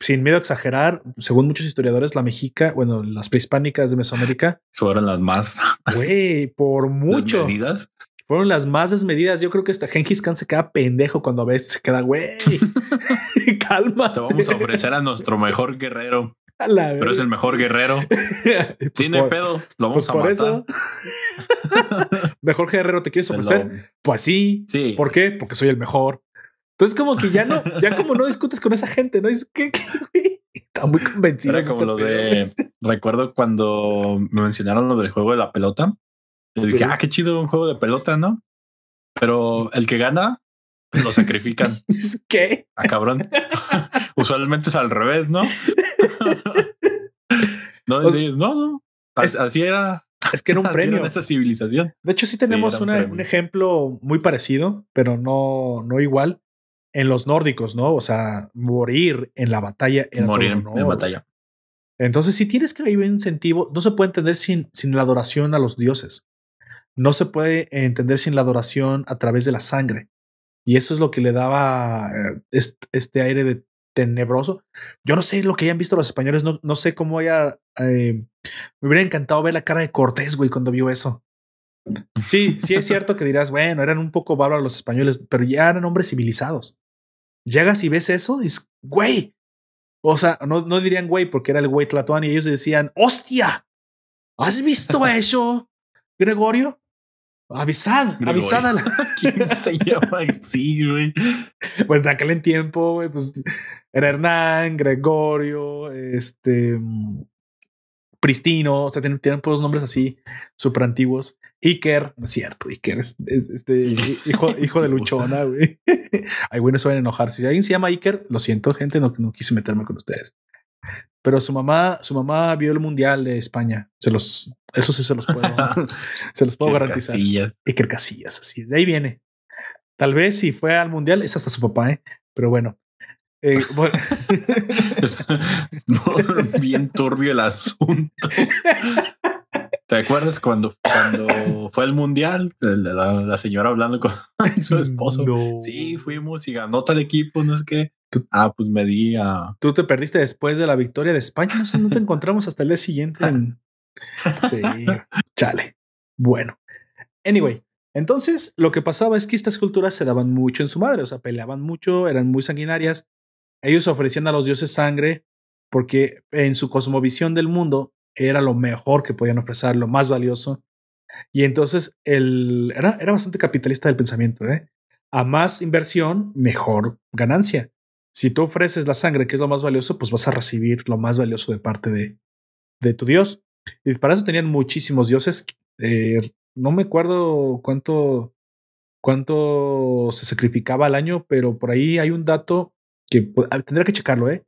sin miedo a exagerar, según muchos historiadores, la mexica, bueno, las prehispánicas de Mesoamérica fueron las más, güey, por mucho. Desmedidas. Fueron las más desmedidas. Yo creo que hasta Genghis Khan se queda pendejo cuando ves, se queda, güey, calma. Te vamos a ofrecer a nuestro mejor guerrero. Pero es el mejor guerrero. pues Tiene pedo, lo vamos pues a por matar. Eso. mejor guerrero te quieres ofrecer. Pues sí. sí. ¿Por qué? Porque soy el mejor. Entonces, como que ya no, ya como no discutes con esa gente, ¿no? Es que, está muy convencido. Era como lo de. Recuerdo cuando me mencionaron lo del juego de la pelota. Les dije, ah, qué chido un juego de pelota, ¿no? Pero el que gana lo sacrifican. ¿Qué? A ah, cabrón. Usualmente es al revés, ¿no? no, no, no. así era. Es que era un premio. Era esa civilización. De hecho, sí tenemos un, ejemplo muy parecido, pero no, no igual. En los nórdicos, ¿no? O sea, morir en la batalla era Morir en, batalla. Entonces, si tienes que vivir un incentivo, no se puede entender sin, sin la adoración a los dioses. No se puede entender sin la adoración a través de la sangre. Y eso es lo que le daba eh, este, aire de tenebroso. Yo no sé lo que hayan visto los españoles, no, no sé cómo haya. Eh, me hubiera encantado ver la cara de Cortés, güey, cuando vio eso. Sí, sí es cierto que dirás, bueno, eran un poco bárbaros los españoles, pero ya eran hombres civilizados. Llegas y ves eso, y es güey. O sea, no, no dirían güey porque era el güey Tlatuán y ellos decían, hostia, ¿has visto eso, Gregorio? Avisad, avisad a la... ¿Quién se llama así, güey? Pues de aquel en tiempo, güey, pues era Hernán, Gregorio, este, Pristino, o sea, tienen, tienen todos nombres así súper antiguos. Iker, no es cierto, Iker es, este hijo, hijo de Luchona, güey. Ay, bueno, se van a enojar. Si alguien se llama Iker, lo siento, gente, no, no quise meterme con ustedes. Pero su mamá, su mamá vio el mundial de España. Se los, eso sí se los puedo, se los puedo garantizar. Casillas. Iker Casillas, así es. De ahí viene. Tal vez si fue al mundial, es hasta su papá, ¿eh? Pero bueno, eh, Bien turbio el asunto. ¿Te acuerdas cuando, cuando fue el mundial? La, señora hablando con su esposo. Sí, fuimos y ganó tal equipo, no sé qué. ah, pues me di a. Tú te perdiste después de la victoria de España. No sé, no te encontramos hasta el día siguiente. Sí, chale. Bueno, anyway, entonces lo que pasaba es que estas culturas se daban mucho en su madre, o sea, peleaban mucho, eran muy sanguinarias ellos ofrecían a los dioses sangre porque en su cosmovisión del mundo era lo mejor que podían ofrecer, lo más valioso. Y entonces el, era, era bastante capitalista del pensamiento. ¿eh? A más inversión, mejor ganancia. Si tú ofreces la sangre, que es lo más valioso, pues vas a recibir lo más valioso de parte de, de tu dios. Y para eso tenían muchísimos dioses. Eh, no me acuerdo cuánto, cuánto se sacrificaba al año, pero por ahí hay un dato que pues, tendrá que checarlo, ¿eh?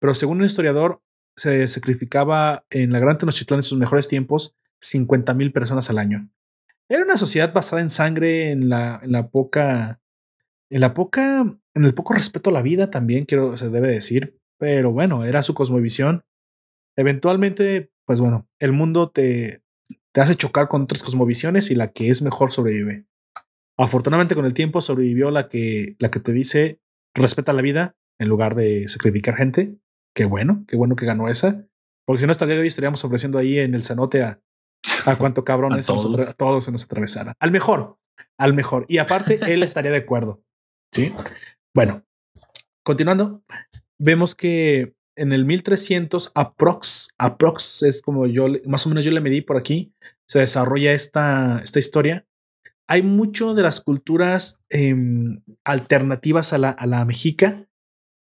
Pero según un historiador, se sacrificaba en la Gran Tenochtitlán en sus mejores tiempos 50 mil personas al año. Era una sociedad basada en sangre, en la, en la poca, en la poca, en el poco respeto a la vida también, quiero, se debe decir. Pero bueno, era su cosmovisión. Eventualmente, pues bueno, el mundo te, te hace chocar con otras cosmovisiones y la que es mejor sobrevive. Afortunadamente con el tiempo sobrevivió la que, la que te dice respeta la vida en lugar de sacrificar gente. Qué bueno, qué bueno que ganó esa. Porque si no, hasta el día de hoy estaríamos ofreciendo ahí en el cenote a, a cuánto cabrones todos. todos se nos atravesara. Al mejor, al mejor. Y aparte, él estaría de acuerdo. Sí. Bueno, continuando, vemos que en el 1300, aprox, aprox es como yo, más o menos yo le medí por aquí, se desarrolla esta, esta historia hay mucho de las culturas em, alternativas a la, a la mexica,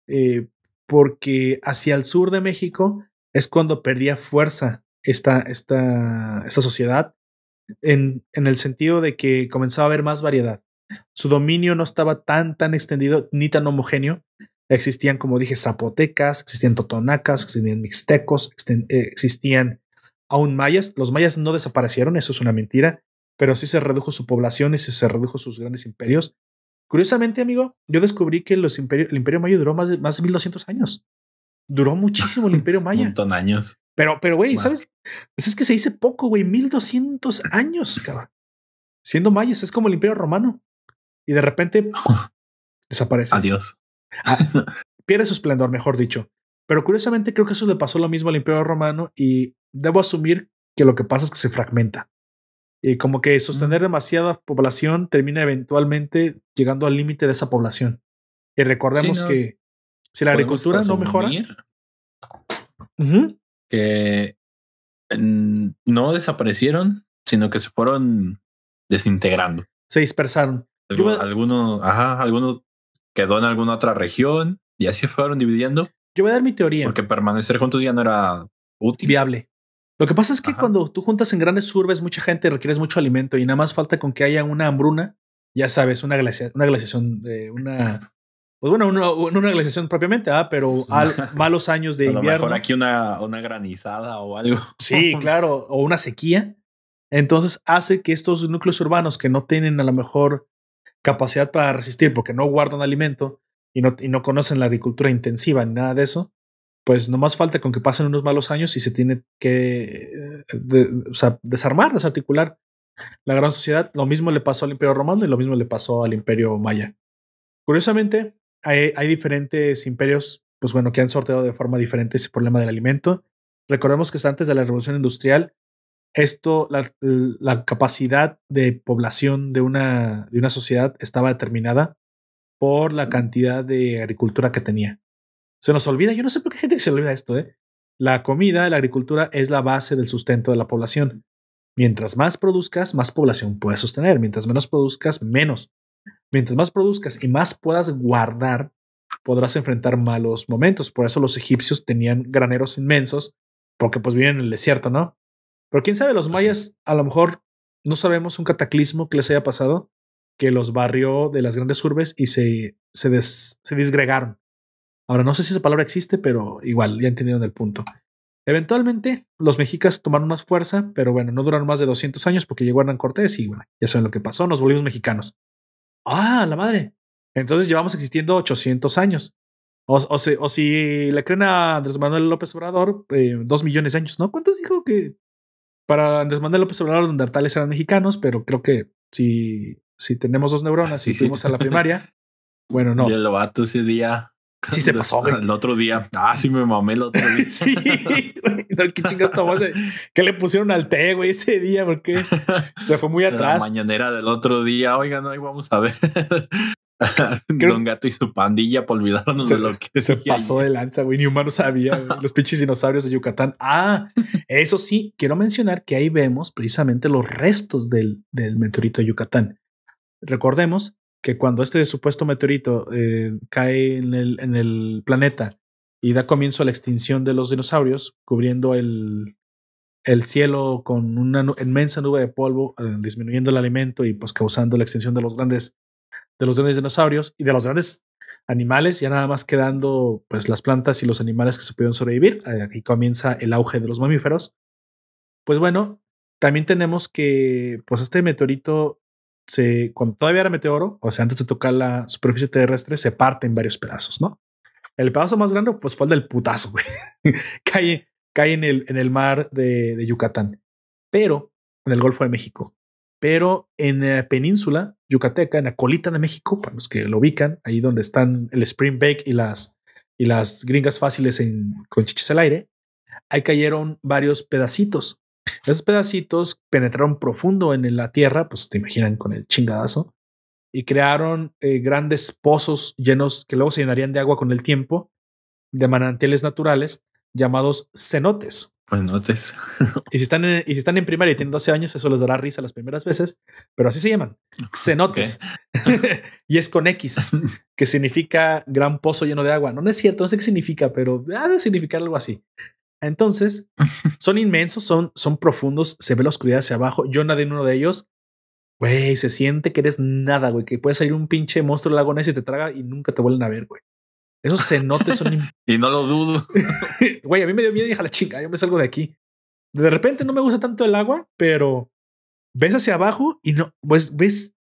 eh, porque hacia el sur de México es cuando perdía fuerza esta, esta, esta sociedad, en, en el sentido de que comenzaba a haber más variedad. Su dominio no estaba tan, tan extendido ni tan homogéneo. Existían, como dije, zapotecas, existían totonacas, existían mixtecos, eh, existían aún mayas. Los mayas no desaparecieron, eso es una mentira pero sí se redujo su población y se redujo sus grandes imperios. Curiosamente, amigo, yo descubrí que los imperios, el imperio maya duró más de, más de 1200 años. Duró muchísimo el imperio maya. Un montón de años. Pero, pero, güey, ¿sabes? Pues es que se dice poco, güey, 1200 años, cabrón. Siendo mayas, es como el imperio romano. Y de repente desaparece. Adiós. Ah, pierde su esplendor, mejor dicho. Pero curiosamente creo que eso le pasó lo mismo al imperio romano y debo asumir que lo que pasa es que se fragmenta. Y como que sostener demasiada población termina eventualmente llegando al límite de esa población. Y recordemos que si la agricultura no mejora, que no desaparecieron, sino que se fueron desintegrando. Se dispersaron. algunos, ajá, algunos quedó en alguna otra región y así fueron dividiendo. Yo voy a dar mi teoría. Porque permanecer juntos ya no era útil. Viable. Lo que pasa es que cuando tú juntas en grandes urbes mucha gente, requieres mucho alimento y nada más falta con que haya una hambruna, ya sabes, una, una glaciación, de una, pues bueno, una, una glaciación propiamente, ah, pero malos años de invierno. A lo mejor aquí una, una granizada o algo. Sí, claro, o una sequía. Entonces hace que estos núcleos urbanos que no tienen a lo mejor capacidad para resistir porque no guardan alimento y no, y no conocen la agricultura intensiva ni nada de eso, pues no más falta con que pasen unos malos años y se tiene que eh, desarmar, desarticular la gran sociedad. Lo mismo le pasó al Imperio Romano y lo mismo le pasó al Imperio Maya. Curiosamente, hay, diferentes imperios, pues bueno, que han sorteado de forma diferente ese problema del alimento. Recordemos que hasta antes de la revolución industrial, esto, la, la capacidad de población de una, de una sociedad estaba determinada por la cantidad de agricultura que tenía. Se nos olvida, yo no sé por qué gente se olvida esto, ¿eh? La comida, la agricultura es la base del sustento de la población. Mientras más produzcas, más población puedes sostener. Mientras menos produzcas, menos. Mientras más produzcas y más puedas guardar, podrás enfrentar malos momentos. Por eso los egipcios tenían graneros inmensos, porque pues viven en el desierto, ¿no? Pero quién sabe, los mayas a lo mejor no sabemos un cataclismo que les haya pasado, que los barrió de las grandes urbes y se, se, se disgregaron. Ahora no sé si esa palabra existe, pero igual ya entendieron el punto. Eventualmente los mexicas tomaron más fuerza, pero bueno, no duraron más de 200 años porque llegó Hernán Cortés y bueno, ya saben lo que pasó, nos volvimos mexicanos. Ah, la madre. Entonces llevamos existiendo 800 años. O, o, o si le creen a Andrés Manuel López Obrador, eh, dos millones de años, ¿no? ¿Cuántos dijo que para Andrés Manuel López Obrador los neandertales eran mexicanos? Pero creo que si, si tenemos dos neuronas y fuimos a la primaria, bueno, no. Y el vato ese día Sí se pasó, El otro día. Ah, sí me mamé el otro día. sí, ¿Qué chingas tomó ese? ¿Qué le pusieron al té, güey, ese día? Porque se fue muy atrás. La mañanera del otro día. Oigan, no, ahí vamos a ver. Don Gato y su pandilla por olvidarnos de lo que se pasó de lanza, güey. Ni humano sabía. Los pinches dinosaurios de Yucatán. Ah, eso sí, quiero mencionar que ahí vemos precisamente los restos del, del meteorito de Yucatán. Recordemos que cuando este supuesto meteorito eh, cae en el, en el planeta y da comienzo a la extinción de los dinosaurios, cubriendo el, el cielo con una inmensa nube de polvo, eh, disminuyendo el alimento y pues causando la extinción de los grandes, de los grandes dinosaurios y de los grandes animales, ya nada más quedando pues las plantas y los animales que se pudieron sobrevivir. Aquí comienza el auge de los mamíferos. Pues bueno, también tenemos que pues este meteorito se, cuando todavía era meteoro, o sea, antes de tocar la superficie terrestre, se parte en varios pedazos, ¿no? El pedazo más grande, pues fue el del putazo, güey. cae, cae en el, en el mar de, Yucatán, pero en el Golfo de México. Pero en la península yucateca, en la colita de México, para los que lo ubican, ahí donde están el Spring Bake y las, y las gringas fáciles con chichis al aire, ahí cayeron varios pedacitos esos pedacitos penetraron profundo en la tierra, pues te imaginan con el chingadazo, y crearon eh, grandes pozos llenos que luego se llenarían de agua con el tiempo, de manantiales naturales llamados cenotes. Cenotes. y, si están en, y si están en primaria y tienen 12 años, eso les dará risa las primeras veces, pero así se llaman, cenotes. y es con X, que significa gran pozo lleno de agua. No, no es cierto, no sé qué significa, pero ha de significar algo así. Entonces, son inmensos, son, son profundos, se ve la oscuridad hacia abajo. Yo nadé en uno de ellos. Güey, se siente que eres nada, güey, que puede salir un pinche monstruo lago y te traga y nunca te vuelven a ver, güey. Esos cenotes son. y no lo dudo. Güey, a mí me dio miedo y dije la chica, yo me salgo de aquí. De repente no me gusta tanto el agua, pero ves hacia abajo y no, pues ves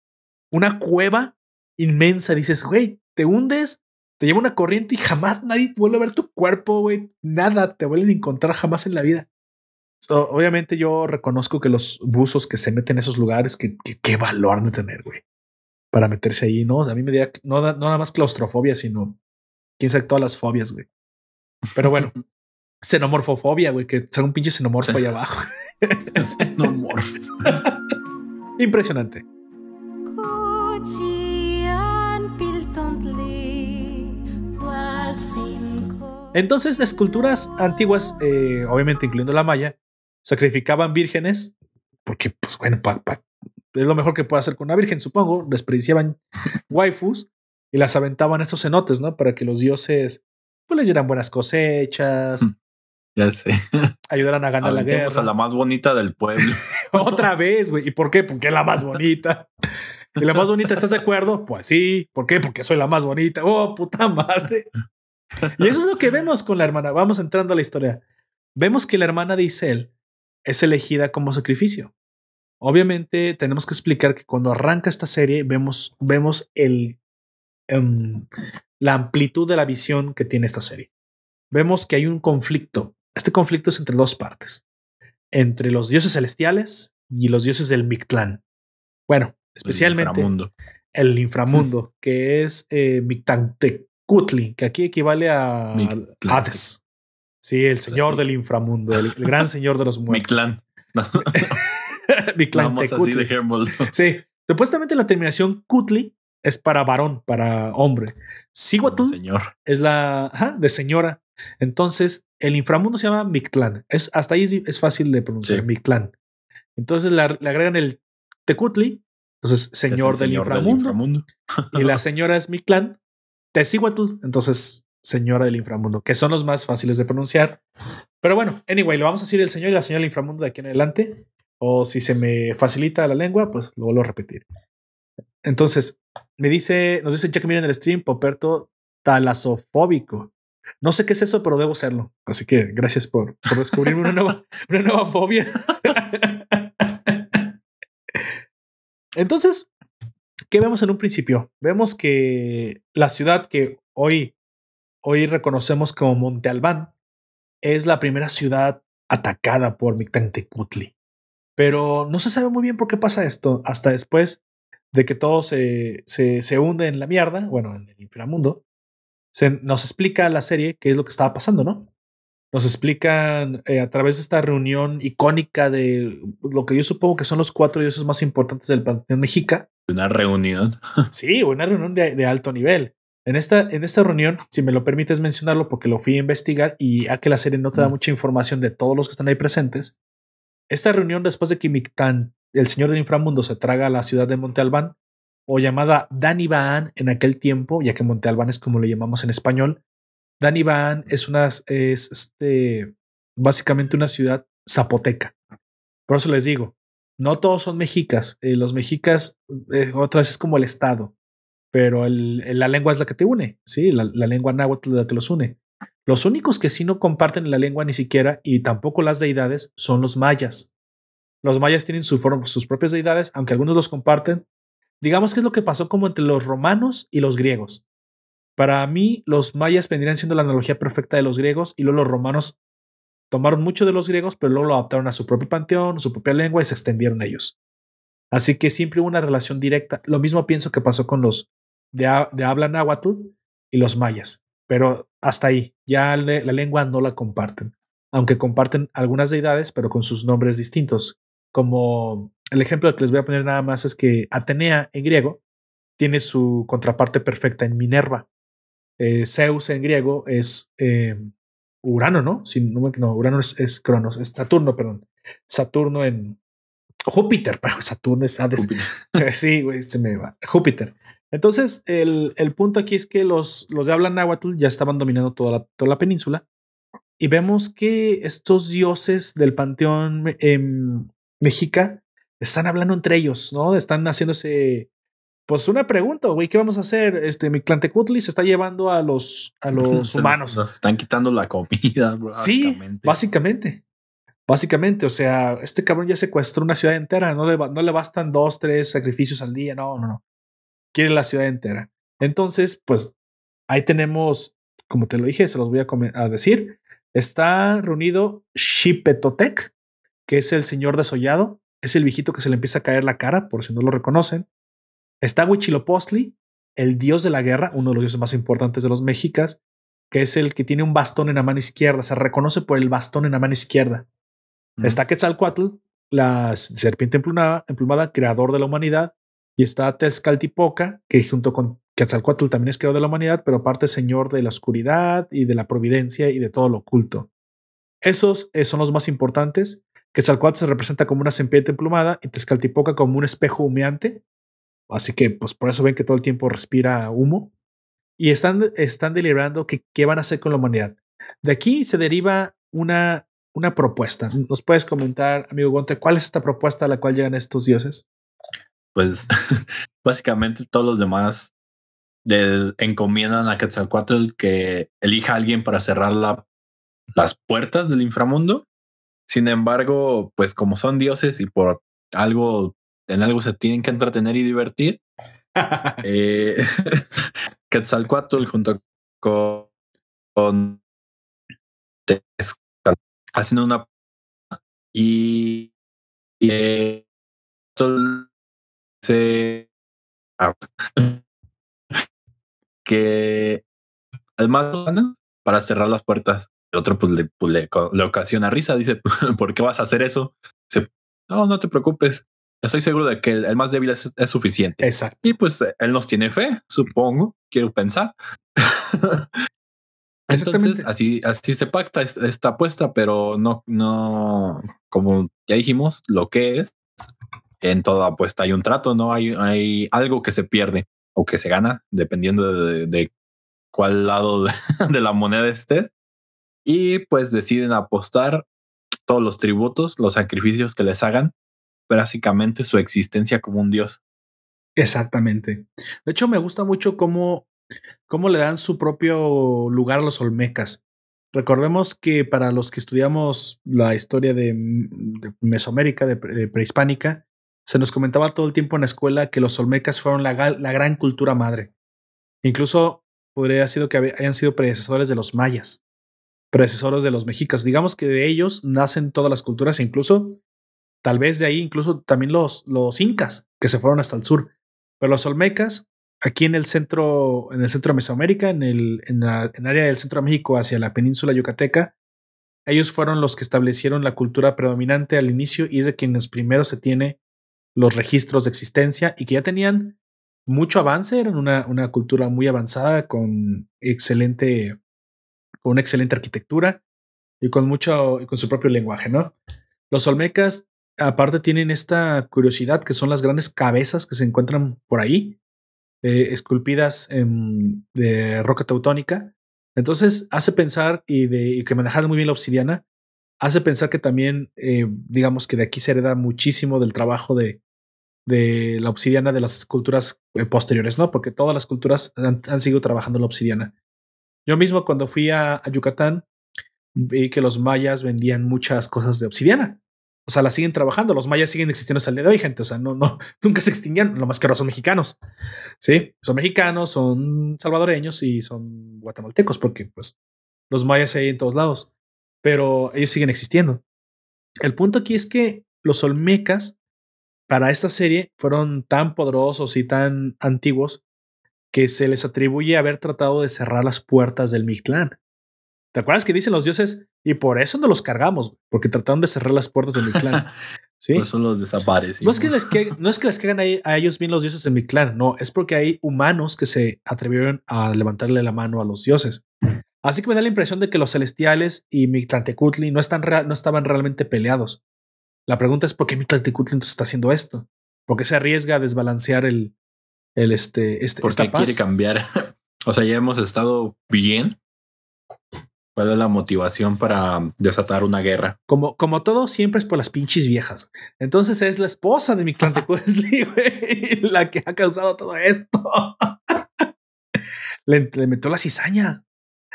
una cueva inmensa. Dices, güey, te hundes te lleva una corriente y jamás nadie vuelve a ver tu cuerpo, güey. Nada te vuelven a encontrar jamás en la vida. obviamente yo reconozco que los buzos que se meten en esos lugares, que, qué valor de tener, güey. Para meterse ahí, ¿no? a mí me da no, no nada más claustrofobia, sino quién sabe todas las fobias, güey. Pero bueno, xenomorfofobia, güey, que sea un pinche xenomorfo ahí abajo. xenomorfo. Impresionante. Entonces, las culturas antiguas, eh, obviamente incluyendo la maya, sacrificaban vírgenes porque, pues bueno, es lo mejor que puede hacer con una virgen, supongo. Desperdiciaban waifus y las aventaban a estos cenotes, ¿no? Para que los dioses pues, les dieran buenas cosechas. Mm, ya sé. Ayudaran a ganar la guerra. a la más bonita del pueblo. Otra vez, güey. ¿Y por qué? Porque es la más bonita. ¿Y la más bonita estás de acuerdo? Pues sí. ¿Por qué? Porque soy la más bonita. Oh, puta madre. Y eso es lo que vemos con la hermana. Vamos entrando a la historia. Vemos que la hermana de Isel es elegida como sacrificio. Obviamente tenemos que explicar que cuando arranca esta serie vemos, vemos el, um, la amplitud de la visión que tiene esta serie. Vemos que hay un conflicto. Este conflicto es entre dos partes. Entre los dioses celestiales y los dioses del Mictlán. Bueno, especialmente el inframundo, el inframundo que es eh, Mictantec Kutli, que aquí equivale a Hades. Sí, el señor del inframundo, el, gran señor de los muertos. Mi clan. Mi clan. Sí, supuestamente la terminación Kutli es para varón, para hombre. Siguatl señor. es la de señora. Entonces, el inframundo se llama Mictlán. Es, hasta ahí es, fácil de pronunciar, Mictlán. Entonces le, agregan el Tecutli, entonces señor, del, inframundo, y la señora es Mictlán, Tecihuatl, entonces señora del inframundo, que son los más fáciles de pronunciar. Pero bueno, anyway, le vamos a decir el señor y la señora del inframundo de aquí en adelante. O si se me facilita la lengua, pues lo vuelvo a repetir. Entonces, me dice, nos dice que miren el stream, Poperto talasofóbico. No sé qué es eso, pero debo serlo. Así que gracias por, por descubrirme una nueva, una nueva fobia. Entonces, ¿qué vemos en un principio? Vemos que la ciudad que hoy, hoy reconocemos como Monte Albán es la primera ciudad atacada por Mictantecutli. Pero no se sabe muy bien por qué pasa esto hasta después de que todo se, se, se hunde en la mierda, bueno, en el inframundo. Se nos explica la serie qué es lo que estaba pasando, ¿no? Nos explican eh, a través de esta reunión icónica de lo que yo supongo que son los cuatro dioses más importantes del panteón mexica. Una reunión. sí, una reunión de, de, alto nivel. En esta, en esta reunión, si me lo permites mencionarlo, porque lo fui a investigar y a que la serie no te da mucha información de todos los que están ahí presentes, esta reunión después de que Mictán, el señor del inframundo, se traga a la ciudad de Monte Albán, o llamada Danibaan en aquel tiempo, ya que Monte Albán es como le llamamos en español, Danibaan es una, es este, básicamente una ciudad zapoteca. Por eso les digo, no todos son mexicas. Eh, los mexicas, eh, otras es como el estado, pero la lengua es la que te une. Sí, la, lengua náhuatl es la que los une. Los únicos que sí no comparten la lengua ni siquiera y tampoco las deidades son los mayas. Los mayas tienen su sus propias deidades, aunque algunos los comparten. Digamos que es lo que pasó como entre los romanos y los griegos. Para mí, los mayas vendrían siendo la analogía perfecta de los griegos y luego los romanos tomaron mucho de los griegos, pero luego lo adaptaron a su propio panteón, su propia lengua y se extendieron ellos. Así que siempre hubo una relación directa. Lo mismo pienso que pasó con los de, habla náhuatl y los mayas, pero hasta ahí, ya la lengua no la comparten, aunque comparten algunas deidades, pero con sus nombres distintos. Como el ejemplo que les voy a poner nada más es que Atenea en griego tiene su contraparte perfecta en Minerva. Eh, Zeus en griego es eh, Urano, ¿no? no, no, Urano es, Cronos, es Saturno, perdón. Saturno en Júpiter, pero Saturno es Hades. sí, güey, se me va. Júpiter. Entonces, el, el, punto aquí es que los, los de habla náhuatl ya estaban dominando toda la, toda la península y vemos que estos dioses del panteón em, mexica están hablando entre ellos, ¿no? Están haciéndose pues una pregunta, güey, ¿qué vamos a hacer? Este, mi Clantecutli se está llevando a los, a los humanos. Nos, están quitando la comida, bro, Sí, básicamente. Básicamente, o sea, este cabrón ya secuestró una ciudad entera, no le, no le bastan dos, tres sacrificios al día, no, no, no. Quiere la ciudad entera. Entonces, pues ahí tenemos, como te lo dije, se los voy a, a decir, está reunido Shipetotec, que es el señor desollado, es el viejito que se le empieza a caer la cara, por si no lo reconocen. Está Huitzilopochtli, el dios de la guerra, uno de los dioses más importantes de los mexicas, que es el que tiene un bastón en la mano izquierda, se reconoce por el bastón en la mano izquierda. Está Quetzalcoatl, la serpiente emplumada, emplumada, creador de la humanidad, y está Tezcaltipoca, que junto con Quetzalcoatl también es creador de la humanidad, pero parte señor de la oscuridad y de la providencia y de todo lo oculto. Esos eh, son los más importantes. Quetzalcoatl se representa como una serpiente emplumada y Tezcaltipoca como un espejo humeante, Así que, pues por eso ven que todo el tiempo respira humo. Y están, están deliberando que, qué van a hacer con la humanidad. De aquí se deriva una, una propuesta. ¿Nos puedes comentar, amigo Gonte, cuál es esta propuesta a la cual llegan estos dioses? Pues básicamente todos los demás encomiendan a Quetzalcoatl que elija a alguien para cerrar la, las puertas del inframundo. Sin embargo, pues como son dioses y por algo en algo se tienen que entretener y divertir. eh, Quetzalcoatl junto con, con haciendo una y, y eh, se que además para cerrar las puertas el otro pues, le, pues, le, le, ocasiona risa dice ¿por qué vas a hacer eso? Dice, no no te preocupes estoy seguro de que el, más débil es, suficiente. Exacto. Y pues él nos tiene fe, supongo, quiero pensar. Entonces, así, así se pacta esta apuesta, pero no, no, como ya dijimos, lo que es, en toda apuesta hay un trato, ¿no? Hay, hay algo que se pierde o que se gana, dependiendo de, cuál lado de, la moneda estés. Y pues deciden apostar todos los tributos, los sacrificios que les hagan, básicamente su existencia como un dios. Exactamente. De hecho, me gusta mucho cómo, cómo le dan su propio lugar a los olmecas. Recordemos que para los que estudiamos la historia de, Mesoamérica, de, prehispánica, se nos comentaba todo el tiempo en la escuela que los olmecas fueron la, la gran cultura madre. Incluso podría sido que hayan sido predecesores de los mayas, predecesores de los mexicas. Digamos que de ellos nacen todas las culturas, incluso tal vez de ahí, incluso también los, los incas que se fueron hasta el sur. Pero los olmecas, aquí en el centro, en el centro de Mesoamérica, en el, en área del centro de México hacia la península yucateca, ellos fueron los que establecieron la cultura predominante al inicio y es de quienes primero se tiene los registros de existencia y que ya tenían mucho avance, eran una, una cultura muy avanzada con excelente, con una excelente arquitectura y con mucho, y con su propio lenguaje, ¿no? Los olmecas aparte tienen esta curiosidad que son las grandes cabezas que se encuentran por ahí, eh, esculpidas en, de roca teutónica. Entonces hace pensar y, de, que manejaron muy bien la obsidiana, hace pensar que también, eh, digamos que de aquí se hereda muchísimo del trabajo de, la obsidiana de las culturas eh, posteriores, ¿no? Porque todas las culturas han, han seguido trabajando la obsidiana. Yo mismo cuando fui a Yucatán vi que los mayas vendían muchas cosas de obsidiana o sea, la siguen trabajando. Los mayas siguen existiendo hasta el día de hoy, gente. O sea, no, no, nunca se extinguían. Lo más que ahora son mexicanos. Sí, son mexicanos, son salvadoreños y son guatemaltecos, porque pues los mayas hay en todos lados. Pero ellos siguen existiendo. El punto aquí es que los olmecas para esta serie fueron tan poderosos y tan antiguos que se les atribuye haber tratado de cerrar las puertas del Mictlán. ¿Te acuerdas que dicen los dioses? Y por eso no los cargamos, porque trataron de cerrar las puertas de mi clan. Sí. Por eso los desaparecen. No es que les, que, no es que les caigan a ellos bien los dioses en mi clan, no, es porque hay humanos que se atrevieron a levantarle la mano a los dioses. Así que me da la impresión de que los celestiales y Mictlantecutli no, están no estaban realmente peleados. La pregunta es por qué Mictlantecutli entonces está haciendo esto. ¿Por qué se arriesga a desbalancear el, el este, este Porque quiere cambiar. o sea, ya hemos estado bien ¿Cuál es la motivación para desatar una guerra? Como, como todo, siempre es por las pinches viejas. Entonces es la esposa de mi clan la que ha causado todo esto. le, metió la cizaña.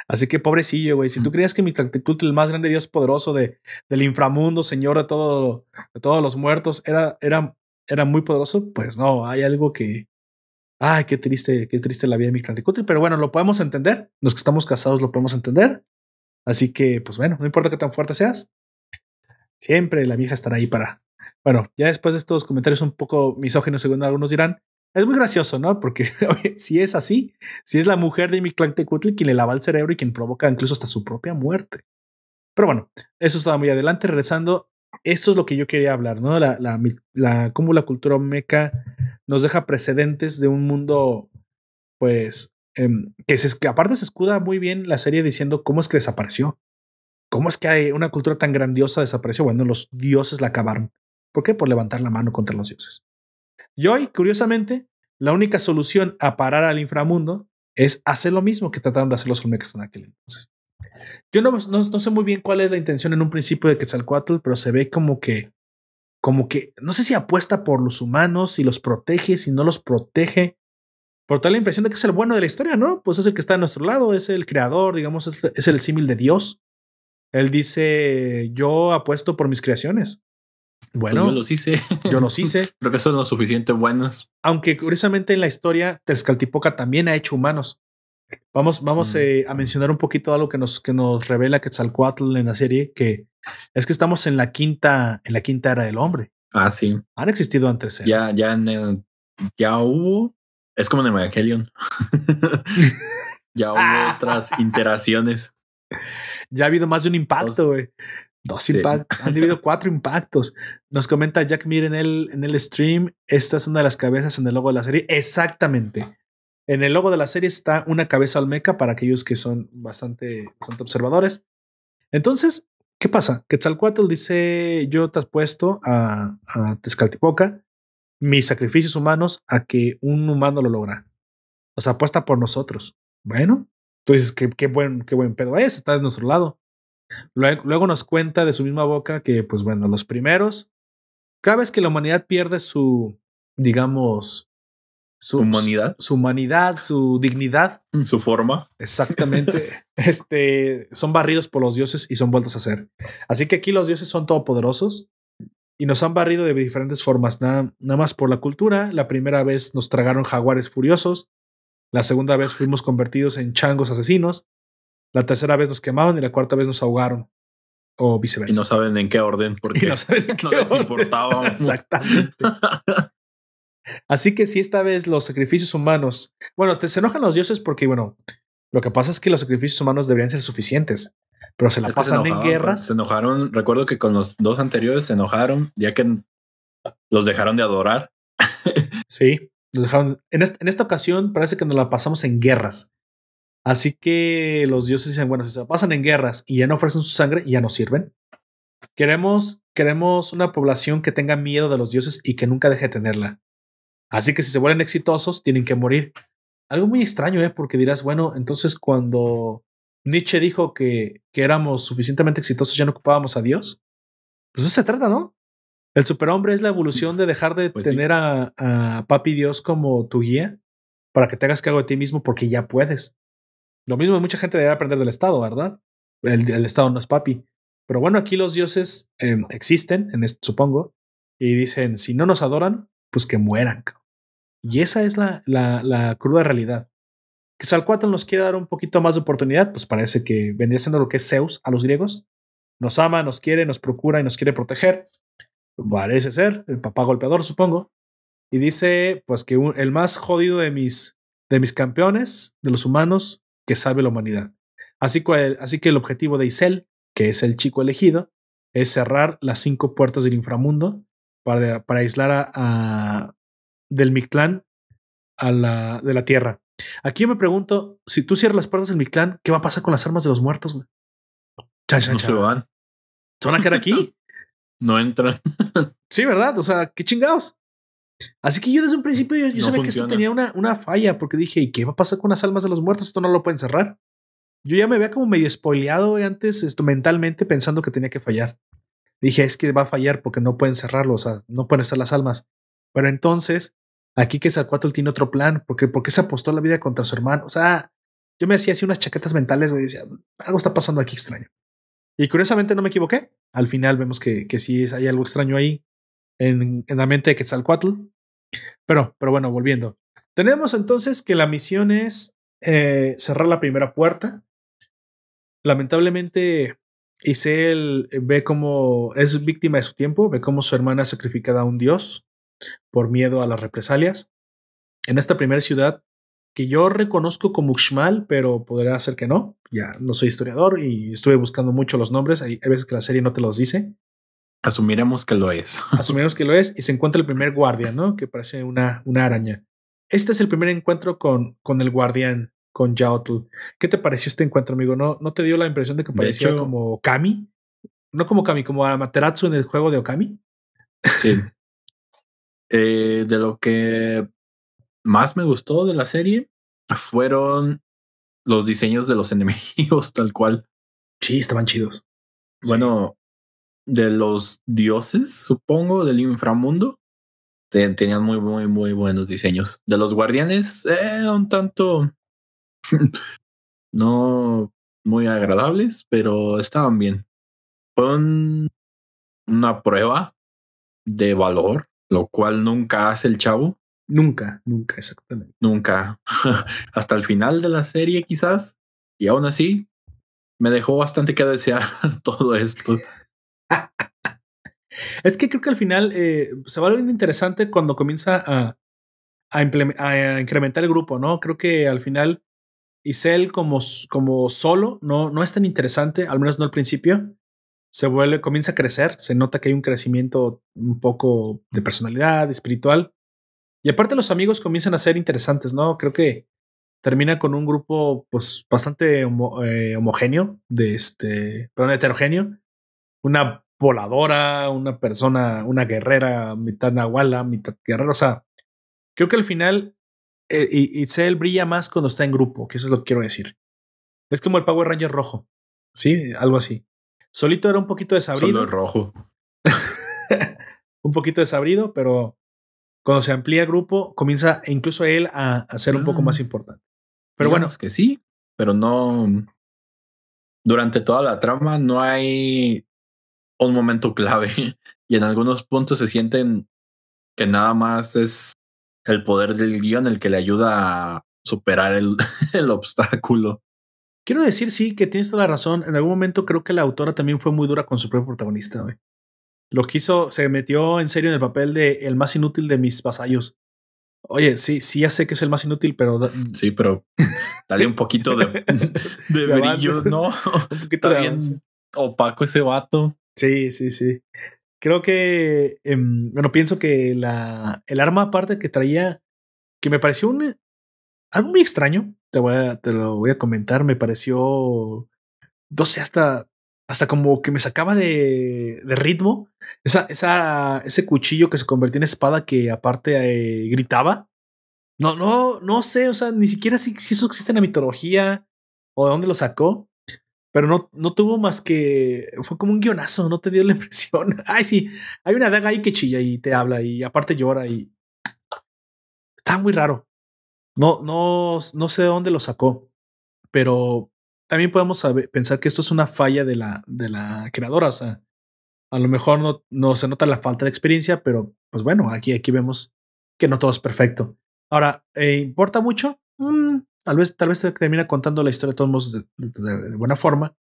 Así que pobrecillo, güey. Si tú creías que mi el más grande Dios poderoso de, del inframundo, señor de, todo, de todos los muertos, era, era, era muy poderoso, pues no, hay algo que. Ay, qué triste, qué triste la vida de mi Pero bueno, lo podemos entender. Los que estamos casados lo podemos entender. Así que, pues bueno, no importa qué tan fuerte seas, siempre la vieja estará ahí para. Bueno, ya después de estos comentarios un poco misóginos, según algunos dirán, es muy gracioso, ¿no? Porque si es así, si es la mujer de mi clan Tecutli quien le lava el cerebro y quien provoca incluso hasta su propia muerte. Pero bueno, eso estaba muy adelante. Regresando, esto es lo que yo quería hablar, ¿no? La, la, la cómo la cultura meca nos deja precedentes de un mundo, pues, Em, que, se, que aparte se escuda muy bien la serie diciendo cómo es que desapareció. ¿Cómo es que hay una cultura tan grandiosa desapareció? Bueno, los dioses la acabaron. ¿Por qué? Por levantar la mano contra los dioses. Y hoy, curiosamente, la única solución a parar al inframundo es hacer lo mismo que trataron de hacer los olmecas en aquel entonces. Yo no, no, no, sé muy bien cuál es la intención en un principio de Quetzalcoatl, pero se ve como que, como que, no sé si apuesta por los humanos, si los protege, si no los protege, por tal la impresión de que es el bueno de la historia, ¿no? Pues es el que está a nuestro lado, es el creador, digamos, es, el símil de Dios. Él dice, yo apuesto por mis creaciones. Pues bueno, yo los hice. Yo los hice. Creo que son lo suficiente buenos. Aunque curiosamente en la historia, Tezcaltipoca también ha hecho humanos. Vamos, vamos mm. eh, a mencionar un poquito algo que nos, que nos revela Quetzalcoatl en la serie, que es que estamos en la quinta, en la quinta era del hombre. Ah, sí. Han existido antes. Ya, ya en el, ya hubo es como en Evangelion. ya hubo otras interacciones. Ya ha habido más de un impacto, güey. Dos impactos. Han habido cuatro impactos. Nos comenta Jack Mir en el, en el stream. Esta es una de las cabezas en el logo de la serie. Exactamente. En el logo de la serie está una cabeza olmeca para aquellos que son bastante, bastante observadores. Entonces, ¿qué pasa? Quetzalcoatl dice: Yo te has puesto a, a Tezcaltipoca mis sacrificios humanos a que un humano lo logra. O sea, apuesta por nosotros. Bueno, tú dices: Qué, qué buen, qué buen pedo es, está de nuestro lado. Luego, luego nos cuenta de su misma boca que, pues bueno, los primeros, cada vez que la humanidad pierde su, digamos, su humanidad, su, su humanidad, su dignidad, su forma. Exactamente. este son barridos por los dioses y son vueltos a ser. Así que aquí los dioses son todopoderosos y nos han barrido de diferentes formas. Nada, nada más por la cultura. La primera vez nos tragaron jaguares furiosos. La segunda vez fuimos convertidos en changos asesinos. La tercera vez nos quemaron y la cuarta vez nos ahogaron. O viceversa. Y no saben en qué orden, porque no saben en qué no les orden. importaba. Exactamente. Así que si esta vez los sacrificios humanos, bueno, te se enojan los dioses porque, bueno, lo que pasa es que los sacrificios humanos deberían ser suficientes, pero se la Es que se pasan en enojaban, guerras. Se enojaron. Recuerdo que con los dos anteriores se enojaron, ya que los dejaron de adorar. Sí, nos dejaron. En, en esta ocasión parece que nos la pasamos en guerras. Así que los dioses dicen, bueno, si se la pasan en guerras y ya no ofrecen su sangre, ya no sirven. Queremos, queremos una población que tenga miedo de los dioses y que nunca deje de tenerla. Así que si se vuelven exitosos, tienen que morir. Algo muy extraño, ¿eh? Porque dirás, bueno, entonces cuando Nietzsche dijo que, que éramos suficientemente exitosos, ya no ocupábamos a Dios. Pues eso se trata, ¿no? El superhombre es la evolución de dejar de Pues sí. tener a, a Papi Dios como tu guía para que te hagas cargo de ti mismo porque ya puedes. Lo mismo mucha gente debe aprender del Estado, ¿verdad? El, el Estado no es Papi. Pero bueno, aquí los dioses eh, existen, en este, supongo, y dicen, si no nos adoran, pues que mueran. Y esa es la, la, la cruda realidad. Que Salcuatl nos quiere dar un poquito más de oportunidad, pues parece que vendría siendo lo que es Zeus a los griegos. Nos ama, nos quiere, nos procura y nos quiere proteger. Parece ser, el papá golpeador, supongo. Y dice, pues que el más jodido de mis, de mis campeones, de los humanos, que salve la humanidad. Así que, el objetivo de Isel, que es el chico elegido, es cerrar las cinco puertas del inframundo para, para aislar a, a- del Mictlán a la, de la tierra. Aquí yo me pregunto, si tú cierras las puertas del Mictlán, ¿qué va a pasar con las armas de los muertos? güey? Chan, chan, No chan. se van, ¿Se van a quedar aquí? no entran. Sí, ¿verdad? O sea, qué chingados. Así que yo desde un principio yo, yo No sabía que esto tenía una, una falla porque dije, ¿y qué va a pasar con las almas de los muertos? Esto no lo pueden cerrar. Yo ya me había como medio spoileado antes esto mentalmente pensando que tenía que fallar. Dije, es que va a fallar porque no pueden cerrarlo, o sea, no pueden estar las almas. Pero entonces, aquí que Salcuatl tiene otro plan, porque ¿por qué se apostó la vida contra su hermano? O sea, yo me hacía así unas chaquetas mentales, güey, decía, algo está pasando aquí extraño. Y curiosamente no me equivoqué. Al final vemos que, que sí hay algo extraño ahí en, en la mente de Quetzalcoatl. Pero, pero bueno, volviendo. Tenemos entonces que la misión es eh, cerrar la primera puerta. Lamentablemente, Isel ve como es víctima de su tiempo, ve como su hermana es sacrificada a un dios por miedo a las represalias. En esta primera ciudad, que yo reconozco como Uxmal, pero podría ser que no. Ya no soy historiador y estuve buscando mucho los nombres. Hay, hay veces que la serie no te los dice. Asumiremos que lo es. Asumimos que lo es y se encuentra el primer guardián, ¿no? Que parece una, una araña. Este es el primer encuentro con, con el guardián, con Yaotl. ¿Qué te pareció este encuentro, amigo? ¿No, ¿No te dio la impresión de que De parecía hecho- como Kami? No como Kami, como Amaterasu en el juego de Okami. Sí. Eh, de lo que más me gustó de la serie fueron los diseños de los enemigos, tal cual. Sí, estaban chidos. Sí. Bueno, de los dioses, supongo, del inframundo, te- tenían muy, muy, muy buenos diseños. De los guardianes, eh, un tanto no muy agradables, pero estaban bien. Fue un- una prueba de valor, lo cual nunca hace el chavo, Nunca, nunca, exactamente. nunca. Hasta el final de la serie, quizás, y aún así me dejó bastante que desear todo esto. Es que creo que al final eh, se va a ver interesante cuando comienza a, a, a incrementar el grupo, ¿no? Creo que al final Isel como, como solo no, no es tan interesante, al menos no al principio. Se vuelve, comienza a crecer, se nota que hay un crecimiento un poco de personalidad, espiritual. Y aparte los amigos comienzan a ser interesantes, ¿no? Creo que termina con un grupo pues bastante eh, homogéneo, de este, perdón, heterogéneo. Una voladora, una persona, una guerrera, mitad nahuala, mitad guerrera. O sea, creo que al final eh, Itzel brilla más cuando está en grupo, que eso es lo que quiero decir. Es como el Power Ranger rojo. Sí, algo así. Solito era un poquito desabrido. Solo rojo. un poquito desabrido, pero cuando se amplía el grupo, comienza incluso él a, ser un poco más ah. importante. Pero bueno. que sí, pero no. Durante toda la trama no hay un momento clave y en algunos puntos se sienten que nada más es el poder del guion el que le ayuda a superar el, el obstáculo. Quiero decir, sí, que tienes toda la razón. En algún momento creo que la autora también fue muy dura con su propio protagonista. Lo quiso, se metió en serio en el papel de el más inútil de mis vasallos. Oye, sí, sí, ya sé que es el más inútil, pero. Sí, pero dale un poquito de, de, brillo, ¿no? un poquito de bien opaco ese vato. Sí, sí, sí. Creo que. Em, bueno, pienso que la, el arma aparte que traía, que me pareció un, algo muy extraño, te, voy a, te lo voy a comentar, me pareció, no sé, hasta, hasta como que me sacaba de, de ritmo. Esa, esa, ese cuchillo que se convirtió en espada que aparte eh, gritaba. No, no, no sé, o sea, ni siquiera si, si, eso existe en la mitología o de dónde lo sacó. Pero no, no tuvo más que. Fue como un guionazo, no te dio la impresión. Ay, sí, hay una daga ahí que chilla y te habla y aparte llora y. Está muy raro. No, no, no sé de dónde lo sacó, pero también podemos pensar que esto es una falla de la, de la creadora. O sea, a lo mejor no, no se nota la falta de experiencia, pero pues bueno, aquí, aquí vemos que no todo es perfecto. Ahora, eh, ¿importa mucho? Mm, tal vez, tal vez te termina contando la historia de todos modos de, buena forma.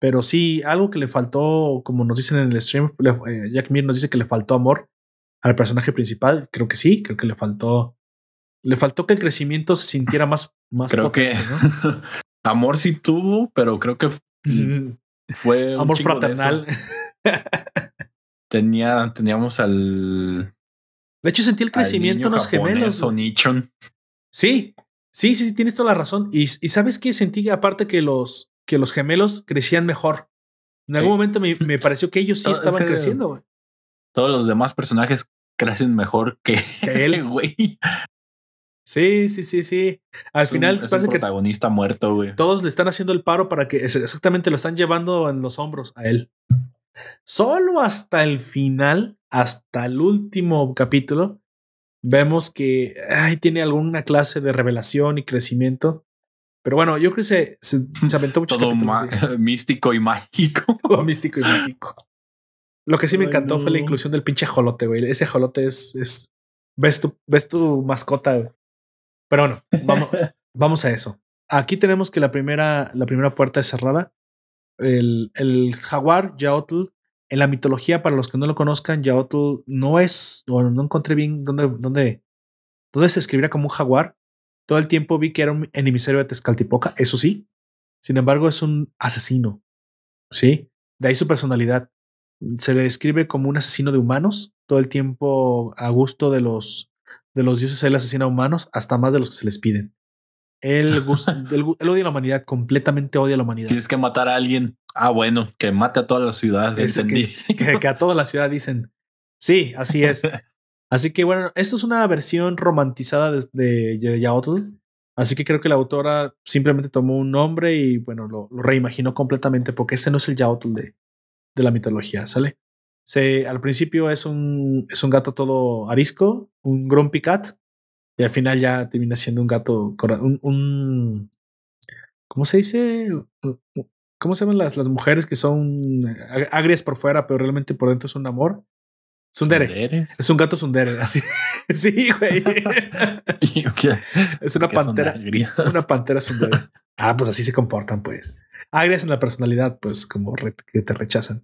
Pero sí, algo que le faltó, como nos dicen en el stream, eh, Jack Mir nos dice que le faltó amor al personaje principal. Creo que sí, creo que le faltó le faltó que el crecimiento se sintiera más, más creo que amor sí tuvo, pero creo que fue amor fraternal. Tenía, teníamos al. De hecho, sentí el crecimiento en los gemelos. Sí, sí, sí, sí, tienes toda la razón. Y, y sabes qué sentí aparte que los, que los gemelos crecían mejor. En algún momento me, me, pareció que ellos sí estaban creciendo. Todos los demás personajes crecen mejor que, que él, güey. Sí, sí, sí, sí. Al final es parece un protagonista muerto, güey. Todos le están haciendo el paro para que exactamente lo están llevando en los hombros a él. Solo hasta el final, hasta el último capítulo, vemos que ay, tiene alguna clase de revelación y crecimiento. Pero bueno, yo creo que se, se, aventó mucho. Todo místico y mágico. Todo místico y mágico. Lo que sí me encantó fue la inclusión del pinche jolote, güey. Ese jolote es, es ves tu, ves tu mascota, güey. Pero bueno, vamos, vamos a eso. Aquí tenemos que la primera, la primera puerta es cerrada. El, el jaguar, Yaotl, en la mitología, para los que no lo conozcan, Yaotl no es, bueno, no encontré bien dónde, dónde, dónde se escribiera como un jaguar. Todo el tiempo vi que era un enemisario de Tezcaltipoca, eso sí. Sin embargo, es un asesino. Sí, de ahí su personalidad. Se le describe como un asesino de humanos, todo el tiempo a gusto de los de los dioses él asesina a humanos hasta más de los que se les piden. Él, odia a la humanidad, completamente odia a la humanidad. Tienes que matar a alguien. Ah, bueno, que mate a toda la ciudad. Que, que, a toda la ciudad dicen. Sí, así es. Así que bueno, esto es una versión romantizada de, de, Yaotl. Así que creo que la autora simplemente tomó un nombre y bueno, lo, lo reimaginó completamente porque este no es el Yaotl de, de la mitología, ¿sale? Se, al principio es un, es un gato todo arisco, un grumpy cat, y al final ya termina siendo un gato, un, un ¿cómo se dice? ¿Cómo se llaman las, las mujeres que son agrias por fuera, pero realmente por dentro es un amor? Sundere. Es un gato sundere, así. sí, güey. es una pantera. Una pantera sundere. Ah, pues así se comportan, pues. Agrias en la personalidad, pues como que te rechazan.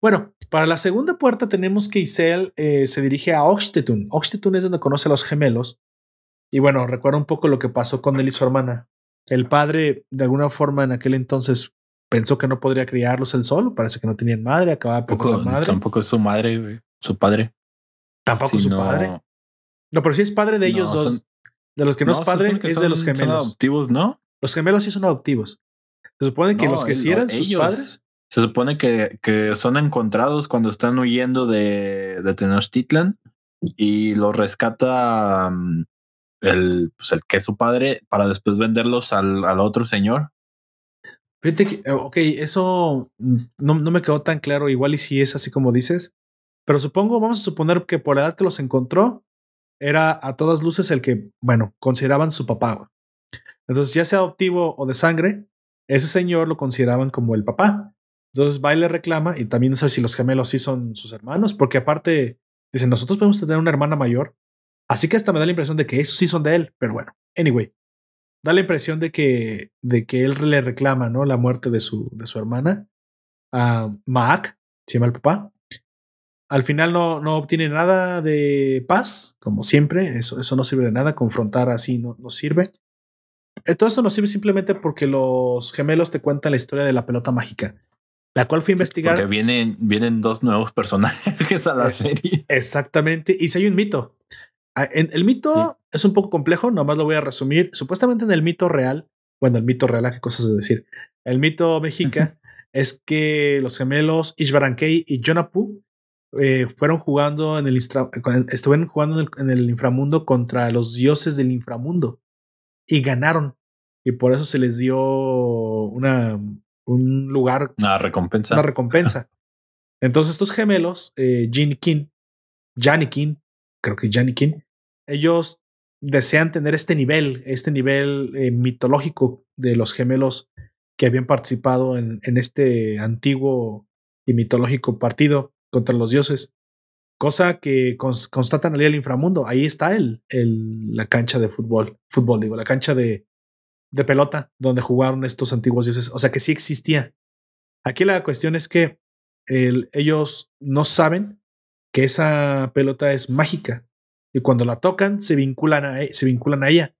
Bueno, para la segunda puerta tenemos que Isel eh, se dirige a Oxtetun. Oxtetun es donde conoce a los gemelos. Y bueno, recuerda un poco lo que pasó con él y su hermana. El padre, de alguna forma, en aquel entonces pensó que no podría criarlos él solo. Parece que no tenían madre, acababa poco, madre. Tampoco es su madre, su padre. Tampoco es su padre. No, pero sí es padre de ellos dos. De los que no, es padre, es de los gemelos. Son adoptivos, ¿no? Los gemelos sí son adoptivos. Se supone que los que sí eran sus padres. Se supone que, que, son encontrados cuando están huyendo de, de Tenochtitlan y los rescata mm, el, pues el que es su padre para después venderlos al, al otro señor. Fíjate que, eh, ok, eso no, no, me quedó tan claro, igual y si es así como dices, pero supongo, vamos a suponer que por la edad que los encontró, era a todas luces el que, bueno, consideraban su papá. Entonces, ya sea adoptivo o de sangre, ese señor lo consideraban como el papá. Entonces va y le reclama, y también no sé si los gemelos sí son sus hermanos, porque aparte dicen, nosotros podemos tener una hermana mayor, así que hasta me da la impresión de que esos sí son de él, pero bueno, anyway, da la impresión de que, de que él le reclama, ¿no? La muerte de su, de su hermana, a Maak, se llama el papá. Al final no, no obtiene nada de paz, como siempre, eso, eso no sirve de nada, confrontar así no, no sirve. Eh, todo esto nos sirve simplemente porque los gemelos te cuentan la historia de la pelota mágica, la cual fui a investigar. Porque vienen, vienen dos nuevos personajes a la serie. Exactamente. Y si hay un mito. Ah, en, el mito es un poco complejo, nomás lo voy a resumir. Supuestamente en el mito real, bueno, el mito real, ¿qué cosas de decir? El mito mexica es que los gemelos Ishbarankei y Jonapu eh, fueron jugando en el estuvieron jugando en el inframundo contra los dioses del inframundo y ganaron. Y por eso se les dio una, un lugar. Una recompensa. Una recompensa. Entonces, estos gemelos, eh, Jin King, King, creo que King, ellos desean tener este nivel, este nivel eh, mitológico de los gemelos que habían participado en, en este antiguo y mitológico partido contra los dioses cosa que constatan al inframundo. Ahí está el, el, la cancha de fútbol, fútbol, digo, la cancha de, de pelota donde jugaron estos antiguos dioses. O sea que sí existía. Aquí la cuestión es que ellos no saben que esa pelota es mágica y cuando la tocan se vinculan a, se vinculan a ella.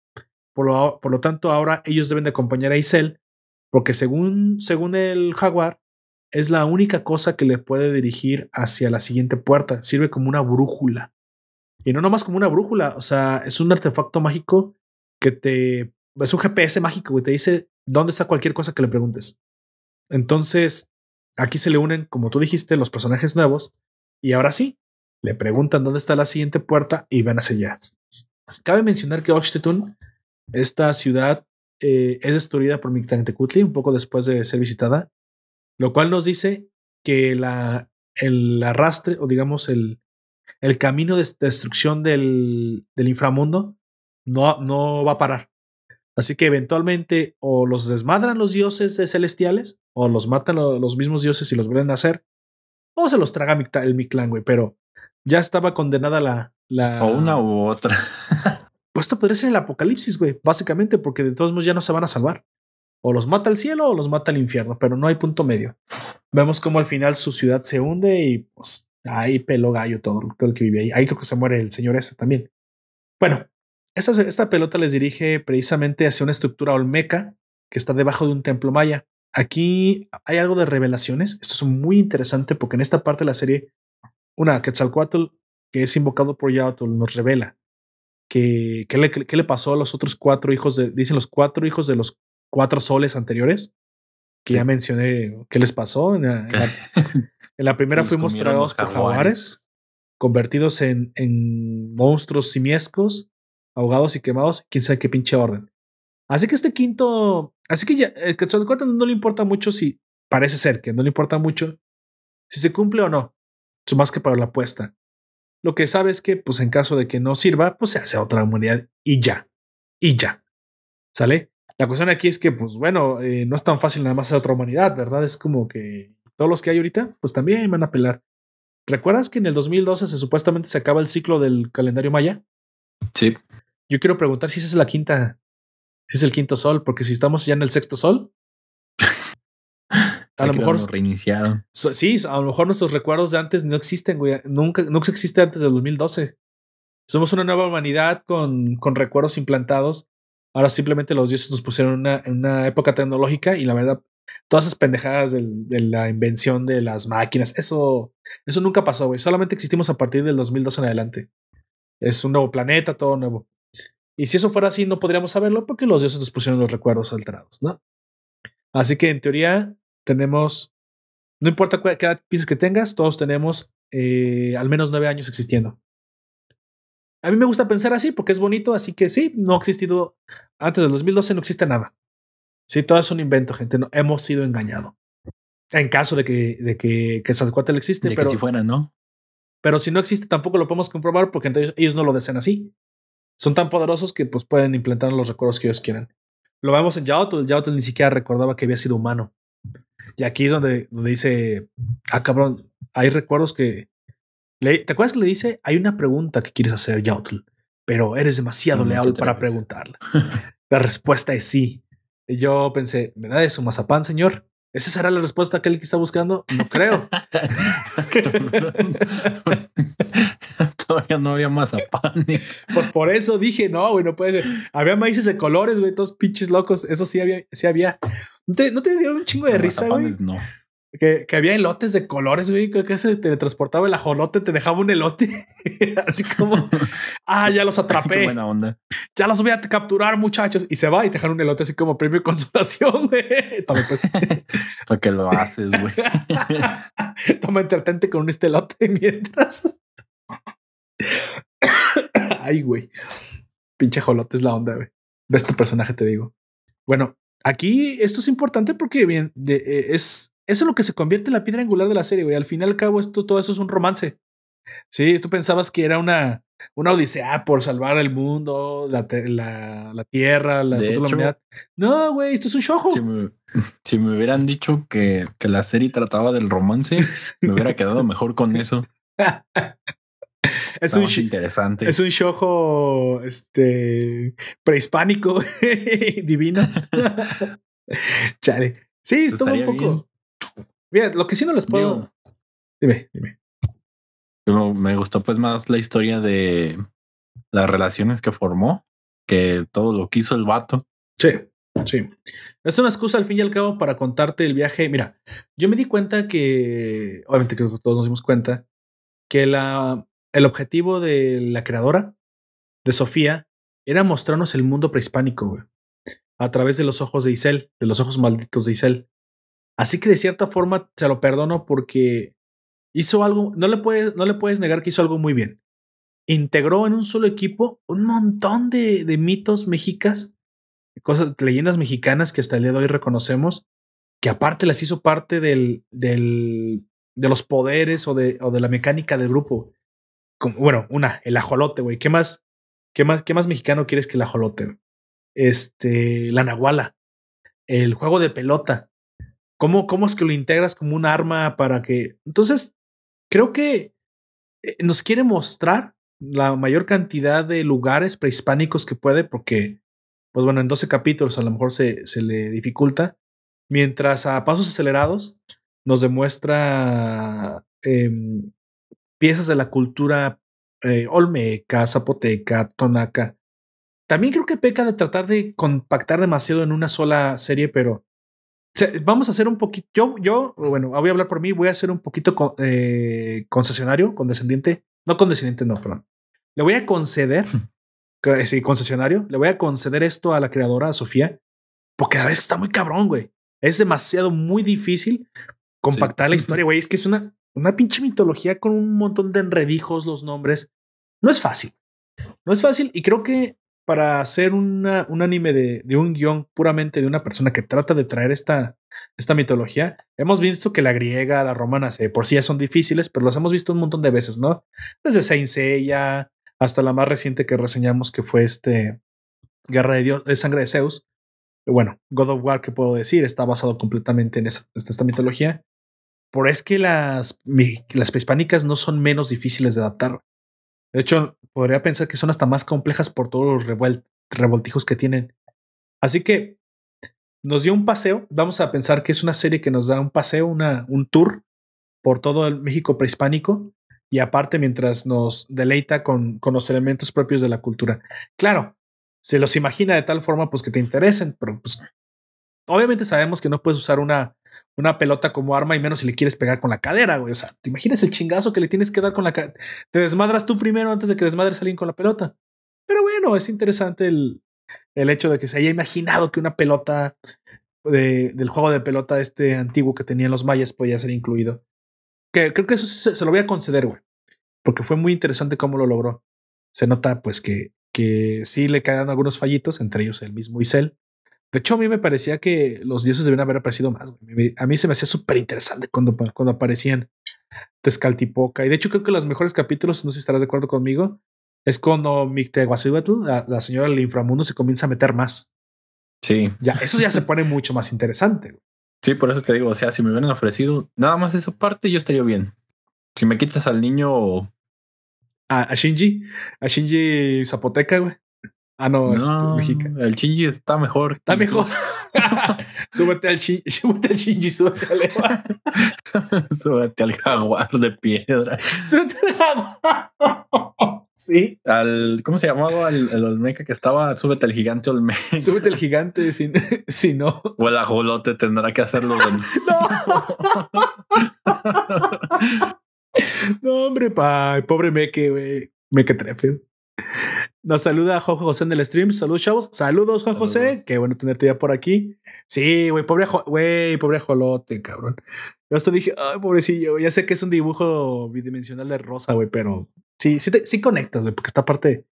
Por lo, por lo tanto, ahora ellos deben de acompañar a Isel porque según, según el jaguar, es la única cosa que le puede dirigir hacia la siguiente puerta. Sirve como una brújula. Y no nomás como una brújula, o sea, es un artefacto mágico que te... Es un GPS mágico, que te dice dónde está cualquier cosa que le preguntes. Entonces, aquí se le unen, como tú dijiste, los personajes nuevos. Y ahora sí, le preguntan dónde está la siguiente puerta y van hacia allá. Cabe mencionar que Oxtetun, esta ciudad, eh, es destruida por Mictlantecuhtli un poco después de ser visitada lo cual nos dice que la, el arrastre o digamos el, el camino de destrucción del, del inframundo no, no va a parar. Así que eventualmente o los desmadran los dioses celestiales o los matan los mismos dioses y los vuelven a hacer o se los traga el Mictlán, güey, pero ya estaba condenada la, la... O una u otra. pues esto podría ser el apocalipsis, güey, básicamente porque de todos modos ya no se van a salvar o los mata al cielo o los mata al infierno, pero no hay punto medio. Vemos como al final su ciudad se hunde y pues ahí pelo gallo todo, todo el que vive ahí. Ahí creo que se muere el señor este también. Bueno, esta, esta pelota les dirige precisamente hacia una estructura olmeca que está debajo de un templo maya. Aquí hay algo de revelaciones. Esto es muy interesante porque en esta parte de la serie, una Quetzalcoatl que es invocado por Yaotl nos revela que le, le pasó a los otros cuatro hijos de, dicen los cuatro hijos de los cuatro soles anteriores que ya mencioné qué les pasó. En la, primera fuimos tragados por jaguares, convertidos en, en monstruos simiescos, ahogados y quemados, quién sabe qué pinche orden. Así que este quinto, así que ya, el Quetzalcóatl no le importa mucho si, parece ser que no le importa mucho si se cumple o no, más que para la apuesta. Lo que sabe es que, pues en caso de que no sirva, pues se hace otra humanidad y ya, y ya. ¿Sale? La cuestión aquí es que, pues bueno, eh, no es tan fácil nada más ser otra humanidad, ¿verdad? Es como que todos los que hay ahorita, pues también van a pelar. ¿Recuerdas que en el 2012 se supuestamente se acaba el ciclo del calendario maya? Sí. Yo quiero preguntar si esa es la quinta, si es el quinto sol, porque si estamos ya en el sexto sol, a lo mejor reiniciaron. Sí, a lo mejor nuestros recuerdos de antes no existen, güey. Nunca, nunca existe antes del 2012. Somos una nueva humanidad con, con recuerdos implantados Ahora simplemente los dioses nos pusieron en una, época tecnológica y la verdad, todas esas pendejadas de la invención de las máquinas, eso, eso nunca pasó, güey. Solamente existimos a partir del 2002 en adelante. Es un nuevo planeta, todo nuevo. Y si eso fuera así, no podríamos saberlo porque los dioses nos pusieron los recuerdos alterados, ¿no? Así que en teoría tenemos, no importa qué edad que tengas, todos tenemos eh, al menos nueve años existiendo. A mí me gusta pensar así porque es bonito, así que sí, no ha existido, antes del 2012 no existe nada. Sí, todo es un invento, gente, no, hemos sido engañados. En caso de que, de que, que existe, De pero, que si fuera, ¿no? pero si no existe tampoco lo podemos comprobar porque entonces ellos no lo desean así. Son tan poderosos que pues pueden implantar los recuerdos que ellos quieran. Lo vemos en Yaotl, Yaotl ni siquiera recordaba que había sido humano. Y aquí es donde, donde dice, ah cabrón, hay recuerdos que... Le, ¿Te acuerdas que le dice, hay una pregunta que quieres hacer, Yaotl, pero eres demasiado No te leal para preguntarla? La respuesta es sí. Y yo pensé, ¿me da de su mazapán, señor? ¿Esa será la respuesta que él está buscando? No creo. Todavía no había mazapanes. Pues por eso dije, no, güey, no puede ser. Había maíces de colores, güey, todos pinches locos. Eso sí había, sí había. ¿No te, no te dieron un chingo de risa, güey? No. Que, que había elotes de colores, güey. Creo que se teletransportaba el ajolote, te dejaba un elote. Así como, ah, ya los Qué atrapé. buena onda. Ya los voy a capturar, muchachos. Y se va y te dejan un elote así como premio de consolación, güey. Toma, pues. ¿Para qué lo haces, güey? Toma, entretente con un este elote mientras. Ay, güey. Pinche ajolote es la onda, güey. Ves tu personaje, te digo. Bueno, aquí esto es importante porque bien, de- eh, es eso es lo que se convierte en la piedra angular de la serie, güey. Al fin y al cabo, esto, todo eso es un romance. Sí, tú pensabas que era una, una odisea por salvar el mundo, la, la, la tierra, la, De la humanidad. No, güey, esto es un show. Si me, si me hubieran dicho que, que la serie trataba del romance, me hubiera quedado mejor con eso. es, Está un, interesante. es un show este, prehispánico, divino. Chale. Sí, estuvo un poco. Bien, lo que sí no les puedo. Digo, dime, dime. Me gustó pues más la historia de las relaciones que formó que todo lo que hizo el vato. Sí, sí. Es una excusa al fin y al cabo para contarte el viaje. Mira, yo me di cuenta que, obviamente que todos nos dimos cuenta, que la, el objetivo de la creadora, de Sofía, era mostrarnos el mundo prehispánico, güey, a través de los ojos de Isel, de los ojos malditos de Isel. Así que de cierta forma se lo perdono porque hizo algo, no le puedes, no le puedes negar que hizo algo muy bien. Integró en un solo equipo un montón de, de mitos mexicas cosas, leyendas mexicanas que hasta el día de hoy reconocemos, que aparte las hizo parte del, del, de los poderes o de, o de la mecánica del grupo. Bueno, una, el ajolote, güey. ¿Qué más, qué más, qué más mexicano quieres que el ajolote? Este, la nahuala, el juego de pelota. ¿Cómo, cómo es que lo integras como un arma para que. Entonces, creo que eh, nos quiere mostrar la mayor cantidad de lugares prehispánicos que puede, porque pues bueno, en 12 capítulos a lo mejor se, se le dificulta, mientras a pasos acelerados nos demuestra eh, piezas de la cultura eh, olmeca, zapoteca, tonaca. También creo que peca de tratar de compactar demasiado en una sola serie, pero se, vamos a hacer un poquito. Yo, yo, bueno, voy a hablar por mí, voy a hacer un poquito con, eh, concesionario, condescendiente. No condescendiente, no, perdón. Le voy a conceder sí, concesionario, le voy a conceder esto a la creadora, a Sofía, porque a veces está muy cabrón, güey. Es demasiado muy difícil compactar Sí. la historia, güey. Es que es una, una pinche mitología con un montón de enredijos, los nombres. No es fácil. No es fácil y creo que para hacer una, un anime de, de un guion puramente de una persona que trata de traer esta, esta mitología, hemos visto que la griega, la romana, eh, por sí ya son difíciles, pero los hemos visto un montón de veces, ¿no? Desde Saint hasta la más reciente que reseñamos, que fue este Guerra de Dios, de Sangre de Zeus. Bueno, God of War, que puedo decir, está basado completamente en esta, esta mitología. Por es que las, prehispánicas no son menos difíciles de adaptar. De hecho, podría pensar que son hasta más complejas por todos los revuel- revoltijos que tienen. Así que nos dio un paseo. Vamos a pensar que es una serie que nos da un paseo, una, un tour por todo el México prehispánico y aparte mientras nos deleita con, con los elementos propios de la cultura. Claro, se los imagina de tal forma pues que te interesen, pero pues obviamente sabemos que no puedes usar una, una pelota como arma y menos si le quieres pegar con la cadera, güey. O sea, te imaginas el chingazo que le tienes que dar con la cadera. Te desmadras tú primero antes de que desmadres a alguien con la pelota. Pero bueno, es interesante el, el hecho de que se haya imaginado que una pelota de, del juego de pelota este antiguo que tenían los mayas podía ser incluido. Que creo que eso se, lo voy a conceder, güey. Porque fue muy interesante cómo lo logró. Se nota, pues, que, que sí le caen algunos fallitos, entre ellos el mismo Isel. De hecho, a mí me parecía que los dioses debían haber aparecido más. Güey. A mí se me hacía súper interesante cuando, cuando aparecían Tezcaltipoca. Y de hecho, creo que los mejores capítulos, no sé si estarás de acuerdo conmigo, es cuando Mictehuacihuatl, la, la señora del inframundo, se comienza a meter más. Sí. Ya, eso ya se pone mucho más interesante. Güey. Sí, por eso te digo, o sea, si me hubieran ofrecido nada más esa parte, yo estaría bien. Si me quitas al niño. A, a Shinji, a Shinji Zapoteca, güey. Ah, no, no este, Mexica. El Shinji está mejor. Está mejor. súbete al Shinji, súbete al Shinji, súbete al Eva. súbete al jaguar de piedra. súbete al jaguar. Sí. Al, ¿cómo se llamaba el, el, Olmeca que estaba? Súbete al gigante Olmeca. Súbete al gigante, si, si no. O el ajolote tendrá que hacerlo. No. no, hombre, pa, pobre Meque, güey. Meque trefe. Nos saluda Juan José en el stream. Saludos, chavos. Saludos, Juan Saludos. José. Qué bueno tenerte ya por aquí. Sí, güey, pobre, güey, pobre ajolote, cabrón. Yo hasta dije, ay, pobrecillo. Ya sé que es un dibujo bidimensional de rosa, güey, pero sí, sí, te, sí conectas, güey, porque esta parte.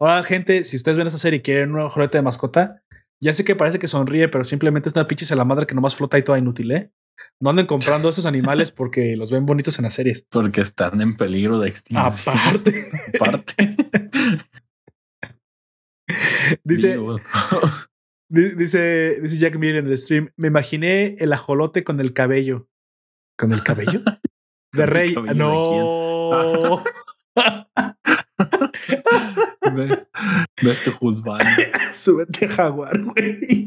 Ahora, gente, si ustedes ven esta serie y quieren un ajolote de mascota, ya sé que parece que sonríe, pero simplemente es una pinche la madre que nomás flota y toda inútil, ¿eh? No anden comprando esos animales porque los ven bonitos en las series. Porque están en peligro de extinción. Aparte. Aparte. dice, dice, dice Jack Mir en el stream. Me imaginé el ajolote con el cabello. ¿Con el cabello? De rey. cabello no. Ve tu. Súbete jaguar, güey.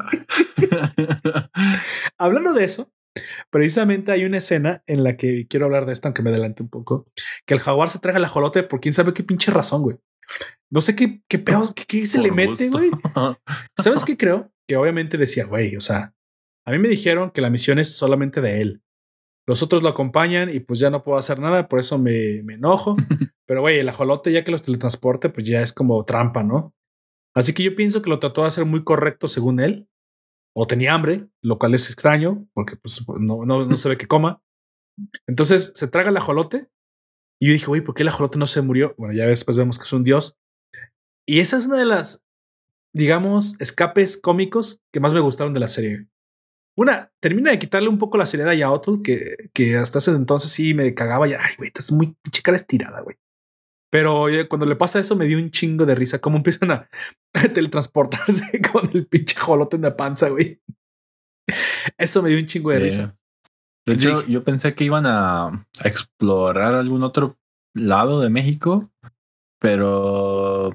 Hablando de eso, Precisamente hay una escena en la que quiero hablar de esto, aunque me adelante un poco, que el jaguar se traga el ajolote por quién sabe qué pinche razón, güey. No sé qué, qué pedos, qué, qué se Por le mete, güey. ¿Sabes qué creo? Que obviamente decía, güey, o sea, a mí me dijeron que la misión es solamente de él. Los otros lo acompañan y pues ya no puedo hacer nada, por eso me, me enojo. Pero güey, el ajolote ya que los teletransporte, pues ya es como trampa, ¿no? Así que yo pienso que lo trató de hacer muy correcto según él. O tenía hambre, lo cual es extraño, porque pues no, no, no se ve que coma. Entonces se traga el ajolote. Y yo dije, güey, ¿por qué el ajolote no se murió? Bueno, ya después vemos que es un dios. Y esa es una de las, digamos, escapes cómicos que más me gustaron de la serie. Una, termina de quitarle un poco la seriedad a Yaotl, que, que hasta ese entonces sí me cagaba ya. Ay, güey, estás muy cara estirada, güey. Pero oye, cuando le pasa eso me dio un chingo de risa. Cómo empiezan a, teletransportarse con el pinche jolote en la panza, güey. Eso me dio un chingo de risa. De Yo hecho, yo pensé que iban a, a explorar algún otro lado de México, pero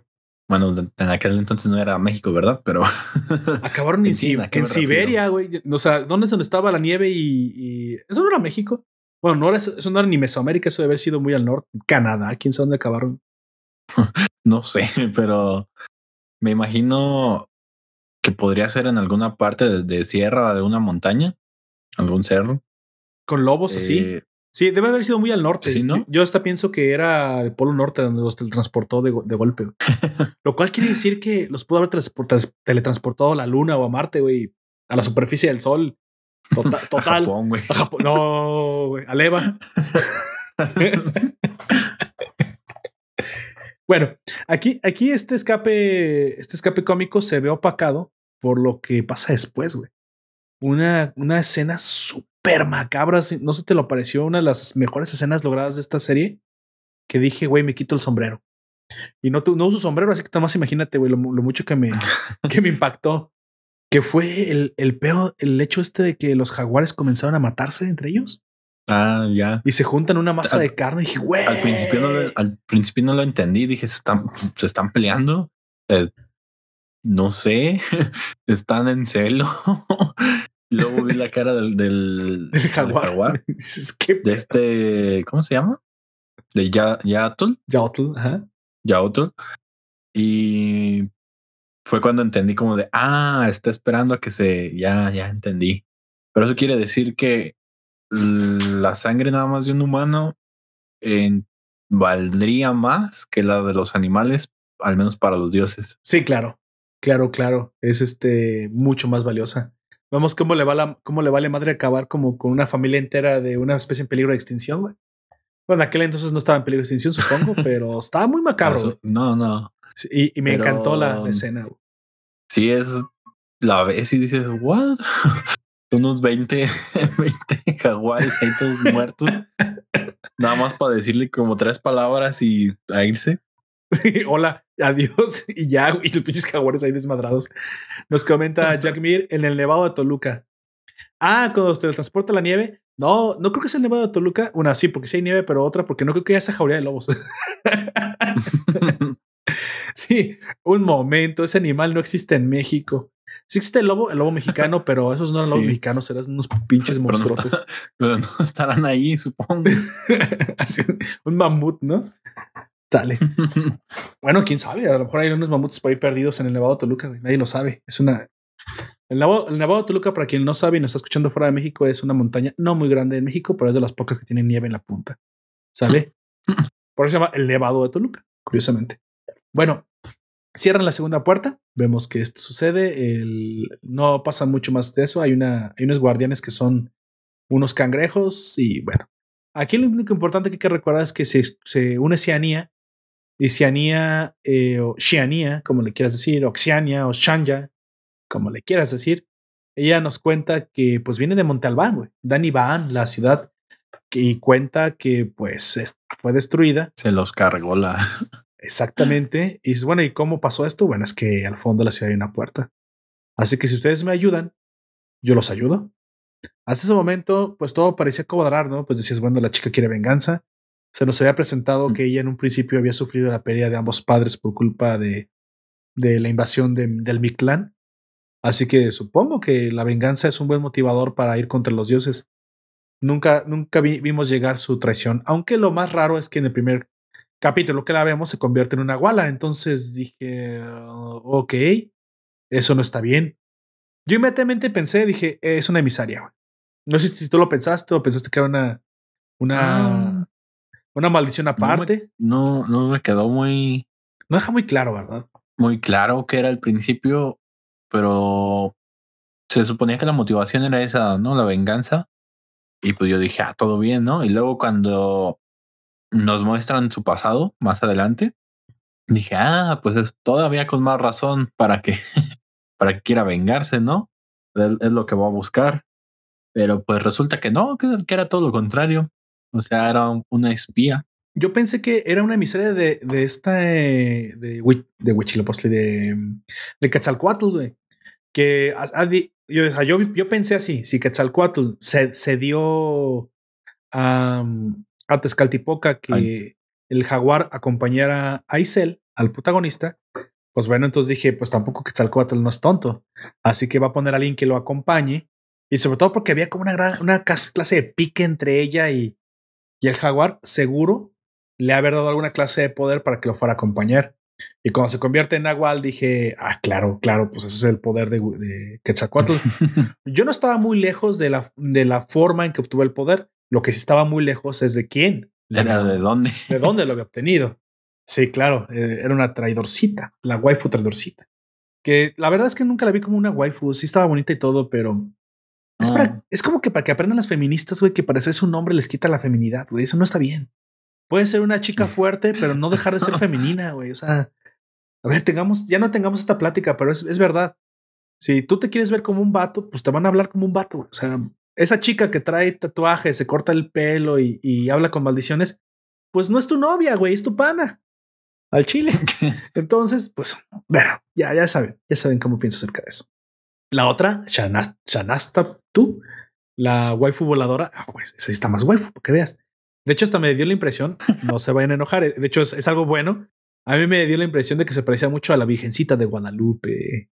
bueno, en aquel entonces no era México, ¿verdad? Pero Acabaron en, entiendo Sib- a qué en me refiero. Siberia, güey. O sea, ¿dónde es donde estaba la nieve y, y- eso no era México? Bueno, no era, eso no era ni Mesoamérica, eso debe haber sido muy al norte. Canadá, quién sabe dónde acabaron. no sé, pero me imagino que podría ser en alguna parte de, de sierra de una montaña, algún cerro. Con lobos así. Eh, Sí, debe haber sido muy al norte. Sí, ¿no? Yo, hasta pienso que era el Polo Norte donde los teletransportó de, go- de golpe. Lo cual quiere decir que los pudo haber transporta- teletransportado a la Luna o a Marte, güey. A la superficie del Sol. Tota- a total. Japón, güey. A Japón. No, güey. A Leva. Bueno, aquí, aquí este escape, este escape cómico se ve opacado por lo que pasa después, güey. Una, una escena súper macabra. si- No se te lo pareció una de las mejores escenas logradas de esta serie. Que dije, güey, me quito el sombrero. Y no, no uso sombrero, así que nada más imagínate, güey, lo, mu- lo mucho que me, que me impactó. Que fue el, el peor, el hecho este de que los jaguares comenzaron a matarse entre ellos ah, ya. y se juntan una masa Al- de carne. Y dije, güey. Al principio, no, lo- al principio no lo entendí. Dije, se están, se están peleando. Eh, no sé, están en celo. Luego vi la cara del, del, del del jaguar. Dices, ¿qué de este, ¿cómo se llama? De ya, Yatul, ajá. Yaotl. Y fue cuando entendí como de, ah, está esperando a que se, ya, ya entendí. Pero eso quiere decir que la sangre nada más de un humano valdría más que la de los animales al menos para los dioses. Sí, claro. Claro, claro. Es este mucho más valiosa. Vemos cómo le va la, cómo le vale madre acabar como con una familia entera de una especie en peligro de extinción, güey. Bueno, aquel entonces no estaba en peligro de extinción, supongo, pero estaba muy macabro. No, no. y, me encantó la escena. Güey. Sí, es la vez y dices, what? Unos 20, 20 jaguares ahí todos muertos. Nada más para decirle como tres palabras y a irse. hola, adiós y ya, y los pinches jaguares ahí desmadrados. Nos comenta Jack Mir en el Nevado de Toluca. Ah, cuando se transporta la nieve. No, no creo que sea el Nevado de Toluca. Una sí, porque sí hay nieve, pero otra porque no creo que haya esa jauría de lobos. sí, un momento, ese animal no existe en México. Sí existe el lobo, el lobo mexicano, pero esos no eran lobos mexicanos, eran unos pinches monstruos. Pero, no estarán ahí, supongo. un mamut, ¿no? Sale. bueno, quién sabe. A lo mejor hay unos mamuts por ahí perdidos en el Nevado de Toluca. Nadie lo sabe. Es una. El Nevado, el Nevado de Toluca, para quien no sabe y nos está escuchando fuera de México, es una montaña no muy grande en México, pero es de las pocas que tienen nieve en la punta. Sale. por eso se llama el Nevado de Toluca, curiosamente. Bueno, cierran la segunda puerta. Vemos que esto sucede. El, no pasa mucho más de eso. Hay, una, hay unos guardianes que son unos cangrejos y bueno. Aquí lo único importante que hay que recordar es que se, se une Cianía y Cianía eh, o Xianía, como le quieras decir, o Xiania o Shanya, como le quieras decir. Ella nos cuenta que pues viene de Monte Albán, güey. Dani la ciudad, y cuenta que pues fue destruida. Se los cargó la. Exactamente. Y dices, bueno, ¿y cómo pasó esto? Bueno, es que al fondo de la ciudad hay una puerta. Así que si ustedes me ayudan, yo los ayudo. Hasta ese momento, pues todo parecía cuadrar, ¿no? Pues decías, bueno, la chica quiere venganza. Se nos había presentado mm. que ella en un principio había sufrido la pérdida de ambos padres por culpa de, de la invasión del Mictlán. Así que supongo que la venganza es un buen motivador para ir contra los dioses. Nunca, nunca vimos llegar su traición, aunque lo más raro es que en el primer capítulo que la vemos se convierte en una guala. Entonces dije, ok, eso no está bien. Yo inmediatamente pensé, dije, es una emisaria. No sé si tú lo pensaste o pensaste que era una, una, ah. Una maldición aparte. No, no me, quedó muy. No deja muy claro, ¿verdad? Muy claro que era el principio, pero se suponía que la motivación era esa, ¿no? La venganza. Y pues yo dije, ah, todo bien, ¿no? Y luego cuando nos muestran su pasado más adelante, dije, ah, pues es todavía con más razón para que, para que quiera vengarse, ¿no? Es, lo que va a buscar. Pero pues resulta que no, que, era todo lo contrario. O sea, era una espía. Yo pensé que era una emisaria de, de esta, eh, de, de Huichilopochtli, de, de Quetzalcoatl, güey. Que yo, yo, yo, pensé así, si Quetzalcoatl se, se dio a, a Tezcaltipoca que el jaguar acompañara a Isel, al protagonista, pues bueno, entonces dije, pues tampoco Quetzalcoatl no es tonto. Así que va a poner a alguien que lo acompañe. Y sobre todo porque había como una, gran, una clase de pique entre ella y, y el jaguar, seguro le ha dado alguna clase de poder para que lo fuera a acompañar. Y cuando se convierte en Nahual, dije, ah, claro, claro, pues ese es el poder de, de Quetzalcoatl. Yo no estaba muy lejos de la, de la forma en que obtuvo el poder. Lo que sí estaba muy lejos es de quién. Era de dónde. De dónde lo había obtenido. Sí, claro, eh, era una traidorcita, la waifu traidorcita. Que la verdad es que nunca la vi como una waifu, sí estaba bonita y todo, pero es, para, es como que para que aprendan las feministas, güey, que parecerse un hombre les quita la feminidad, güey, eso no está bien. Puede ser una chica fuerte, pero no dejar de ser femenina, güey. O sea, a ver, tengamos, ya no tengamos esta plática, pero es, es verdad. Si tú te quieres ver como un vato, pues te van a hablar como un vato. O sea, esa chica que trae tatuajes, se corta el pelo y, habla con maldiciones, pues no es tu novia, güey, es tu pana. Al chile. Entonces, pues, bueno, ya, ya saben, ya saben cómo pienso acerca de eso. La otra, Shanasta, tú, la waifu voladora, ah, pues esa está más waifu, que veas. De hecho, hasta me dio la impresión, no se vayan a enojar, de hecho es, es algo bueno. A mí me dio la impresión de que se parecía mucho a la Virgencita de Guadalupe.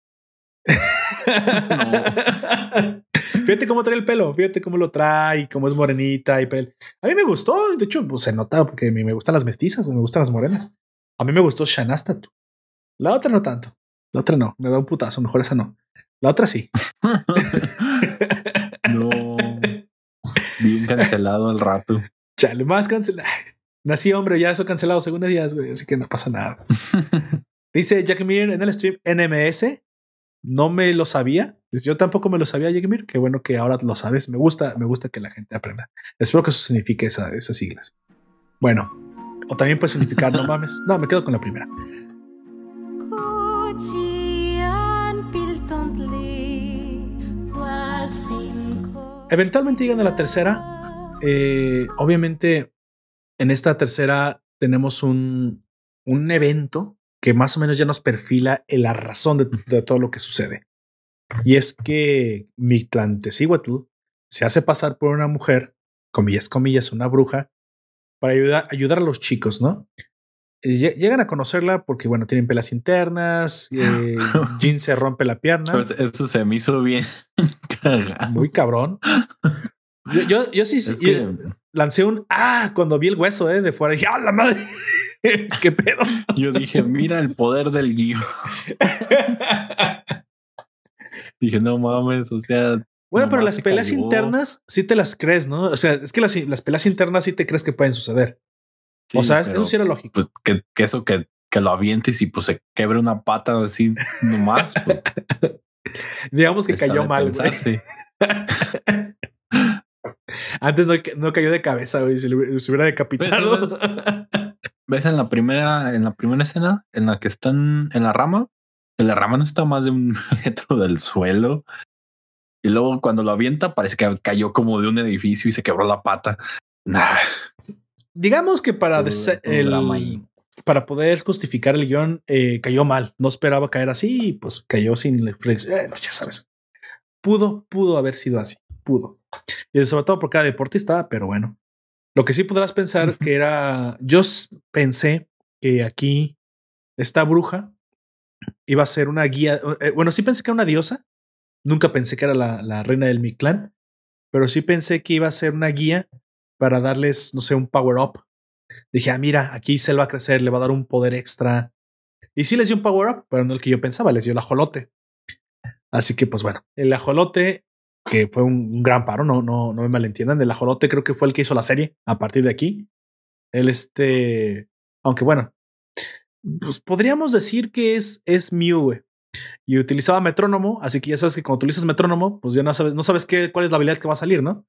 fíjate cómo trae el pelo, fíjate cómo lo trae, cómo es morenita y pel. A mí me gustó, de hecho, pues se nota porque a mí me gustan las mestizas, me gustan las morenas. A mí me gustó Shanasta. La otra no tanto. La otra no, me da un putazo, mejor esa no. La otra sí. no. Bien cancelado el rato. Chale, más cancelado. Nací hombre, ya eso cancelado según días, güey, así que no pasa nada. Dice Jack Mir en el stream NMS. No me lo sabía. Yo tampoco me lo sabía, Jack Mir. Qué bueno que ahora lo sabes. Me gusta, me gusta que la gente aprenda. Espero que eso signifique esa, esas siglas. Bueno, o también puede significar no mames. No, me quedo con la primera. Eventualmente llegan a la tercera. Eh, obviamente, en esta tercera tenemos un, un evento que más o menos ya nos perfila en la razón de, todo lo que sucede. Y es que Mictlantecíhuatl se hace pasar por una mujer, comillas, comillas, una bruja, para ayudar a los chicos, ¿no? Llegan a conocerla porque, bueno, tienen pelas internas, eh, Jean se rompe la pierna. Pues eso se me hizo bien. Muy cabrón. Yo, yo, sí, lancé un ah cuando vi el hueso eh, de fuera. Dije, ¡ah, la madre! ¿Qué pedo? Yo dije, mira el poder del guion. dije, no mames, o sea. Bueno, pero las peleas internas sí te las crees, ¿no? O sea, es que las, las peleas internas sí te crees que pueden suceder. O sea, eso sí era lógico. Pues que, que eso que, que, lo avientes y pues se quebre una pata así nomás. Pues, Digamos que cayó mal. sí. Antes no, cayó de cabeza, güey. Se, hubiera decapitado. ¿Ves, en la primera, en la primera escena en la que están en la rama? En la rama no está más de un metro del suelo. Y luego cuando lo avienta, parece que cayó como de un edificio y se quebró la pata. Digamos que para, el, para poder justificar el guion, eh, cayó mal. No esperaba caer así y pues cayó sin eh, ya sabes. Pudo, pudo haber sido así. Pudo. Y sobre todo por cada deportista, pero bueno. Lo que sí podrás pensar que era. Yo pensé que aquí esta bruja iba a ser una guía. Eh, bueno, sí pensé que era una diosa. Nunca pensé que era la, la reina del Mictlán. Pero sí pensé que iba a ser una guía para darles, no sé, un power up. Dije, ah, mira, aquí se va a crecer, le va a dar un poder extra. Y sí les dio un power up, pero no el que yo pensaba, les dio el ajolote. Así que, pues bueno, el ajolote que fue un, gran paro, no, no, no me malentiendan. El ajolote creo que fue el que hizo la serie a partir de aquí. Él, este, aunque bueno, pues podríamos decir que es, es Mew, Y utilizaba metrónomo, así que ya sabes que cuando utilizas metrónomo, pues ya no sabes, no sabes qué, cuál es la habilidad que va a salir, ¿no?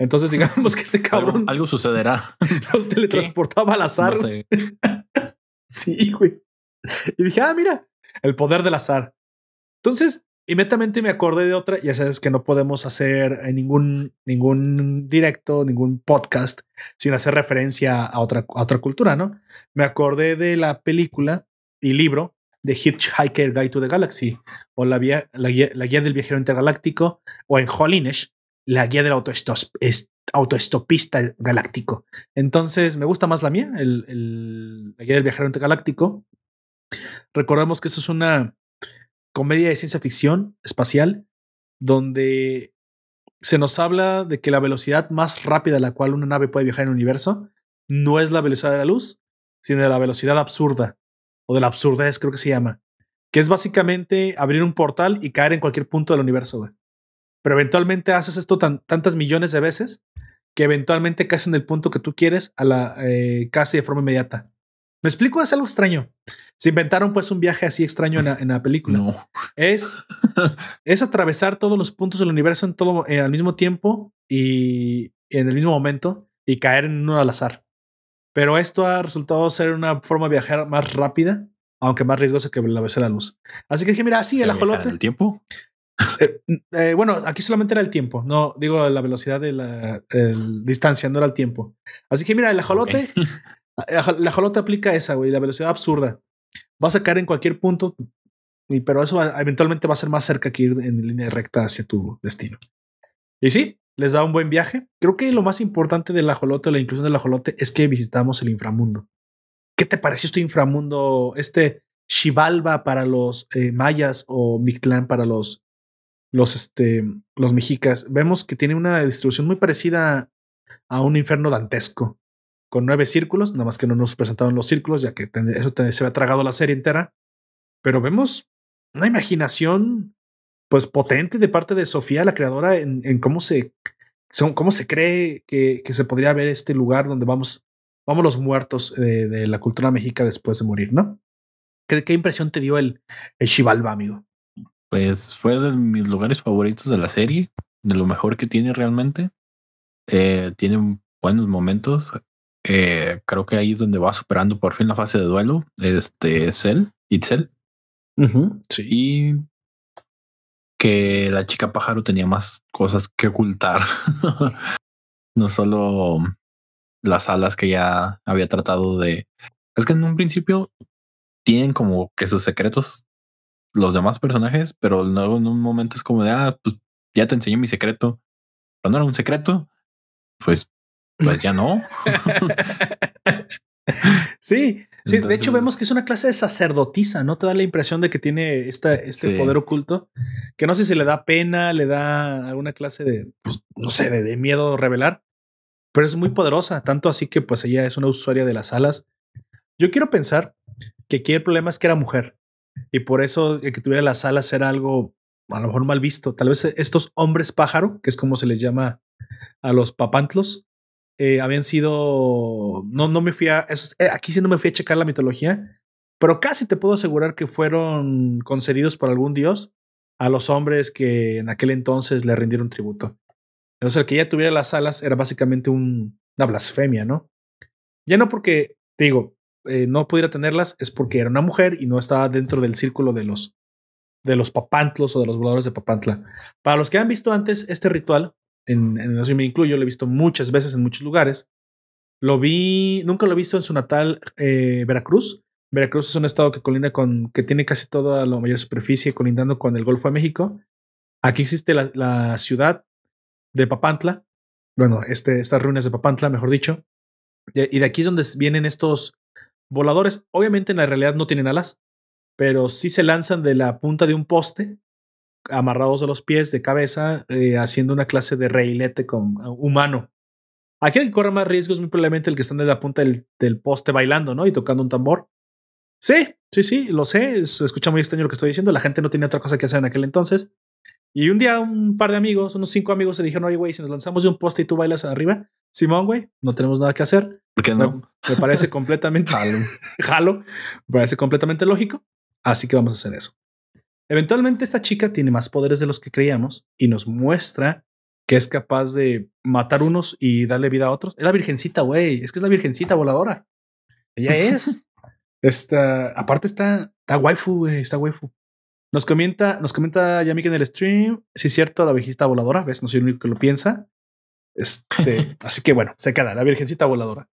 Entonces digamos que este cabrón. Algo, sucederá. Los teletransportaba al azar. sí, güey. Y dije, ah, mira, el poder del azar. Entonces, Inmediatamente me acordé de otra, ya sabes que no podemos hacer eh, ningún, ningún directo, ningún podcast sin hacer referencia a otra, otra cultura, ¿no? Me acordé de la película y libro de Hitchhiker Guide to the Galaxy o la, vía, la, guía, del viajero intergaláctico o en Hollinish la guía del autoestopista galáctico. Entonces me gusta más la mía, el, la guía del viajero intergaláctico. Recordemos que eso es una comedia de ciencia ficción espacial, donde se nos habla de que la velocidad más rápida a la cual una nave puede viajar en el universo no es la velocidad de la luz, sino la velocidad absurda, o de la absurdez, creo que se llama, que es básicamente abrir un portal y caer en cualquier punto del universo. Pero eventualmente haces esto tantas millones de veces que eventualmente caes en el punto que tú quieres a la eh, casi de forma inmediata. ¿Me explico? Es algo extraño. Se inventaron pues un viaje así extraño en la, película. No. Es, es atravesar todos los puntos del universo en todo, eh, al mismo tiempo y en el mismo momento y caer en uno al azar. Pero esto ha resultado ser una forma de viajar más rápida, aunque más riesgosa que la vez de la luz. Así que dije, mira, sí, el ajolote. ¿El tiempo? Eh, eh, bueno, aquí solamente era el tiempo, no digo la velocidad de la distancia, no era el tiempo. Así que mira, el ajolote La jolota aplica esa, güey, la velocidad absurda. Vas a caer en cualquier punto, pero eso eventualmente va a ser más cerca que ir en línea recta hacia tu destino. Y sí, les da un buen viaje. Creo que lo más importante de la jolote, la inclusión de la jolote, es que visitamos el inframundo. ¿Qué te pareció este inframundo, este Xibalba para los eh, mayas o Mictlán para los, los, este, los mexicas? Vemos que tiene una distribución muy parecida a un infierno dantesco con nueve círculos, nada más que no nos presentaron los círculos, ya que eso se había tragado la serie entera. Pero vemos una imaginación pues potente de parte de Sofía, la creadora, en, cómo se son, cómo se cree que, que, se podría ver este lugar donde vamos, vamos los muertos de, la cultura mexica después de morir, ¿no? ¿Qué, qué impresión te dio el, el amigo? Pues fue de mis lugares favoritos de la serie, de lo mejor que tiene realmente. Eh, tiene buenos momentos. Eh, creo que ahí es donde va superando por fin la fase de duelo. Este Cell, Itzel. Sí. Y que la chica pájaro tenía más cosas que ocultar. no solo las alas que ya había tratado de. Es que en un principio tienen como que sus secretos los demás personajes, pero luego en un momento es como de, ah, pues ya te enseñé mi secreto. Pero no era un secreto, pues, pues ya no. sí, sí. de hecho, vemos que es una clase de sacerdotisa, ¿no? Te da la impresión de que tiene esta, este poder oculto, que no sé si le da pena, le da alguna clase de, pues, no sé, de, de, miedo revelar, pero es muy poderosa, tanto así que pues ella es una usuaria de las alas. Yo quiero pensar que aquí el problema es que era mujer y por eso el que tuviera las alas era algo a lo mejor mal visto. Tal vez estos hombres pájaro, que es como se les llama a los papantlos, eh, habían sido. No, no me fui a. Eh, aquí sí no me fui a checar la mitología, pero casi te puedo asegurar que fueron concedidos por algún dios a los hombres que en aquel entonces le rindieron tributo. Entonces, el que ya tuviera las alas era básicamente un, una blasfemia, ¿no? Ya no porque, digo, eh, no pudiera tenerlas es porque era una mujer y no estaba dentro del círculo de los, de los papantlos o de los voladores de Papantla. Para los que han visto antes este ritual, en, en eso me incluyo, lo he visto muchas veces en muchos lugares. Lo vi, nunca lo he visto en su natal eh, Veracruz. Veracruz es un estado que colinda con, que tiene casi toda la mayor superficie colindando con el Golfo de México. Aquí existe la, la ciudad de Papantla, bueno, este, estas ruinas de Papantla, mejor dicho. Y de aquí es donde vienen estos voladores. Obviamente en la realidad no tienen alas, pero sí se lanzan de la punta de un poste, amarrados de los pies, de cabeza, eh, haciendo una clase de reilete con, uh, humano. Aquí el que corre más riesgos muy probablemente el que está de la punta del, del, poste bailando, ¿no? Y tocando un tambor. Sí, sí, sí, lo sé. Se escucha muy extraño lo que estoy diciendo. La gente no tenía otra cosa que hacer en aquel entonces. Y un día un par de amigos, unos cinco amigos, se dijeron, oye, güey, si nos lanzamos de un poste y tú bailas arriba, Simón, güey, no tenemos nada que hacer. ¿Por qué no? Me, me parece completamente jalo. jalo. Me parece completamente lógico. Así que vamos a hacer eso. Eventualmente esta chica tiene más poderes de los que creíamos y nos muestra que es capaz de matar unos y darle vida a otros. Es la virgencita, güey. Es que es la virgencita voladora. Ella es. Esta, aparte está, está waifu, güey. Está waifu. Nos comenta, nos comenta Yamik en el stream. Si es cierto, la virgencita voladora. Ves, no soy el único que lo piensa. Este, así que bueno, se queda la virgencita voladora.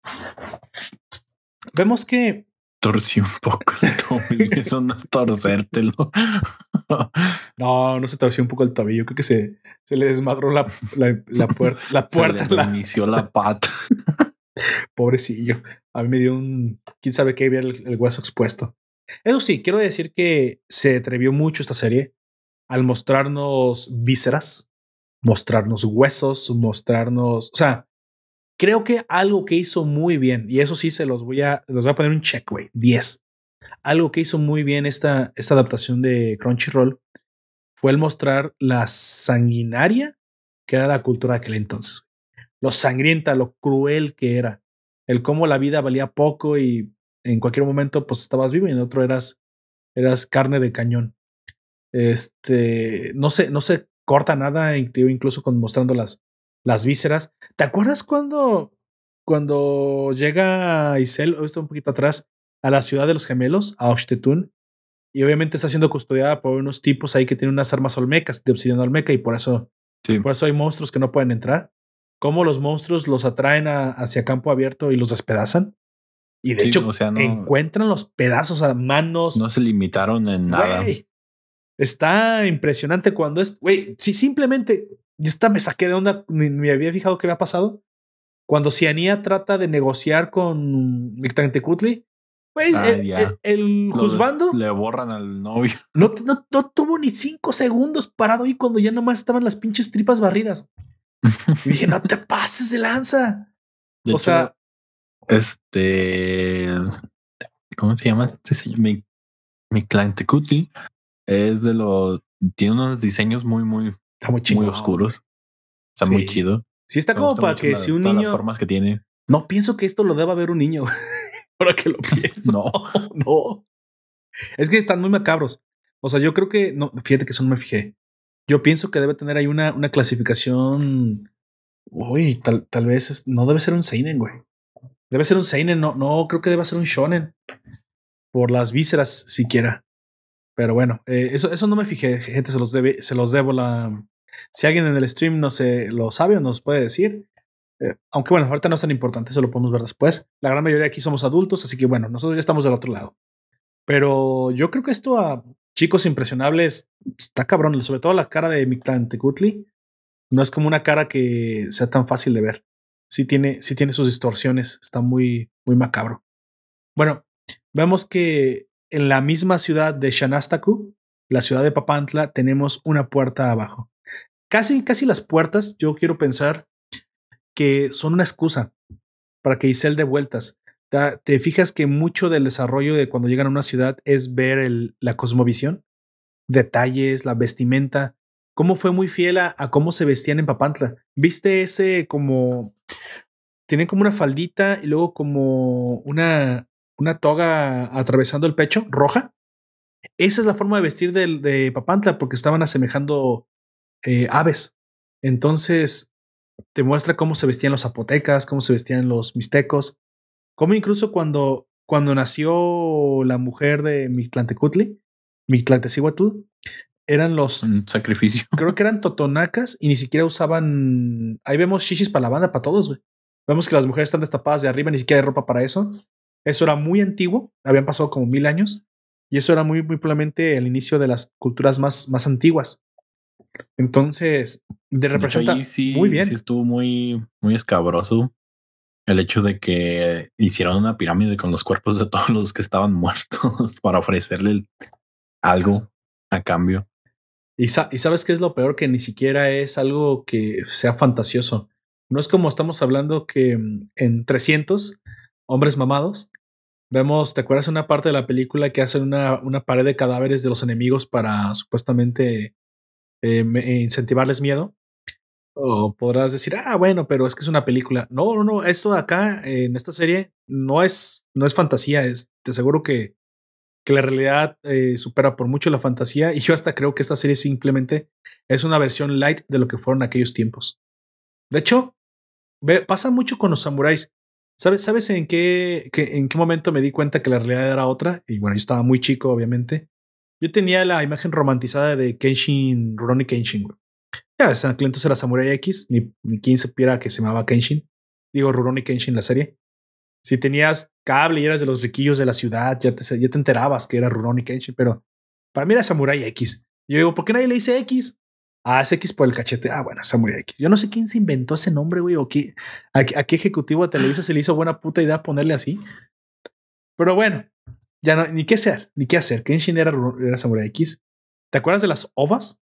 Vemos que torció un poco el tobillo. Eso no es torcértelo. no, no se torció un poco el tobillo. Creo que se, se le desmadró la, la, la puerta. La puerta. Se le inició la pata. Pobrecillo. A mí me dio un. Quién sabe qué, ver el, el hueso expuesto. Eso sí, quiero decir que se atrevió mucho esta serie al mostrarnos vísceras, mostrarnos huesos, mostrarnos, o sea, creo que algo que hizo muy bien, y eso sí se los voy a, los voy a poner un check, güey, 10. Algo que hizo muy bien esta, esta adaptación de Crunchyroll fue el mostrar la sanguinaria que era la cultura de aquel entonces. Lo sangrienta, lo cruel que era. El cómo la vida valía poco y en cualquier momento pues estabas vivo y en otro eras, eras carne de cañón. Este, no sé, no se corta nada, incluso con mostrando las, las vísceras. ¿Te acuerdas cuando, cuando llega Isel, esto un poquito atrás, a la ciudad de los gemelos, a Oshtetun? Y obviamente está siendo custodiada por unos tipos ahí que tienen unas armas olmecas, de obsidiana olmeca, y por eso, sí. por eso hay monstruos que no pueden entrar. Cómo los monstruos los atraen a, hacia campo abierto y los despedazan. Y de sí, hecho, o sea, no, encuentran los pedazos a manos. No se limitaron en nada. Wey, está impresionante cuando es, güey, si simplemente, y esta me saqué de onda, ni me había fijado qué había pasado. Cuando Cianía trata de negociar con Mictantecutli, güey, ah, el, el, el juzgando. Le borran al novio. No, no, no, tuvo ni cinco segundos parado ahí cuando ya nomás estaban las pinches tripas barridas. y dije, no te pases de lanza. De o hecho, sea, este, ¿cómo se llama este señor? Mi, mi Tecutli es de los, tiene unos diseños muy, muy, está muy, muy oscuros. Está sí. muy chido. Sí, está como para que la, si un niño. Las formas que tiene. No pienso que esto lo deba ver un niño. Ahora que lo pienso. No, no. Es que están muy macabros. O sea, yo creo que, no, fíjate que eso no me fijé. Yo pienso que debe tener ahí una, una clasificación. Uy, tal, tal vez no debe ser un Seinen, güey. Debe ser un Seinen, no, no creo que deba ser un Shonen. Por las vísceras siquiera. Pero bueno, eh, eso, eso no me fijé, gente, se los, debe, se los debo la... Si alguien en el stream no se lo sabe o nos puede decir, eh, aunque bueno, ahorita no es tan importante, eso lo podemos ver después. La gran mayoría aquí somos adultos, así que bueno, nosotros ya estamos del otro lado. Pero yo creo que esto a chicos impresionables está cabrón, sobre todo la cara de Tecutli No es como una cara que sea tan fácil de ver. Sí tiene, tiene sus distorsiones, está muy, muy macabro. Bueno, vemos que en la misma ciudad de Shanastaku, la ciudad de Papantla, tenemos una puerta abajo. Casi, casi las puertas, yo quiero pensar que son una excusa para que Isel de vueltas te fijas que mucho del desarrollo de cuando llegan a una ciudad es ver la cosmovisión, detalles, la vestimenta, cómo fue muy fiel a, cómo se vestían en Papantla. ¿Viste ese como... Tienen como una faldita y luego como una, una toga atravesando el pecho, roja? Esa es la forma de vestir de, de Papantla porque estaban asemejando eh, aves. Entonces, te muestra cómo se vestían los zapotecas, cómo se vestían los mixtecos. Como incluso cuando, cuando nació la mujer de Mictlantecutli, Mictlantecihuatl, eran los un sacrificio. Creo que eran totonacas y ni siquiera usaban. Ahí vemos shishis para la banda, para todos, güey. Vemos que las mujeres están destapadas de arriba, ni siquiera hay ropa para eso. Eso era muy antiguo, habían pasado como mil años. Y eso era muy, muy probablemente el inicio de las culturas más, más antiguas. Entonces, de representa muy bien. Sí, estuvo muy, muy escabroso el hecho de que hicieron una pirámide con los cuerpos de todos los que estaban muertos para ofrecerle algo a cambio. Y, sabes qué es lo peor, que ni siquiera es algo que sea fantasioso. No es como estamos hablando que mm, en 300 hombres mamados vemos, ¿te acuerdas una parte de la película que hacen una, una pared de cadáveres de los enemigos para supuestamente eh, incentivarles miedo? O podrás decir, ah, bueno, pero es que es una película. No, no, no, esto acá en esta serie no es, no es fantasía, es, te aseguro que, que la realidad eh, supera por mucho la fantasía y yo hasta creo que esta serie simplemente es una versión light de lo que fueron aquellos tiempos. De hecho, pasa mucho con los samuráis. ¿Sabes, ¿Sabes en qué, en qué momento me di cuenta que la realidad era otra? Y bueno, yo estaba muy chico, obviamente. Yo tenía la imagen romantizada de Kenshin, Rurouni Kenshin. Ya, en era Samurai X, ni, ni quien supiera que se llamaba Kenshin. Digo, Rurouni Kenshin, la serie. Si tenías cable y eras de los riquillos de la ciudad, ya te, ya te enterabas que era Rurouni Kenshin, pero para mí era Samurai X. Yo digo, ¿por qué nadie le dice X? Ah, es X por el cachete. Ah, bueno, Samurai X. Yo no sé quién se inventó ese nombre, güey, o qué, a, qué ejecutivo de Televisa se le hizo buena puta idea ponerle así. Pero bueno, ya no, ni qué hacer, ni qué hacer. Kenshin era, era Samurai X. ¿Te acuerdas de las ovas?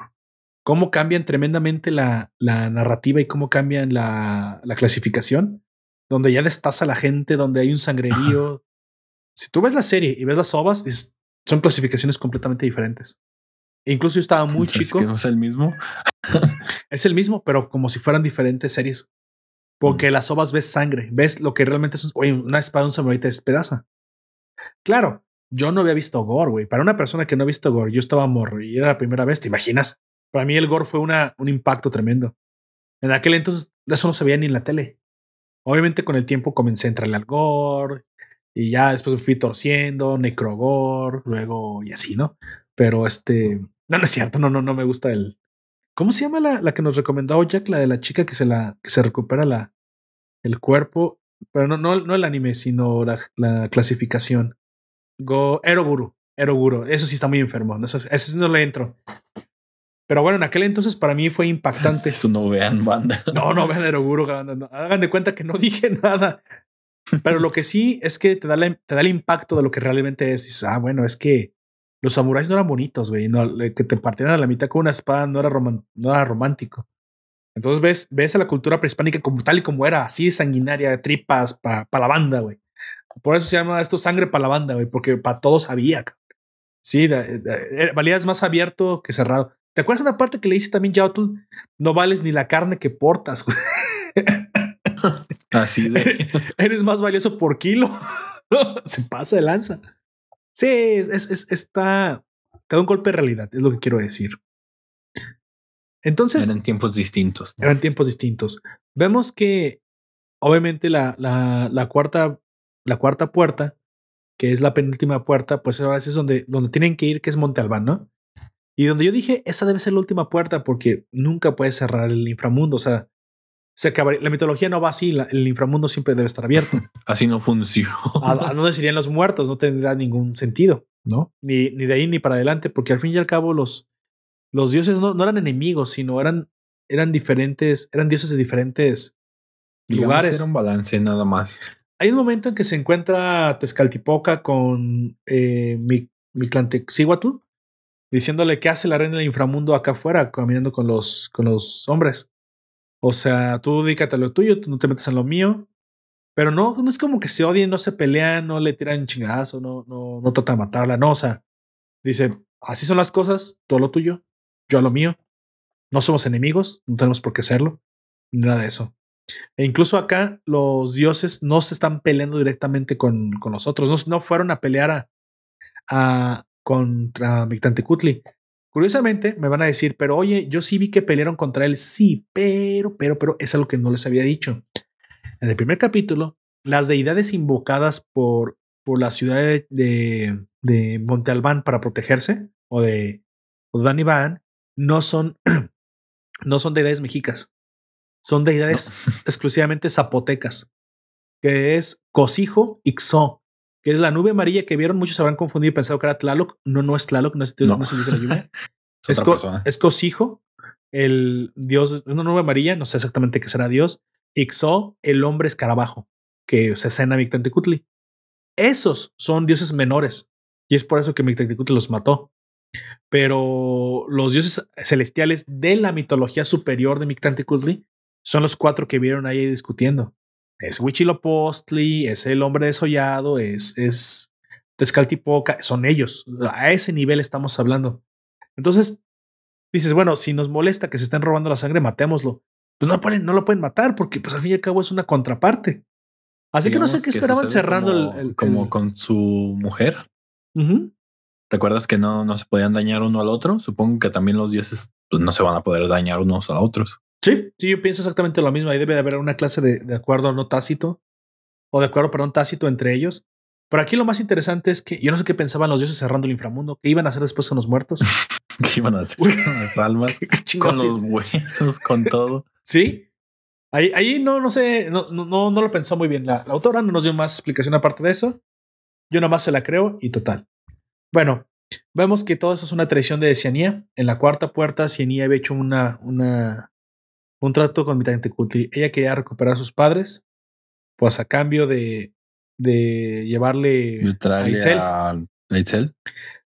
cómo cambian tremendamente la, la narrativa y cómo cambian la, la, clasificación, donde ya destaza la gente, donde hay un sangrerío. si tú ves la serie y ves las ovas, son clasificaciones completamente diferentes. E incluso yo estaba muy chico. ¿Es que no es el mismo? es el mismo, pero como si fueran diferentes series. Porque mm. las ovas ves sangre, ves lo que realmente es una espada, un samurai te despedaza. Claro, yo no había visto gore, güey. Para una persona que no ha visto gore, yo estaba morro y era la primera vez, ¿te imaginas? Para mí el gore fue una, un impacto tremendo. En aquel entonces eso no se veía ni en la tele. Obviamente con el tiempo comencé a entrarle al gore y ya después me fui torciendo, necrogore, luego y así, ¿no? Pero este, no, no es cierto, no, no, no me gusta el... ¿Cómo se llama la, la que nos recomendó Jack? La de la chica que se, la, que se recupera la, el cuerpo, pero no, no, no el anime, sino la, la clasificación. Go, Eroguru, Eroguru, eso sí está muy enfermo, eso, eso no le entro. Pero bueno, en aquel entonces para mí fue impactante. Eso no vean banda. No, no vean Eroguro. Hagan de cuenta que no dije nada. Pero lo que sí es que te da, te da el impacto de lo que realmente es. Dices, ah, bueno, es que los samuráis no eran bonitos, güey. No, que te partieran a la mitad con una espada no era, no era romántico. Entonces ves, ves a la cultura prehispánica como tal y como era, así sanguinaria, tripas para pa la banda, güey. Por eso se llama esto sangre para la banda, güey, porque para todos había. Sí, valías más abierto que cerrado. ¿Te acuerdas de una parte que le dice también Yaotul? No vales ni la carne que portas. Así de. Eres más valioso por kilo. Se pasa de lanza. Sí, es, es, está, te da un golpe de realidad, es lo que quiero decir. Entonces. Eran tiempos distintos. Eran tiempos distintos. Vemos que, obviamente, la, la, la, cuarta, la cuarta puerta, que es la penúltima puerta, pues ahora es donde, donde tienen que ir, que es Monte Albán, ¿no? Y donde yo dije, esa debe ser la última puerta porque nunca puedes cerrar el inframundo. O sea, se acabaría. La mitología no va así. el inframundo siempre debe estar abierto. así no funciona. A, no serían los muertos, no tendrá ningún sentido, ¿no? Ni, ni de ahí ni para adelante, porque al fin y al cabo los, los dioses no, no eran enemigos, sino eran, eran diferentes, eran dioses de diferentes lugares. Era un balance nada más. Hay un momento en que se encuentra Tezcaltipoca con eh, diciéndole qué hace la reina del inframundo acá afuera, caminando con los, con los hombres. O sea, tú dedícate a lo tuyo, tú no te metes en lo mío. Pero no, no es como que se odien, no se pelean, no le tiran chingazo, no, no, no trata de matarla, no. O sea, dice, así son las cosas, todo lo tuyo, yo a lo mío. No somos enemigos, no tenemos por qué serlo, nada de eso. E incluso acá los dioses no se están peleando directamente con, con los otros, no, no fueron a pelear a, a, contra Mictantecutli. Curiosamente, me van a decir, pero oye, yo sí vi que pelearon contra él. Sí, pero, pero, pero es algo que no les había dicho. En el primer capítulo, las deidades invocadas por, por la ciudad de, de, Monte Albán para protegerse, o de Van no son, no son deidades mexicas. Son deidades exclusivamente zapotecas, que es Cosijo y Xo que es la nube amarilla que vieron. Muchos se habrán confundido y pensado que era Tlaloc. No, no es Tlaloc, no es Dios, no, se dice la lluvia. es, es, Cosijo, el dios, una nube amarilla, no sé exactamente qué será Dios. Ixo, el hombre escarabajo, que se escena Mictantecutli. Esos son dioses menores y es por eso que Mictantecutli los mató. Pero los dioses celestiales de la mitología superior de Mictantecutli son los cuatro que vieron ahí discutiendo es Huichilopostli, es el hombre desollado, es, es Tezcaltipoca, son ellos. A ese nivel estamos hablando. Entonces, dices, bueno, si nos molesta que se estén robando la sangre, matémoslo. Pues no, pueden, no lo pueden matar porque, pues al fin y al cabo, es una contraparte. Así que no sé qué esperaban cerrando el, Como con su mujer. ¿Recuerdas que no, no se podían dañar uno al otro? Supongo que también los dioses pues, no se van a poder dañar unos a otros. Sí, sí, yo pienso exactamente lo mismo. Ahí debe de haber una clase de, de acuerdo no tácito o de acuerdo, perdón, tácito entre ellos. Pero aquí lo más interesante es que yo no sé qué pensaban los dioses cerrando el inframundo, qué iban a hacer después con los muertos. ¿Qué iban a hacer con las almas? con los huesos, con todo. Sí. Ahí, ahí no, no sé, no, no, no lo pensó muy bien. La, autora no nos dio más explicación aparte de eso. Yo nomás se la creo y total. Bueno, vemos que todo eso es una traición de Cianía. En la cuarta puerta, Cianía había hecho una, una, un trato con Mitantecutli. Ella quería recuperar a sus padres, pues a cambio de, de llevarle a Isel. A Isel.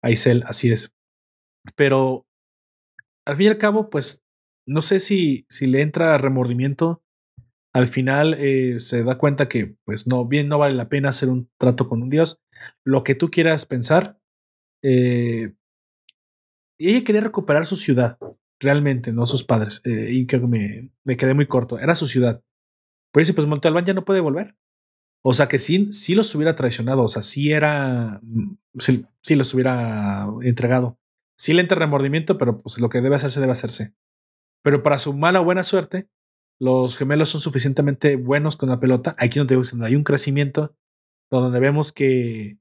A Isel, así es. Pero al fin y al cabo, pues no sé si, si le entra remordimiento. Al final eh, se da cuenta que, pues no, bien, no vale la pena hacer un trato con un dios. Lo que tú quieras pensar. Eh, ella quería recuperar su ciudad realmente, no sus padres. Eh, y creo que me, me, quedé muy corto. Era su ciudad. Pero dice, pues Montalbán ya no puede volver. O sea que sí, sí los hubiera traicionado. O sea, sí era. Mm, sí, los hubiera entregado. Sí le entra remordimiento, pero pues lo que debe hacerse, debe hacerse. Pero para su mala o buena suerte, los gemelos son suficientemente buenos con la pelota. Aquí donde hay un crecimiento donde vemos que,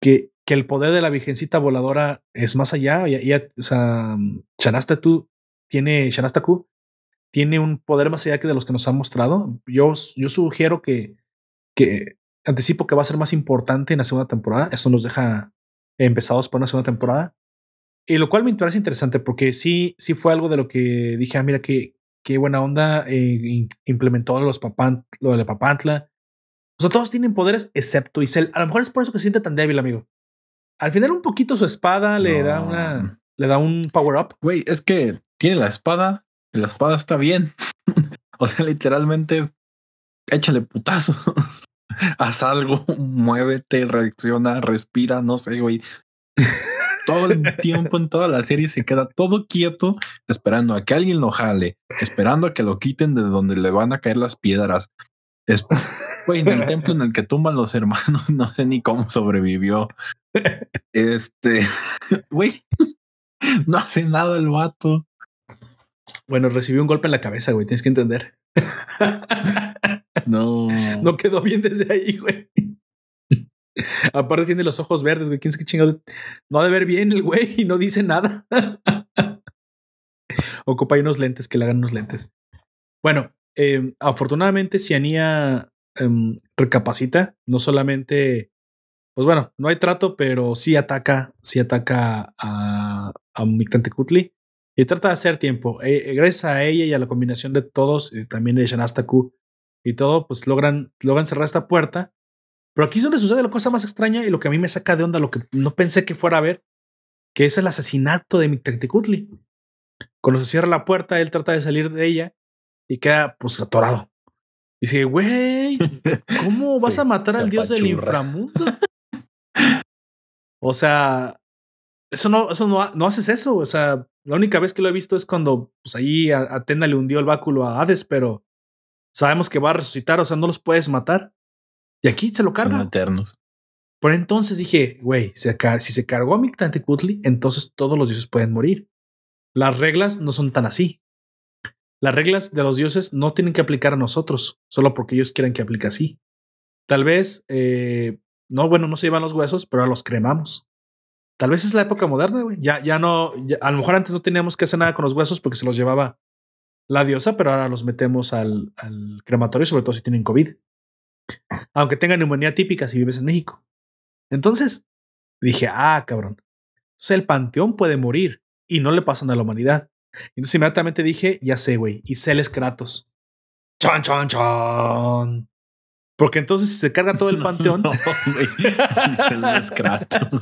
que que el poder de la Virgencita voladora es más allá. Ya, o sea, Shanastaku tiene, Shanastaku tiene un poder más allá que de los que nos han mostrado. Yo, yo sugiero que, que anticipo que va a ser más importante en la segunda temporada. Eso nos deja empezados para una segunda temporada. Y lo cual me parece interesante porque sí, sí fue algo de lo que dije, ah, mira qué, qué buena onda eh, implementó los lo de la Papantla. O sea, todos tienen poderes excepto Isel. A lo mejor es por eso que se siente tan débil, amigo. Al final un poquito su espada le da una le da un power up. Güey, es que tiene la espada, y la espada está bien. o sea, literalmente échale putazos. Haz algo, muévete, reacciona, respira, no sé, güey. todo el tiempo en toda la serie se queda todo quieto, esperando a que alguien lo jale, esperando a que lo quiten de donde le van a caer las piedras. Es Güey, en el templo en el que tumban los hermanos, no sé ni cómo sobrevivió. Este, güey, no hace nada el vato. Bueno, recibió un golpe en la cabeza, güey, tienes que entender. No. No quedó bien desde ahí, güey. Aparte tiene los ojos verdes, güey. ¿Quién es que chingado? No ha de ver bien el güey y no dice nada. Ocupa ahí unos lentes, que le hagan unos lentes. Bueno, eh, afortunadamente Cianía eh, recapacita. No solamente, pues bueno, no hay trato, pero sí ataca, sí ataca a, a Mictantecutli y trata de hacer tiempo. Eh, gracias a ella y a la combinación de todos, también de Shanastaku y todo, pues logran, logran cerrar esta puerta. Pero aquí es donde sucede la cosa más extraña y lo que a mí me saca de onda, lo que no pensé que fuera a ver, que es el asesinato de Mictantecutli. Cuando se cierra la puerta, él trata de salir de ella y queda pues atorado. Y dice, güey, ¿cómo vas a matar al dios del inframundo? o sea, eso no, eso no, no haces eso. O sea, la única vez que lo he visto es cuando pues ahí Atena le hundió el báculo a Hades, pero sabemos que va a resucitar, o sea, no los puedes matar. Y aquí se lo carga. eternos. Por entonces dije, güey, si se cargó a Mictantecutli, entonces todos los dioses pueden morir. Las reglas no son tan así. Las reglas de los dioses no tienen que aplicar a nosotros, solo porque ellos quieren que aplique así. Tal vez, eh, no, bueno, no se llevan los huesos, pero los cremamos. Tal vez es la época moderna, güey. Ya, ya no, a lo mejor antes no teníamos que hacer nada con los huesos porque se los llevaba la diosa, pero ahora los metemos al, crematorio, sobre todo si tienen COVID. Aunque tengan neumonía típica si vives en México. Entonces dije, ah, cabrón. El panteón puede morir y no le pasan a la humanidad. Entonces inmediatamente dije, ya sé, güey, y Celes Kratos. Chan, chan, chan. Porque entonces si se carga todo el panteón. No, Celes Kratos.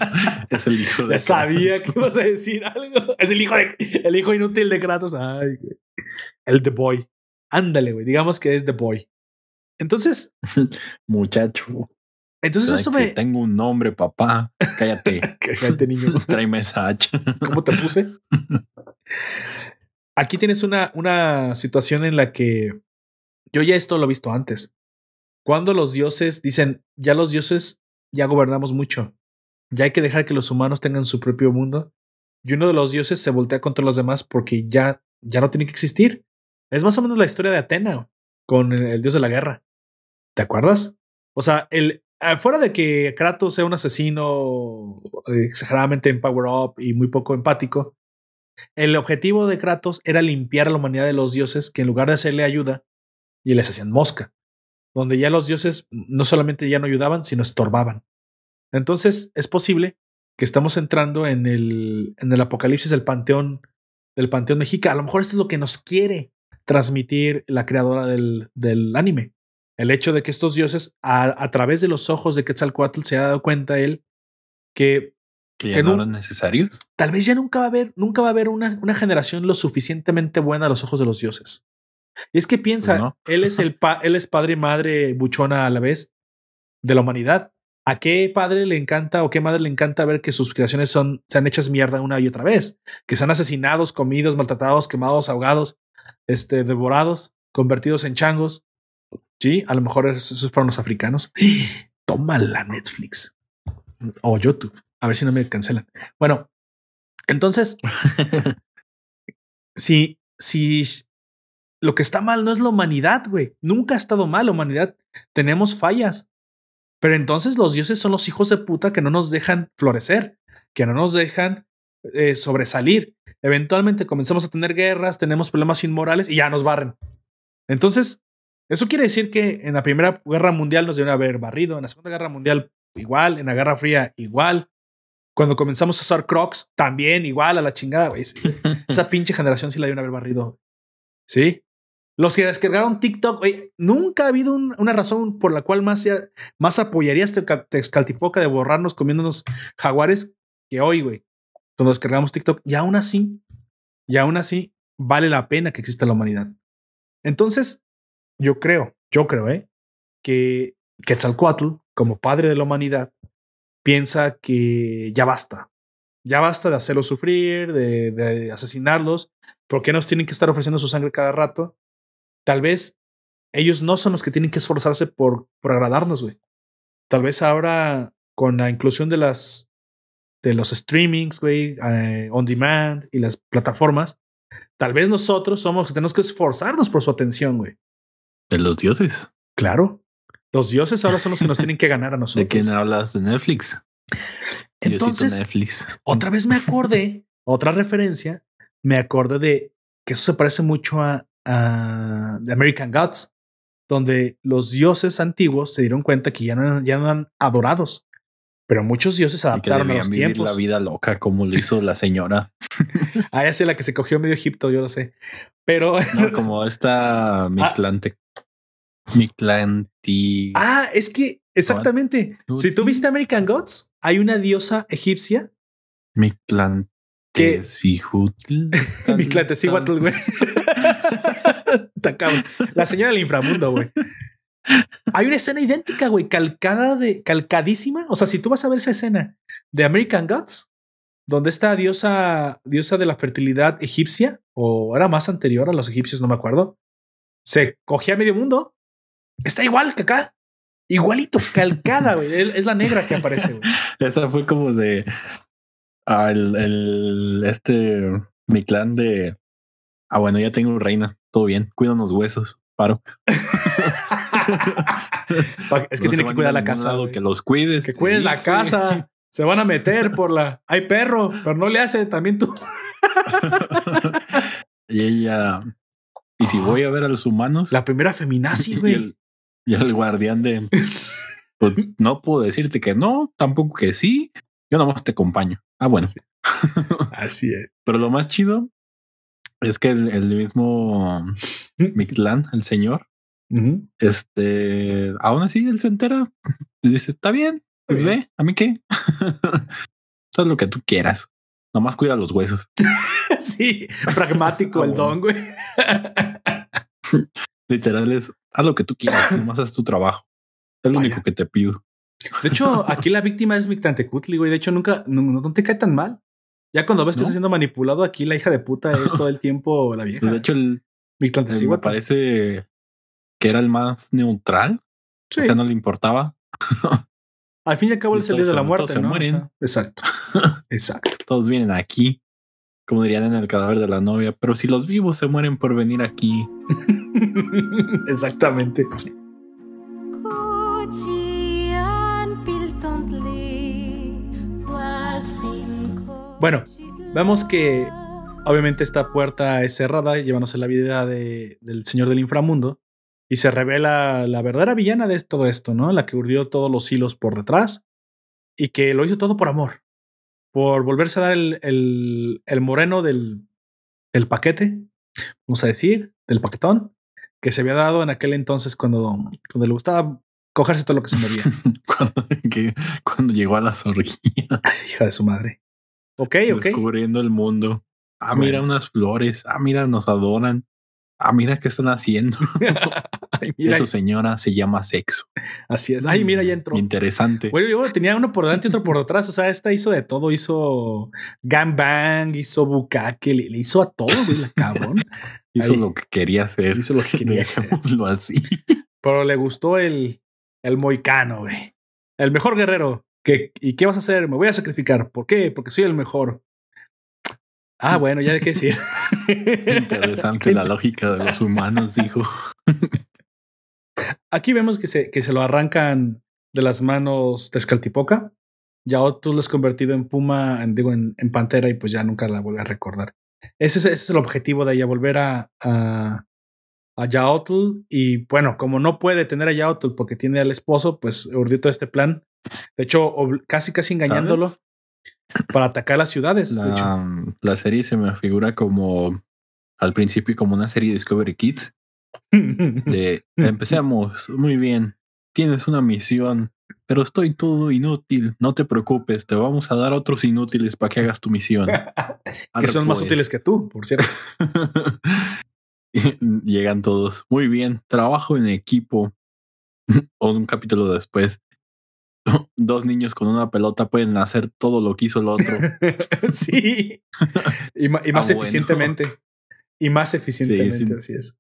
Es el hijo de. Sabía que ibas a decir algo. Es el hijo de, el hijo inútil de Kratos. Ay, güey. El The Boy. Ándale, güey. Digamos que es The Boy. Entonces. Muchacho. Entonces eso me. Tengo un nombre, papá. Cállate. Cállate, niño. Tráeme esa hacha. ¿Cómo te puse? Aquí tienes una, una situación en la que yo ya esto lo he visto antes. Cuando los dioses dicen, ya los dioses ya gobernamos mucho, ya hay que dejar que los humanos tengan su propio mundo, y uno de los dioses se voltea contra los demás porque ya, ya no tiene que existir. Es más o menos la historia de Atena con el dios de la guerra. ¿Te acuerdas? O sea, el, Ah, fuera de que Kratos sea un asesino eh, exageradamente en power up y muy poco empático, el objetivo de Kratos era limpiar a la humanidad de los dioses que en lugar de hacerle ayuda, y les hacían mosca, donde ya los dioses no solamente ya no ayudaban, sino estorbaban. Entonces es posible que estamos entrando en el, en el apocalipsis del panteón, del panteón mexica. A lo mejor esto es lo que nos quiere transmitir la creadora del, del anime. El hecho de que estos dioses, a, través de los ojos de Quetzalcoatl, se ha dado cuenta él que, que ya no eran necesarios. Tal vez ya nunca va a haber, nunca va a haber una, una generación lo suficientemente buena a los ojos de los dioses. Y es que piensa, pues él es el él es padre y madre buchona a la vez de la humanidad. ¿A qué padre le encanta o qué madre le encanta ver que sus creaciones son, sean hechas mierda una y otra vez? Que sean asesinados, comidos, maltratados, quemados, ahogados, este, devorados, convertidos en changos. Sí, a lo mejor esos fueron los africanos. Toma la Netflix o YouTube. A ver si no me cancelan. Bueno, entonces, si, si lo que está mal no es la humanidad, güey. Nunca ha estado mal la humanidad. Tenemos fallas. Pero entonces los dioses son los hijos de puta que no nos dejan florecer, que no nos dejan eh, sobresalir. Eventualmente comenzamos a tener guerras, tenemos problemas inmorales y ya nos barren. Entonces, eso quiere decir que en la Primera Guerra Mundial nos deben haber barrido, en la Segunda Guerra Mundial igual, en la Guerra Fría igual. Cuando comenzamos a usar Crocs, también igual a la chingada. Esa pinche generación sí la deben haber barrido. Sí. Los que descargaron TikTok, nunca ha habido una razón por la cual más, más apoyarías Texcaltipoca de borrarnos comiéndonos jaguares que hoy, güey. Cuando descargamos TikTok. Y aún así, y aún así, vale la pena que exista la humanidad. Entonces, yo creo, yo creo, ¿eh? Que Quetzalcoatl, como padre de la humanidad, piensa que ya basta. Ya basta de hacerlos sufrir, de, de asesinarlos. ¿Por qué nos tienen que estar ofreciendo su sangre cada rato? Tal vez ellos no son los que tienen que esforzarse por, por agradarnos, güey. Tal vez ahora con la inclusión de las de los streamings, güey, eh, on demand y las plataformas, tal vez nosotros somos los que tenemos que esforzarnos por su atención, güey. De los dioses. Claro. Los dioses ahora son los que nos tienen que ganar a nosotros. ¿De quién hablas? ¿De Netflix? Entonces, Netflix. otra vez me acordé, otra referencia, me acordé de que eso se parece mucho a, a The American Gods, donde los dioses antiguos se dieron cuenta que ya no, ya no eran adorados, pero muchos dioses adaptaron a los vivir tiempos. la vida loca como lo hizo la señora. Ah, esa es la que se cogió medio Egipto, yo lo sé. Pero No, como esta Mictlante. Mictlanti. ah, es que exactamente. Si tú viste American Gods, hay una diosa egipcia Mictlante. que- Sihutl. Mictlantecíhuatl, güey. La señora del inframundo, güey. Hay una escena idéntica, güey, calcada de calcadísima. O sea, si tú vas a ver esa escena de American Gods, donde esta diosa, diosa de la fertilidad egipcia, o era más anterior a los egipcios, no me acuerdo, se cogía a medio mundo. Está igual que acá. Igualito, calcada, güey. Es la negra que aparece, güey. Esa fue como de ah, el, el este mi clan de ah, bueno, ya tengo reina, todo bien, cuidan los huesos, paro. Pa- Es que No tiene que cuidar la casa. que los cuides. Que cuides la casa. Se van a meter por la. Hay perro, pero no le hace también tú. Y ella y si voy a ver a los humanos La primera feminazi, y, güey. el, y el guardián de pues no puedo decirte que no, tampoco que sí. Yo nomás te acompaño. Ah, bueno. Sí. Así es. Pero lo más chido es que el, el mismo Mictlán, el señor, este, aún así él se entera y dice, está bien, pues bien. ve, a mí qué. Haz lo que tú quieras. Nomás cuida los huesos. Sí, pragmático el don, güey. Literal es, haz lo que tú quieras, nomás haz tu trabajo. Es lo Vaya. único que te pido. De hecho, aquí la víctima es Mictantecutli, güey. De hecho, nunca, no, no te cae tan mal. Ya cuando ves que ¿No? está siendo manipulado aquí, la hija de puta es todo el tiempo la vieja. De hecho, el, el- me parece que era el más neutral. Sí. O sea, no le importaba. Al fin y al cabo, él salió de la se- muerte, todos se ¿no? O mueren. sea, exacto. Exacto. Todos vienen aquí. Como dirían en el cadáver de la novia. Pero si los vivos se mueren por venir aquí. Exactamente. Bueno, vemos que obviamente esta puerta es cerrada, llevándose la vida de- del señor del inframundo, y se revela la verdadera villana de todo esto, ¿no? La que urdió todos los hilos por detrás y que lo hizo todo por amor, por volverse a dar el, el- el moreno del, del paquete, vamos a decir, del paquetón, que se había dado en aquel entonces cuando, cuando le gustaba cogerse todo lo que se movía. cuando, que- cuando llegó a las orgías. Ay, hija de su madre. Ok, ok. Descubriendo el mundo. Ah, Bueno. mira unas flores. Ah, mira, nos adoran. Ah, mira qué están haciendo. Ay, mira, Eso, señora, se llama sexo. así es. Ay, mira, ya entró. Interesante. Bueno, yo tenía uno por delante y otro por detrás. O sea, esta hizo de todo. Hizo gangbang, hizo bucaque, le, le hizo a todo, güey, la cabrón. Hizo ahí. lo que quería hacer. Hizo lo que quería hacer. Dejémoslo así. Pero le gustó el, el moicano, güey. El mejor guerrero. ¿Qué, ¿Y qué vas a hacer? Me voy a sacrificar. ¿Por qué? Porque soy el mejor. Ah, bueno, ya de qué decir. Interesante la lógica de los humanos, dijo. Aquí vemos que se, que se lo arrancan de las manos de Escaltipoca. Ya tú lo has convertido en puma, en, digo, en, en pantera y pues ya nunca la vuelve a recordar. Ese es, ese es el objetivo de ella, volver a, a, a Yaotl. Y bueno, como no puede tener a Yaotl porque tiene al esposo, pues urdió todo este plan. De hecho, casi casi engañándolo ¿Sabes? Para atacar las ciudades. de hecho. La, serie se me figura como al principio como una serie de Discovery Kids. De empecemos muy bien. Tienes una misión, pero estoy todo inútil. No te preocupes, te vamos a dar otros inútiles para que hagas tu misión. que son más pues. útiles que tú, por cierto. Llegan todos. Muy bien, trabajo en equipo. o un capítulo después. Dos niños con una pelota pueden hacer todo lo que hizo el otro. sí. Y, más Ah, bueno. eficientemente. Y más eficientemente, sí. así es.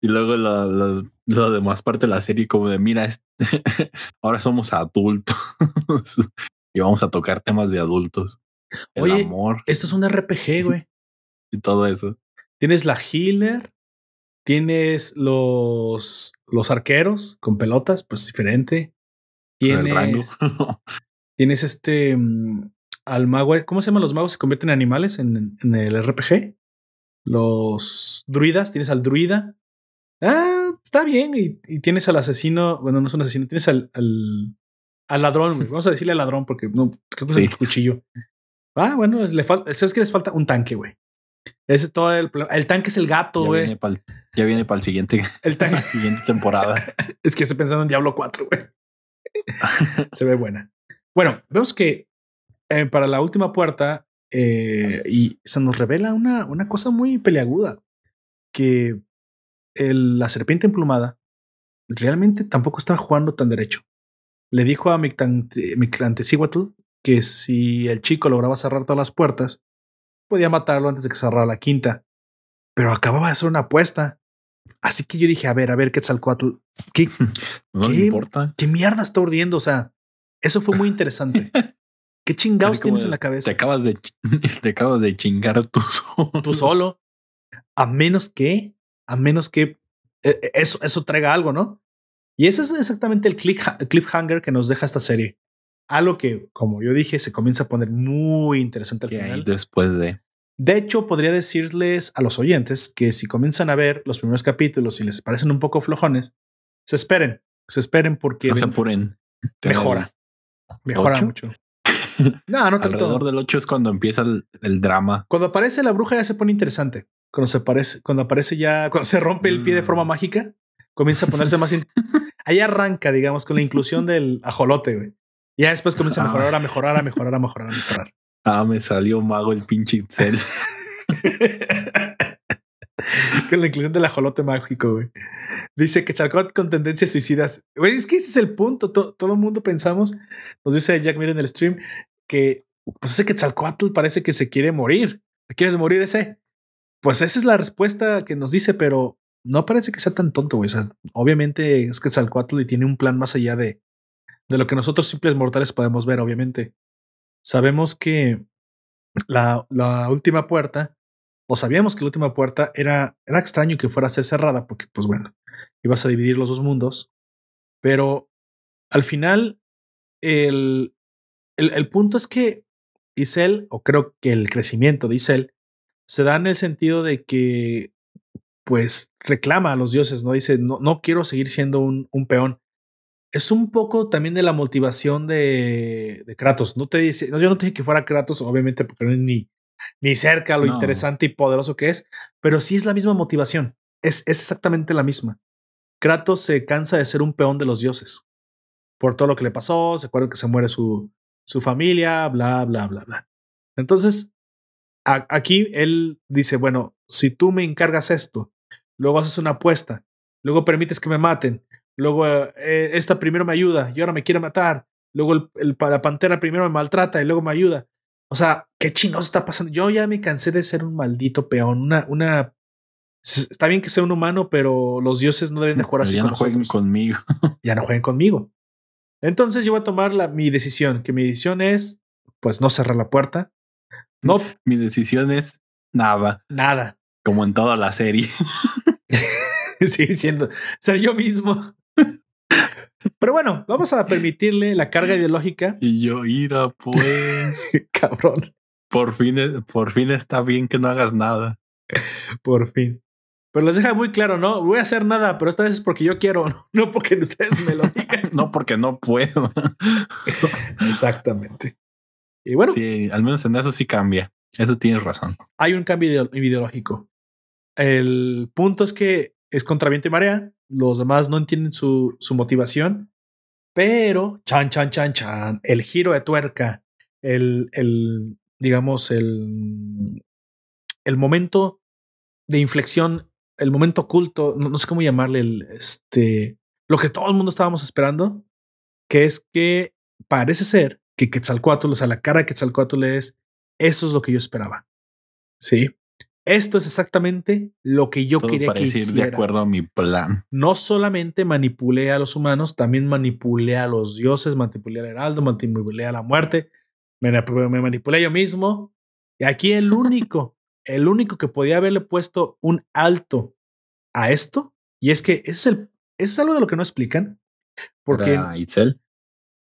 y luego lo, demás parte de la serie como de, mira, ahora somos adultos y vamos a tocar temas de adultos. El Oye, amor. Esto es un RPG, güey. y todo eso. Tienes la healer, tienes los, los arqueros con pelotas, pues diferente. Tienes, tienes este mm, al mago. ¿Cómo se llaman los magos? Se convierten en animales en, en el RPG. Los druidas, tienes al druida. Ah, está bien. Y, tienes al asesino. Bueno, no es un asesino, tienes al, al, al ladrón. Vamos a decirle ladrón porque no creo que es un cuchillo. Ah, bueno, le falta, sabes que les falta un tanque, güey. Ese es todo el El tanque es el gato, güey. Ya viene para el siguiente. El tanque. siguiente temporada. es que estoy pensando en Diablo 4, güey. Se ve buena. Bueno, vemos que eh, para la última puerta eh, y se nos revela una, una cosa muy peleaguda que la serpiente emplumada realmente tampoco estaba jugando tan derecho. Le dijo a Mictlantecíhuatl que si el chico lograba cerrar todas las puertas, podía matarlo antes de que cerrara la quinta. Pero acababa de hacer una apuesta. Así que yo dije, a ver, a ver, Quetzalcoatl, ¿qué, no qué, importa. ¿qué mierda está urdiendo? O sea, eso fue muy interesante. ¿Qué chingados tienes en la cabeza? Te acabas de, te acabas de chingar tú solo. Tú solo. A menos que, a menos que e, e, eso, eso traiga algo, ¿no? Y ese es exactamente el cliffhanger que nos deja esta serie. Algo que, como yo dije, se comienza a poner muy interesante al final. Después de. De hecho, podría decirles a los oyentes que si comienzan a ver los primeros capítulos y les parecen un poco flojones, se esperen, se esperen porque no se apuren. Mejora, mejora mucho. no, no tanto. Alrededor del 8 es cuando empieza el, drama. Cuando aparece la bruja ya se pone interesante. Cuando se aparece, cuando aparece ya, cuando se rompe el pie de forma mm. mágica, comienza a ponerse más. Ahí arranca, digamos, con la inclusión del ajolote, güey. Ya después comienza a mejorar, a mejorar, a mejorar, a mejorar, a mejorar. Ah, me salió mago el pinche Itzel. con la inclusión del ajolote mágico, güey. Dice que Chalcot con tendencias suicidas. Güey, es que ese es el punto. todo el mundo pensamos, nos dice Jack Mir en el stream, que pues ese Quetzalcoatl parece que se quiere morir. ¿Te quieres morir ese? Pues esa es la respuesta que nos dice, pero no parece que sea tan tonto, güey. O sea, obviamente es Quetzalcoatl y tiene un plan más allá de, de lo que nosotros simples mortales podemos ver, obviamente. Sabemos que la, la última puerta, o sabíamos que la última puerta era, era extraño que fuera a ser cerrada, porque, pues bueno, ibas a dividir los dos mundos, pero al final, el, el, el punto es que Isel, o creo que el crecimiento de Isel, se da en el sentido de que, pues, reclama a los dioses, ¿no? Dice, no, no quiero seguir siendo un, un peón es un poco también de la motivación de, de Kratos. No te dice, no, yo no te dije que fuera Kratos, obviamente, porque no es ni, ni cerca lo interesante y poderoso que es, pero sí es la misma motivación. Es, es exactamente la misma. Kratos se cansa de ser un peón de los dioses por todo lo que le pasó, se acuerda que se muere su, su familia, bla, bla, bla, bla. Entonces, aquí él dice, bueno, si tú me encargas esto, luego haces una apuesta, luego permites que me maten, Luego, eh, esta primero me ayuda y ahora me quiere matar. Luego, el, la pantera primero me maltrata y luego me ayuda. O sea, ¿qué chingados está pasando? Yo ya me cansé de ser un maldito peón. Una, una. Está bien que sea un humano, pero los dioses no deben de jugar así. Ya no jueguen conmigo. ya no jueguen conmigo. Entonces yo voy a tomar la, mi decisión, que mi decisión es, pues, no cerrar la puerta. No. Mi decisión es nada. Nada. Como en toda la serie. Sigue siendo ser yo mismo. Pero bueno, vamos a permitirle la carga ideológica. Y yo, ira, pues. Cabrón. Por fin, por fin está bien que no hagas nada. Por fin. Pero les deja muy claro, no voy a hacer nada, pero esta vez es porque yo quiero, no porque ustedes me lo digan. no porque no puedo. Exactamente. Y bueno. Sí, al menos en eso sí cambia. Eso tienes razón. Hay un cambio ideológico. El punto es que es contra viento y marea. Los demás no entienden su, su motivación. Pero, chan, chan, chan, chan, el giro de tuerca, el, el digamos, el, el momento de inflexión, el momento oculto, no, sé cómo llamarle, el, este, lo que todo el mundo estábamos esperando, que es que parece ser que Quetzalcoatl, o sea, la cara de Quetzalcoatl es, eso es lo que yo esperaba. Sí. Esto es exactamente lo que yo Todo quería que hiciera. de acuerdo a mi plan. No solamente manipulé a los humanos, también manipulé a los dioses, manipulé al heraldo, manipulé a la muerte, me, me manipulé yo mismo. Y aquí el único, el único que podía haberle puesto un alto a esto, y es que es, el, es algo de lo que no explican, porque... Itzel.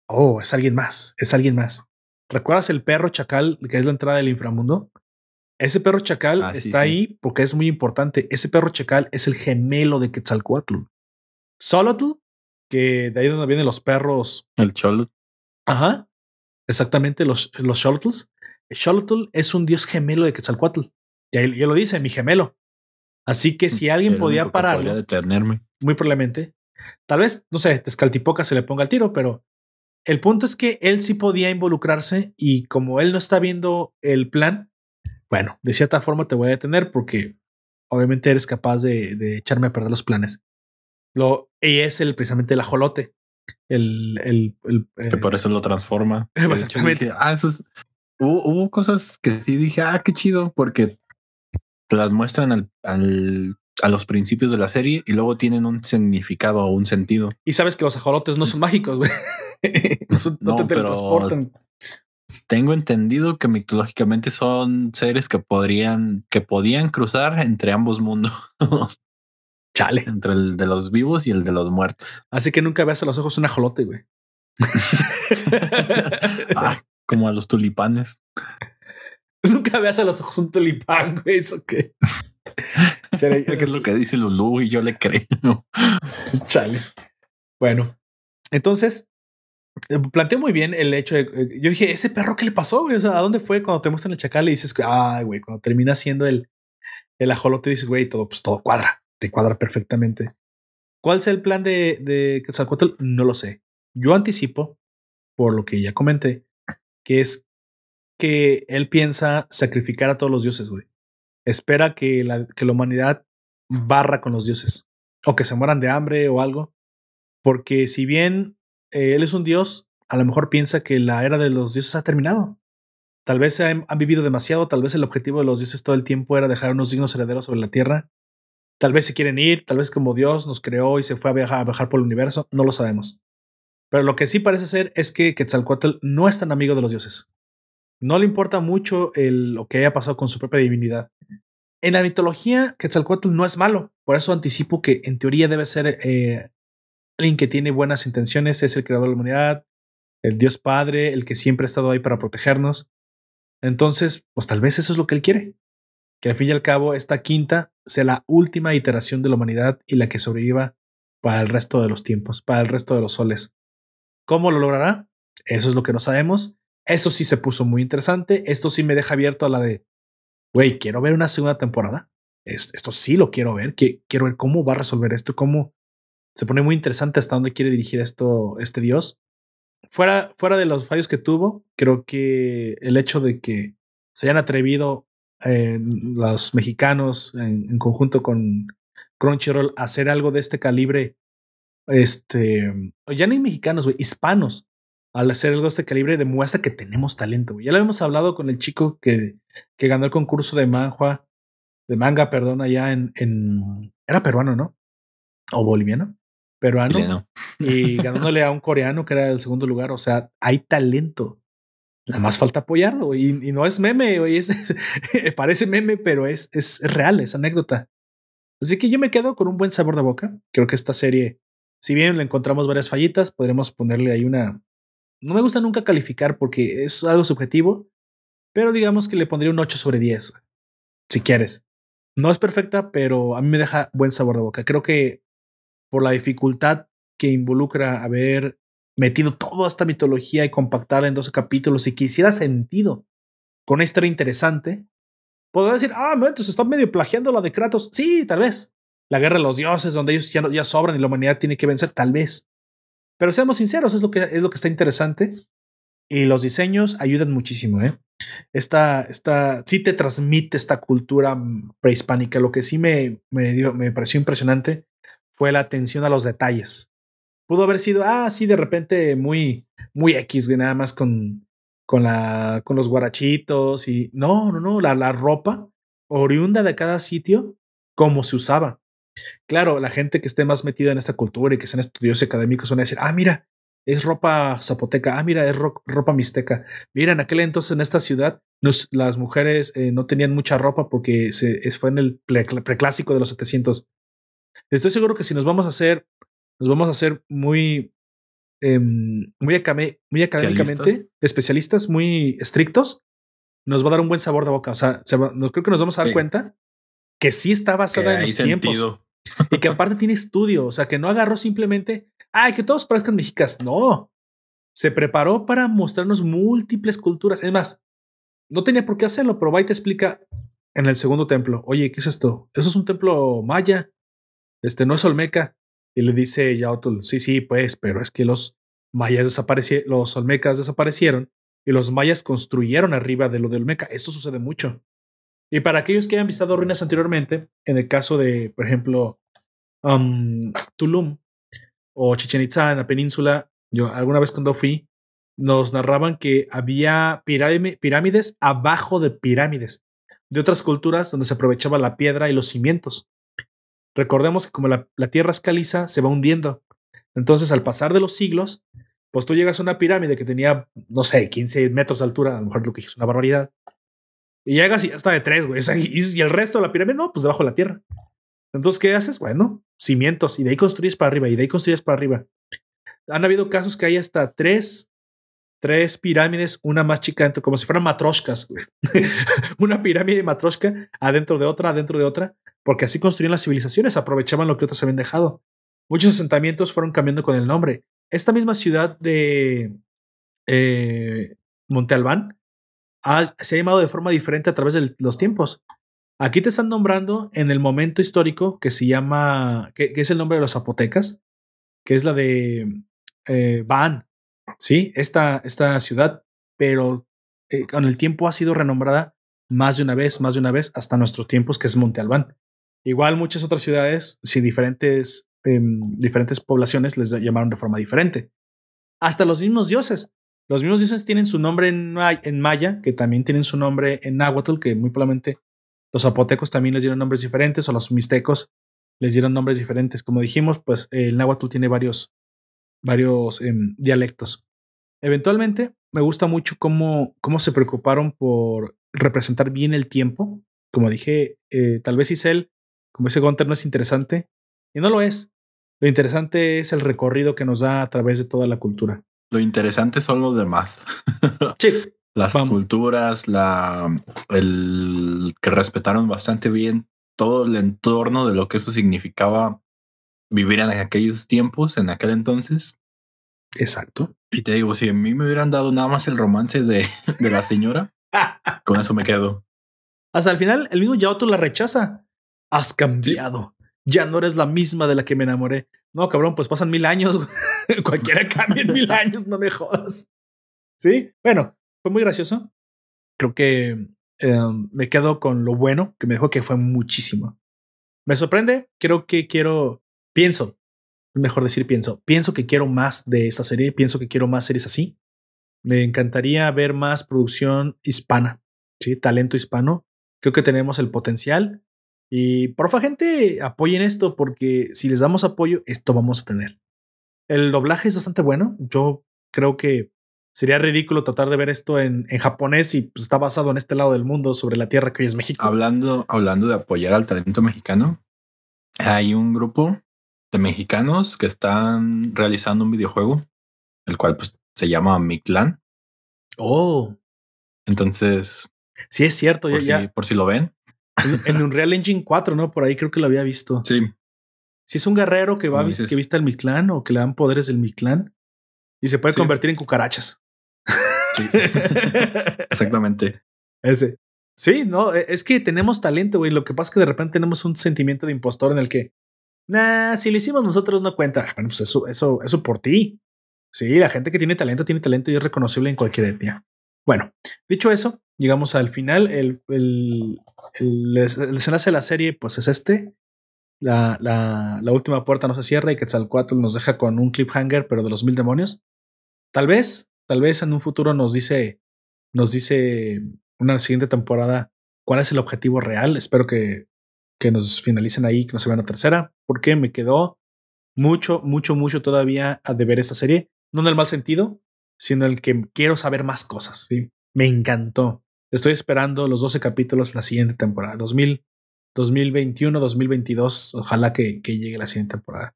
Oh, es alguien más, es alguien más. ¿Recuerdas el perro chacal que es la entrada del inframundo? Ese perro chacal Ah, está sí. ahí porque es muy importante. Ese perro chacal es el gemelo de Quetzalcoatl. Solotl, que de ahí donde vienen los perros. El Cholo. Ajá. Exactamente, los, los Xolotls. Xolotl es un dios gemelo de Quetzalcoatl. Ya, ya lo dice, mi gemelo. Así que si alguien podía pararlo, podría detenerme. muy probablemente. Tal vez, no sé, Tezcaltipoca se le ponga el tiro, pero el punto es que él sí podía involucrarse y como él no está viendo el plan, bueno, de cierta forma te voy a detener porque obviamente eres capaz de, de echarme a perder los planes. Lo, y es el, precisamente el ajolote. El, el, el, Que eh, por eso lo transforma. Exactamente. dije, ah, eso es- Hubo, hubo cosas que sí dije, ah, qué chido, porque te las muestran al, al- a los principios de la serie y luego tienen un significado o un sentido. y sabes que los ajolotes no son mágicos, güey. no, son- no No, te pero-. Tengo entendido que mitológicamente son seres que podrían, que podían cruzar entre ambos mundos, Chale. entre el de los vivos y el de los muertos. Así que nunca veas a los ojos un ajolote, güey. Ah, como a los tulipanes. Nunca veas a los ojos un tulipán, güey. Eso qué. Chale, que es lo que dice Lulu y yo le creo. Chale. Bueno, entonces planteó muy bien el hecho de. eh, Yo dije, ¿ese perro qué le pasó? güey? O sea, ¿a dónde fue cuando te muestran el chacal y dices, ay, güey, cuando termina siendo el, el ajolote, dices, güey, todo, pues todo cuadra, te cuadra perfectamente. ¿Cuál sea el plan de, de Quetzalcóatl? No lo sé. Yo anticipo, por lo que ya comenté, que es que él piensa sacrificar a todos los dioses, güey. Espera que la, que la humanidad barra con los dioses o que se mueran de hambre o algo. Porque si bien eh, él es un dios, a lo mejor piensa que la era de los dioses ha terminado. Tal vez han, vivido demasiado, tal vez el objetivo de los dioses todo el tiempo era dejar unos dignos herederos sobre la tierra. Tal vez se quieren ir, tal vez como Dios nos creó y se fue a viajar, por el universo, no lo sabemos. Pero lo que sí parece ser es que Quetzalcoatl no es tan amigo de los dioses. No le importa mucho lo que haya pasado con su propia divinidad. En la mitología, Quetzalcoatl no es malo. Por eso anticipo que en teoría debe ser eh, alguien que tiene buenas intenciones, es el creador de la humanidad, el Dios Padre, el que siempre ha estado ahí para protegernos. Entonces, pues tal vez eso es lo que él quiere. Que al fin y al cabo esta quinta sea la última iteración de la humanidad y la que sobreviva para el resto de los tiempos, para el resto de los soles. ¿Cómo lo logrará? Eso es lo que no sabemos. Eso sí se puso muy interesante. Esto sí me deja abierto a la de, güey, quiero ver una segunda temporada. Es- esto sí lo quiero ver. Quiero ver cómo va a resolver esto, cómo se pone muy interesante hasta dónde quiere dirigir esto este dios. Fuera, fuera de los fallos que tuvo, creo que el hecho de que se hayan atrevido eh, los mexicanos en, conjunto con Crunchyroll a hacer algo de este calibre, este, ya ni mexicanos, güey, hispanos, al hacer algo de este calibre demuestra que tenemos talento. Ya lo habíamos hablado con el chico que, que ganó el concurso de manhua, de manga, perdón, allá en, en era peruano, ¿no? O boliviano, peruano y ganándole a un coreano que era el segundo lugar. O sea, hay talento. Nada más falta apoyarlo y, y no es meme, güey, es, parece meme, pero es, es real, es anécdota. Así que yo me quedo con un buen sabor de boca. Creo que esta serie, si bien le encontramos varias fallitas, podremos ponerle ahí una. No me gusta nunca calificar porque es algo subjetivo, pero digamos que le pondría un 8 sobre 10, si quieres. No es perfecta, pero a mí me deja buen sabor de boca. Creo que por la dificultad que involucra haber metido toda esta mitología y compactarla en 12 capítulos y que hiciera sentido con una historia interesante, podría decir, ah, no, entonces están medio plagiando la de Kratos. Sí, tal vez. La guerra de los dioses, donde ellos ya, no- ya sobran y la humanidad tiene que vencer, tal vez. Pero seamos sinceros, es lo que, es lo que está interesante. Y los diseños ayudan muchísimo, ¿eh? Esta, esta, sí te transmite esta cultura mm, prehispánica. Lo que sí me, me, dio, me pareció impresionante fue la atención a los detalles. Pudo haber sido, ah, sí, de repente muy, muy X, nada más con, con, la, con los guarachitos y no, no, no, la, la ropa oriunda de cada sitio, cómo se usaba. Claro, la gente que esté más metida en esta cultura y que sean estudios académicos van a decir, ah, mira, es ropa zapoteca, ah, mira, es ropa mixteca. Mira, en aquel entonces en esta ciudad las mujeres eh, no tenían mucha ropa porque se, fue en el preclásico de los 700. Estoy seguro que si nos vamos a hacer, nos vamos a hacer muy, em, muy, muy académicamente, especialistas, muy estrictos, nos va a dar un buen sabor de boca. O sea, no, creo que nos vamos a dar cuenta que sí está basada en los tiempos. Y que aparte tiene estudio, o sea, que no agarró simplemente, ay, que todos parezcan mexicas. No, se preparó para mostrarnos múltiples culturas. Es más, no tenía por qué hacerlo, pero va y te explica en el segundo templo, oye, ¿qué es esto? Eso es un templo maya, este no es Olmeca. Y le dice Yaotl, sí, sí, pues, pero es que los mayas desaparecieron, los olmecas desaparecieron y los mayas construyeron arriba de lo de Olmeca. Eso sucede mucho. Y para aquellos que hayan visitado ruinas anteriormente, en el caso de, por ejemplo, um, Tulum o Chichen Itza en la península, yo alguna vez cuando fui, nos narraban que había pirámides abajo de pirámides de otras culturas donde se aprovechaba la piedra y los cimientos. Recordemos que como la, la tierra es caliza, se va hundiendo. Entonces, al pasar de los siglos, pues tú llegas a una pirámide que tenía, no sé, 15 metros de altura, a lo mejor lo que es una barbaridad, y llegas y ya de tres, güey. Y, el resto de la pirámide, no, pues debajo de la tierra. Entonces, ¿qué haces? Bueno, cimientos, y de ahí construyes para arriba, y de ahí construyes para arriba. Han habido casos que hay hasta tres, tres pirámides, una más chica, como si fueran matroscas, una pirámide matrosca adentro de otra, adentro de otra, porque así construían las civilizaciones, aprovechaban lo que otros habían dejado. Muchos asentamientos fueron cambiando con el nombre. Esta misma ciudad de eh, Monte Albán se ha llamado de forma diferente a través de los tiempos. Aquí te están nombrando en el momento histórico que se llama, que, es el nombre de los zapotecas, que es la de eh, Van, ¿sí? Esta, esta ciudad, pero eh, con el tiempo ha sido renombrada más de una vez, más de una vez, hasta nuestros tiempos, que es Monte Albán. Igual muchas otras ciudades, si diferentes, em, diferentes poblaciones les llamaron de forma diferente. Hasta los mismos dioses. Los mismos dioses tienen su nombre en, maya, que también tienen su nombre en náhuatl, que muy probablemente los zapotecos también les dieron nombres diferentes, o los mixtecos les dieron nombres diferentes. Como dijimos, pues el náhuatl tiene varios, varios em, dialectos. Eventualmente, me gusta mucho cómo, cómo se preocuparon por representar bien el tiempo. Como dije, eh, tal vez Isel, como ese Gunter, no es interesante, y no lo es. Lo interesante es el recorrido que nos da a través de toda la cultura. Lo interesante son los demás. Sí. Las culturas, la, el que respetaron bastante bien todo el entorno de lo que eso significaba vivir en aquellos tiempos, en aquel entonces. Exacto. Y te digo, si a mí me hubieran dado nada más el romance de, de la señora, con eso me quedo. Hasta el final, el mismo Yaoto la rechaza. Has cambiado. Ya no eres la misma de la que me enamoré. No, cabrón, pues pasan mil años. Cualquiera cambia en mil años, no me jodas. Sí, bueno, fue muy gracioso. Creo que em, me quedo con lo bueno que me dejó que fue muchísimo. Me sorprende, creo que quiero, pienso, mejor decir pienso, pienso que quiero más de esa serie, pienso que quiero más series así. Me encantaría ver más producción hispana, ¿sí? talento hispano. Creo que tenemos el potencial y porfa, gente, apoyen esto porque si les damos apoyo, esto vamos a tener. El doblaje es bastante bueno. Yo creo que sería ridículo tratar de ver esto en, en japonés y pues, está basado en este lado del mundo sobre la tierra que hoy es México. Hablando, hablando de apoyar al talento mexicano, hay un grupo de mexicanos que están realizando un videojuego, el cual pues, se llama Mictlan. Oh. Entonces. Sí, es cierto. Por, ya, por si lo ven, en, un Real Engine 4, ¿no? Por ahí creo que lo había visto. Sí. Si es un guerrero que va a que vista el Mictlán o que le dan poderes del Mictlán y se puede convertir en cucarachas. Sí. Exactamente. Ese. Sí, no, e, es que tenemos talento, güey. Lo que pasa es que de repente tenemos un sentimiento de impostor en el que, nah, si lo hicimos nosotros no cuenta. Bueno, pues eso, eso, eso por ti. Sí, la gente que tiene talento tiene talento y es reconocible en cualquier etnia. Bueno, dicho eso, llegamos al final. El, el, el, desenlace de la serie, pues es este. La, la, la, última puerta no se cierra y Quetzalcoatl nos deja con un cliffhanger, pero de los mil demonios. Tal vez, tal vez en un futuro nos dice, nos dice una siguiente temporada cuál es el objetivo real. Espero que, que nos finalicen ahí, que no se vea una tercera, porque me quedó mucho, mucho, mucho todavía a deber esta serie. No en el mal sentido, sino en el que quiero saber más cosas. ¿sí? Me encantó. Estoy esperando los 12 capítulos la siguiente temporada, 2000, 2021, 2022. Ojalá que, que llegue la siguiente temporada.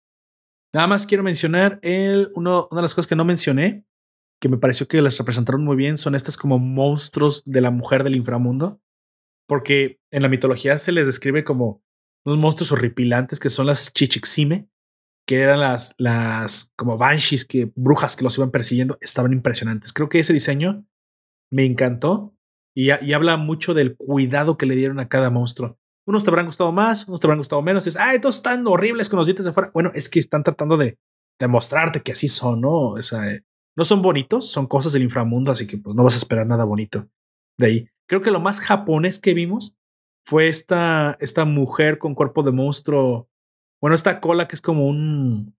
Nada más quiero mencionar el, uno, una de las cosas que no mencioné, que me pareció que las representaron muy bien, son estas como monstruos de la mujer del inframundo, porque en la mitología se les describe como unos monstruos horripilantes que son las chichixime, que eran las, las como banshees, que brujas que los iban persiguiendo, estaban impresionantes. Creo que ese diseño me encantó y, y habla mucho del cuidado que le dieron a cada monstruo. Unos te habrán gustado más, unos te habrán gustado menos. Es, ay, todos están horribles con los dientes de fuera. Bueno, es que están tratando de demostrarte que así son, ¿no? O sea, no son bonitos, son cosas del inframundo, así que pues no vas a esperar nada bonito de ahí. Creo que lo más japonés que vimos fue esta, esta mujer con cuerpo de monstruo. Bueno, esta cola que es como un,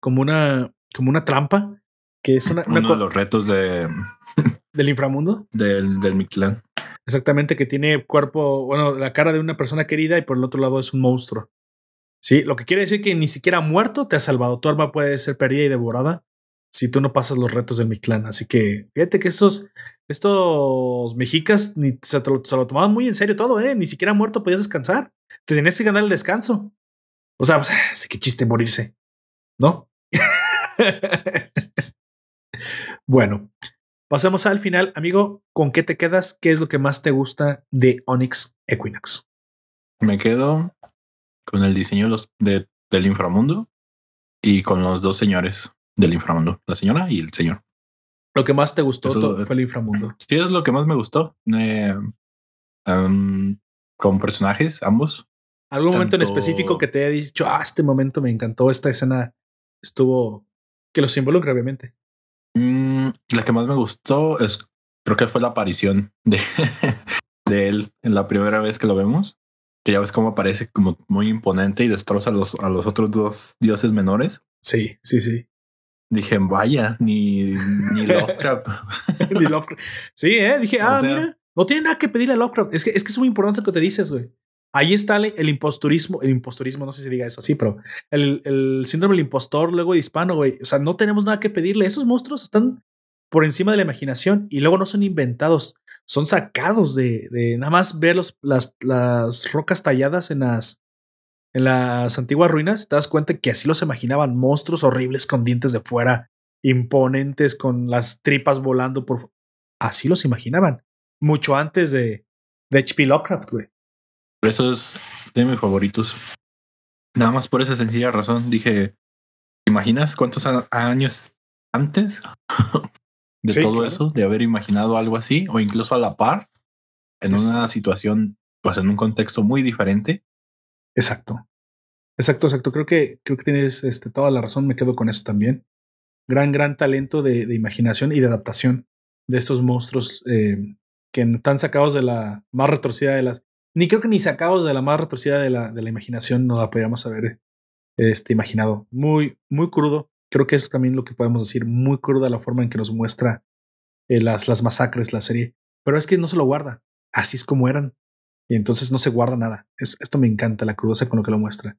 como una, como una trampa, que es una, uno de los retos de del inframundo del del Mictlán. Exactamente, que tiene cuerpo, bueno, la cara de una persona querida y por el otro lado es un monstruo. Sí, lo que quiere decir que ni siquiera muerto te ha salvado. Tu arma puede ser perdida y devorada si tú no pasas los retos del Mictlán. Así que fíjate que estos, estos mexicas ni se, lo, tomaban muy en serio todo, ¿eh? Ni siquiera muerto podías descansar. Te tenías que ganar el descanso. O sea, pues, sé qué chiste morirse, ¿no? bueno, pasemos al final, amigo. ¿Con qué te quedas? ¿Qué es lo que más te gusta de Onyx Equinox? Me quedo con el diseño de, del inframundo y con los dos señores del inframundo, la señora y el señor. Lo que más te gustó Eso, fue el inframundo. Sí, es lo que más me gustó. Eh, um, con personajes, ambos. ¿Algún Tanto... momento en específico que te haya dicho, ah, este momento me encantó, esta escena estuvo, que los involucra, obviamente? Mm, la que más me gustó es, creo que fue la aparición de, de él en la primera vez que lo vemos. Que ya ves cómo aparece como muy imponente y destroza a los, a los otros dos dioses menores. Sí, sí, sí. Dije, vaya, ni, ni Lovecraft. ni Lovecraft. Sí, eh. Dije, ah, o sea, mira, no tiene nada que pedirle a Lovecraft. Es que, es que es muy importante lo que te dices, güey. Ahí está el, el, imposturismo, el imposturismo, no sé si diga eso así, pero el, el síndrome del impostor, luego de hispano, güey. O sea, no tenemos nada que pedirle. Esos monstruos están por encima de la imaginación y luego no son inventados, son sacados de, de nada más ver los, las, las rocas talladas en las, en las antiguas ruinas, te das cuenta que así los imaginaban monstruos horribles con dientes de fuera, imponentes con las tripas volando por. Así los imaginaban. Mucho antes de, de H.P. Lovecraft, güey. Por eso es de mis favoritos. Nada más por esa sencilla razón dije: ¿Imaginas cuántos años antes de sí, todo claro. eso, de haber imaginado algo así, o incluso a la par, en es... una situación, pues en un contexto muy diferente? Exacto. Exacto, exacto. Creo que, creo que tienes este, toda la razón. Me quedo con eso también. Gran, gran talento de, imaginación y de adaptación de estos monstruos eh, que están sacados de la más retorcida de las. Ni creo que ni sacados de la más retorcida de la, de la imaginación no la podríamos haber este, imaginado. Muy, muy crudo. Creo que es también lo que podemos decir. Muy cruda la forma en que nos muestra eh, las, las masacres, la serie. Pero es que no se lo guarda. Así es como eran. Y entonces no se guarda nada. Es, esto me encanta, la crudeza con lo que lo muestra.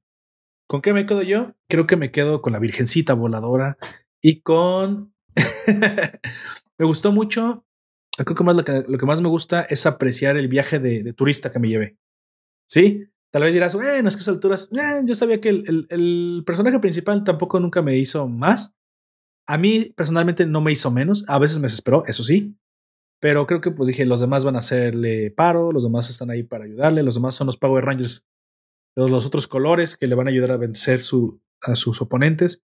¿Con qué me quedo yo? Creo que me quedo con la Virgencita voladora y con... me gustó mucho. Creo que, más lo, que, lo que más me gusta es apreciar el viaje de, de, turista que me llevé. Sí, tal vez dirás, bueno, es que a esas alturas, eh, yo sabía que el, el, el, personaje principal tampoco nunca me hizo más. A mí personalmente no me hizo menos. A veces me desesperó, eso sí. Pero creo que pues dije, los demás van a hacerle paro, los demás están ahí para ayudarle, los demás son los Power Rangers los, los otros colores que le van a ayudar a vencer su, a sus oponentes.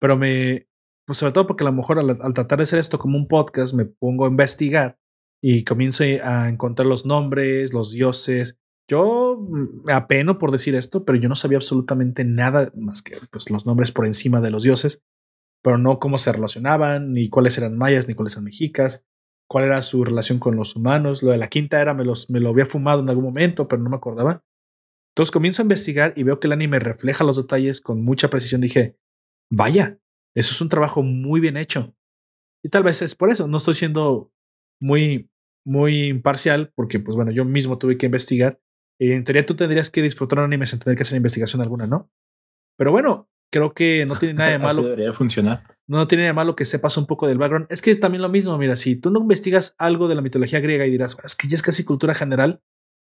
Pero me, pues sobre todo porque a lo mejor al, al, tratar de hacer esto como un podcast, me pongo a investigar y comienzo a encontrar los nombres, los dioses. Yo me apeno por decir esto, pero yo no sabía absolutamente nada más que pues, los nombres por encima de los dioses, pero no cómo se relacionaban, ni cuáles eran mayas, ni cuáles eran mexicas, cuál era su relación con los humanos. Lo de la quinta era me, los, me lo había fumado en algún momento, pero no me acordaba. Entonces comienzo a investigar y veo que el anime refleja los detalles con mucha precisión. Dije, vaya, eso es un trabajo muy bien hecho. Y tal vez es por eso, no estoy siendo muy muy imparcial, porque pues bueno, yo mismo tuve que investigar. Y en teoría tú tendrías que disfrutar un anime sin tener que hacer investigación alguna, ¿no? Pero bueno, creo que no tiene nada de malo. debería funcionar. No tiene nada de malo que sepas un poco del background. Es que también lo mismo, mira, si tú no investigas algo de la mitología griega y dirás, es que ya es casi cultura general,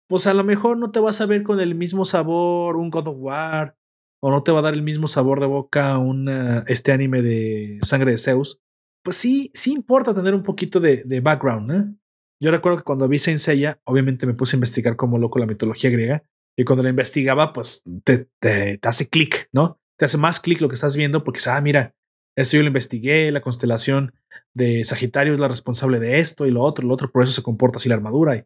pues a lo mejor no te vas a ver con el mismo sabor un God of War o no te va a dar el mismo sabor de boca un este anime de sangre de Zeus. Pues sí, sí importa tener un poquito de, de background. ¿eh? Yo recuerdo que cuando vi Saint Seiya, obviamente me puse a investigar como loco la mitología griega y cuando la investigaba, pues te, te, te hace clic, ¿no? Te hace más clic lo que estás viendo porque, ah, mira, esto yo lo investigué, la constelación de Sagitario es la responsable de esto y lo otro, lo otro, por eso se comporta así la armadura. Y,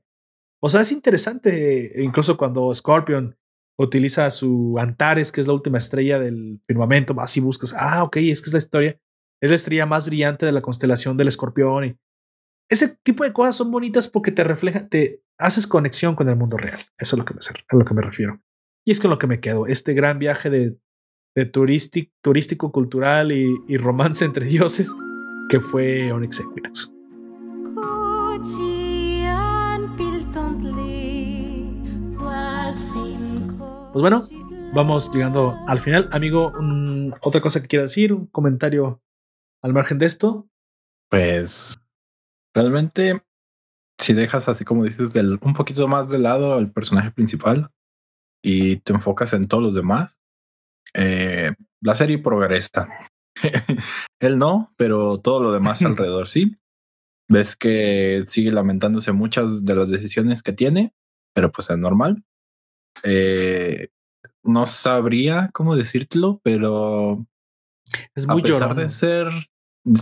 o sea, es interesante, incluso cuando Scorpion utiliza su Antares, que es la última estrella del firmamento, así buscas, ah, ok, es que es la historia, es la estrella más brillante de la constelación del escorpión. Y ese tipo de cosas son bonitas porque te refleja, te haces conexión con el mundo real. Eso es lo que me, a lo que me refiero. Y es con lo que me quedo, este gran viaje de, de turístico, turístico, cultural y, y romance entre dioses que fue Onyx Equinox. Pues bueno, vamos llegando al final. Amigo, otra cosa que quiero decir, un comentario al margen de esto. Pues realmente, si dejas así como dices, del, un poquito más de lado al personaje principal y te enfocas en todos los demás, eh, la serie progresa. Él no, pero todo lo demás alrededor sí. Ves que sigue lamentándose muchas de las decisiones que tiene, pero pues es normal. Eh, no sabría cómo decírtelo, pero es muy a pesar de ser,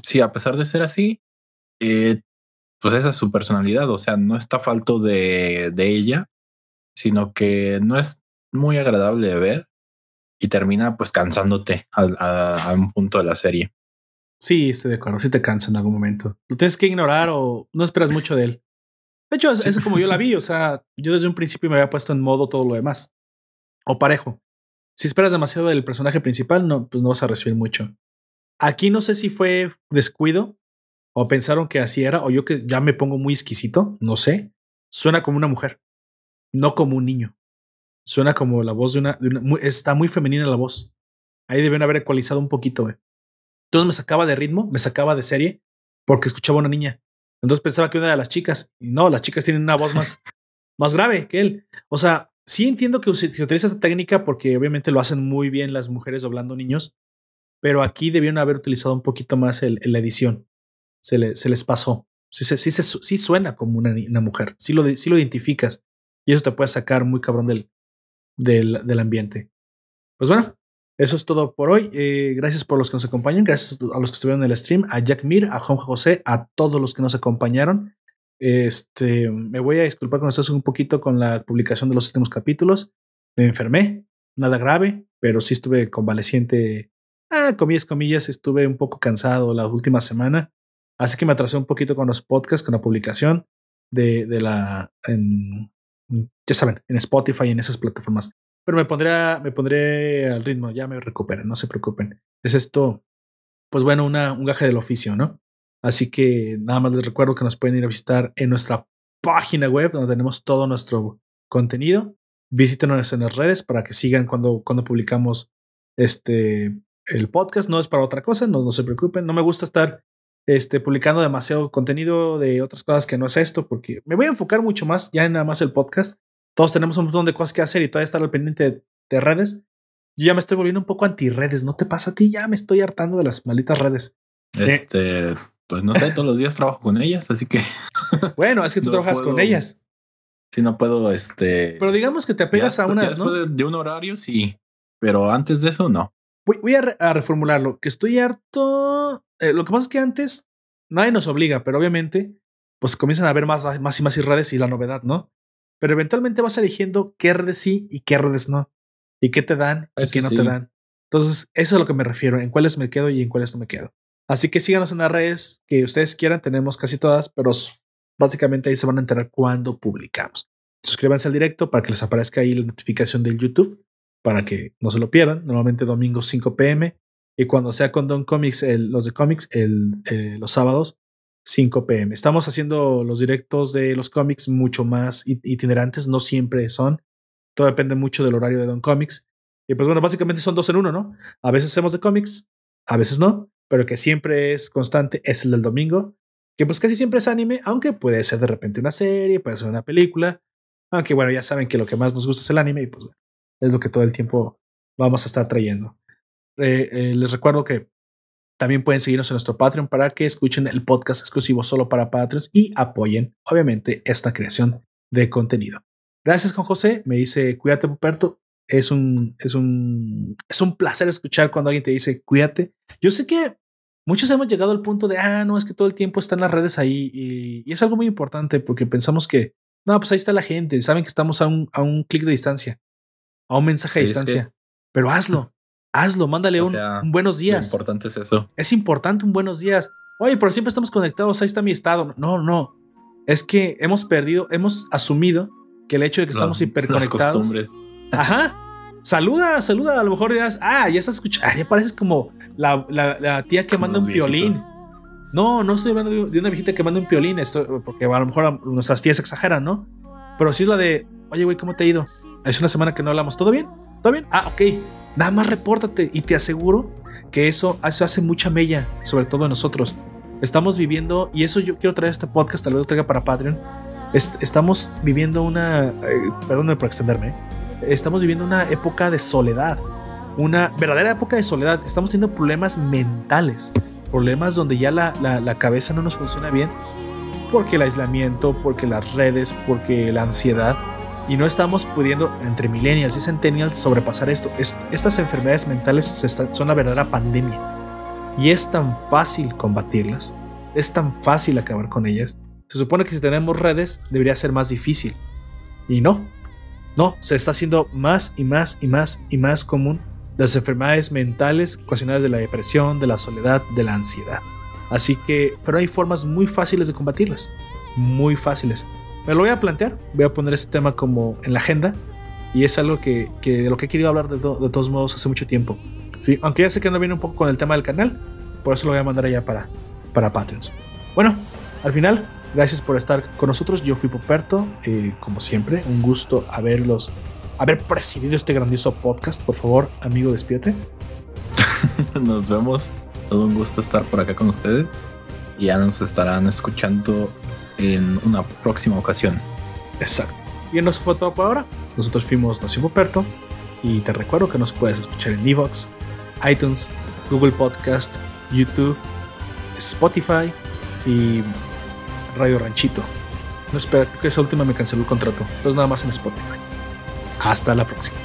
sí, a pesar de ser así, eh, pues esa es su personalidad. O sea, no está falto de, de ella, sino que no es muy agradable de ver y termina pues cansándote a, a, un punto de la serie. Sí, estoy de acuerdo. Sí te cansa en algún momento. Lo tienes que ignorar o no esperas mucho de él. De hecho, es, como yo la vi. O sea, yo desde un principio me había puesto en modo todo lo demás. O parejo. Si esperas demasiado del personaje principal, no, pues no vas a recibir mucho. Aquí no sé si fue descuido o pensaron que así era, o yo que ya me pongo muy exquisito, no sé. Suena como una mujer, no como un niño. Suena como la voz de una. está muy femenina la voz. Ahí deben haber ecualizado un poquito, güey. Entonces me sacaba de ritmo, me sacaba de serie, porque escuchaba una niña. Entonces pensaba que una de las chicas, y no, las chicas tienen una voz más, más grave que él. O sea, sí entiendo que se, utiliza esta técnica porque obviamente lo hacen muy bien las mujeres doblando niños, pero aquí debieron haber utilizado un poquito más el, la edición. Se, se, les pasó. Sí, sí, suena como una, una mujer. Sí lo, sí lo identificas. Y eso te puede sacar muy cabrón del, del, del ambiente. Pues bueno, eso es todo por hoy. Eh, gracias por los que nos acompañan. Gracias a los que estuvieron en el stream, a Jack Mir, a Juan José, a todos los que nos acompañaron. Este, me voy a disculpar con ustedes un poquito con la publicación de los últimos capítulos. Me enfermé, nada grave, pero sí estuve convaleciente. Ah, comillas, comillas, estuve un poco cansado la última semana. Así que me atrasé un poquito con los podcasts, con la publicación de, de la, en, ya saben, en Spotify en esas plataformas pero me pondré, me pondré al ritmo, ya me recuperen, no se preocupen. Es esto, pues bueno, una, un gaje del oficio, ¿no? Así que nada más les recuerdo que nos pueden ir a visitar en nuestra página web donde tenemos todo nuestro contenido. Visítenos en las redes para que sigan cuando, cuando publicamos este el podcast. No es para otra cosa, no, no se preocupen. No me gusta estar este, publicando demasiado contenido de otras cosas que no es esto, porque me voy a enfocar mucho más ya en nada más el podcast todos tenemos un montón de cosas que hacer y todavía estar al pendiente de, redes. Yo ya me estoy volviendo un poco anti-redes. ¿No te pasa a ti? Ya me estoy hartando de las malditas redes. Eh, este, pues no sé, todos los días trabajo con ellas, así que. Bueno, es que tú trabajas con ellas. Sí, no puedo, este. Pero digamos que te apegas a unas, ¿no? De, un horario, sí. Pero antes de eso, no. Voy, a, reformularlo. Que estoy harto. Eh, lo que pasa es que antes nadie nos obliga, pero obviamente, pues comienzan a haber más, más y más redes y la novedad, ¿no? pero eventualmente vas eligiendo qué redes sí y qué redes no, y qué te dan y qué no te dan. Entonces, eso es a lo que me refiero, en cuáles me quedo y en cuáles no me quedo. Así que síganos en las redes que ustedes quieran, tenemos casi todas, pero básicamente ahí se van a enterar cuando publicamos. Suscríbanse al directo para que les aparezca ahí la notificación del YouTube, para que no se lo pierdan. Normalmente domingo 5 pm y cuando sea con Don Comics, los de cómics, eh, los sábados 5 pm. Estamos haciendo los directos de los cómics mucho más itinerantes, no siempre son. Todo depende mucho del horario de Don Comics. Y pues bueno, básicamente son dos en uno, ¿no? A veces hacemos de cómics, a veces no, pero que siempre es constante es el del domingo, que pues casi siempre es anime, aunque puede ser de repente una serie, puede ser una película. Aunque bueno, ya saben que lo que más nos gusta es el anime y pues bueno, es lo que todo el tiempo vamos a estar trayendo. Eh, eh, les recuerdo que también pueden seguirnos en nuestro Patreon para que escuchen el podcast exclusivo solo para Patreons y apoyen, obviamente, esta creación de contenido. Gracias, Juan José. Me dice, cuídate, Puperto. Es un, es un, es un placer escuchar cuando alguien te dice, cuídate. Yo sé que muchos hemos llegado al punto de, ah, no, es que todo el tiempo están las redes ahí y, es algo muy importante porque pensamos que, no, pues ahí está la gente, saben que estamos a un, a un clic de distancia, a un mensaje de distancia, pero hazlo hazlo, mándale un, buenos días. Lo importante es eso. Es importante un buenos días. Oye, pero siempre estamos conectados, ahí está mi estado. No, no. Es que hemos perdido, hemos asumido que el hecho de que estamos hiperconectados. Ajá. Saluda, saluda. A lo mejor dirás, ah, ya estás escuchando. ya pareces como la, la, tía que manda un violín. No, no estoy hablando de una viejita que manda un violín, esto, porque a lo mejor nuestras tías exageran, ¿no? Pero sí es la de, oye, güey, ¿cómo te ha ido? Es una semana que no hablamos. ¿Todo bien? ¿Todo bien? Ah, ok. Nada más repórtate y te aseguro que eso, hace mucha mella, sobre todo en nosotros. Estamos viviendo, y eso yo quiero traer este podcast, tal vez lo traiga para Patreon. estamos viviendo una, eh, perdóname por extenderme, estamos viviendo una época de soledad, una verdadera época de soledad. Estamos teniendo problemas mentales, problemas donde ya la, la cabeza no nos funciona bien, porque el aislamiento, porque las redes, porque la ansiedad y no estamos pudiendo entre millennials y centennials sobrepasar esto. estas enfermedades mentales son una verdadera pandemia y es tan fácil combatirlas, es tan fácil acabar con ellas. Se supone que si tenemos redes debería ser más difícil y no, no, se está haciendo más y más y más y más común las enfermedades mentales ocasionadas de la depresión, de la soledad, de la ansiedad. Así que, pero hay formas muy fáciles de combatirlas, muy fáciles. Me lo voy a plantear, voy a poner este tema como en la agenda y es algo que, de lo que he querido hablar de, todos modos hace mucho tiempo. Sí, aunque ya sé que no viene un poco con el tema del canal, por eso lo voy a mandar allá para, para Patreons. Bueno, al final, gracias por estar con nosotros. Yo fui Poperto, eh, como siempre, un gusto haberlos, haber presidido este grandioso podcast. Por favor, amigo, despídete. nos vemos. Todo un gusto estar por acá con ustedes. Ya nos estarán escuchando en una próxima ocasión. Exacto. Y en eso fue todo por ahora. Nosotros fuimos Nación Poperto y te recuerdo que nos puedes escuchar en Evox, iTunes, Google Podcast, YouTube, Spotify y Radio Ranchito. No espera, que esa última me canceló el contrato. Entonces nada más en Spotify. Hasta la próxima.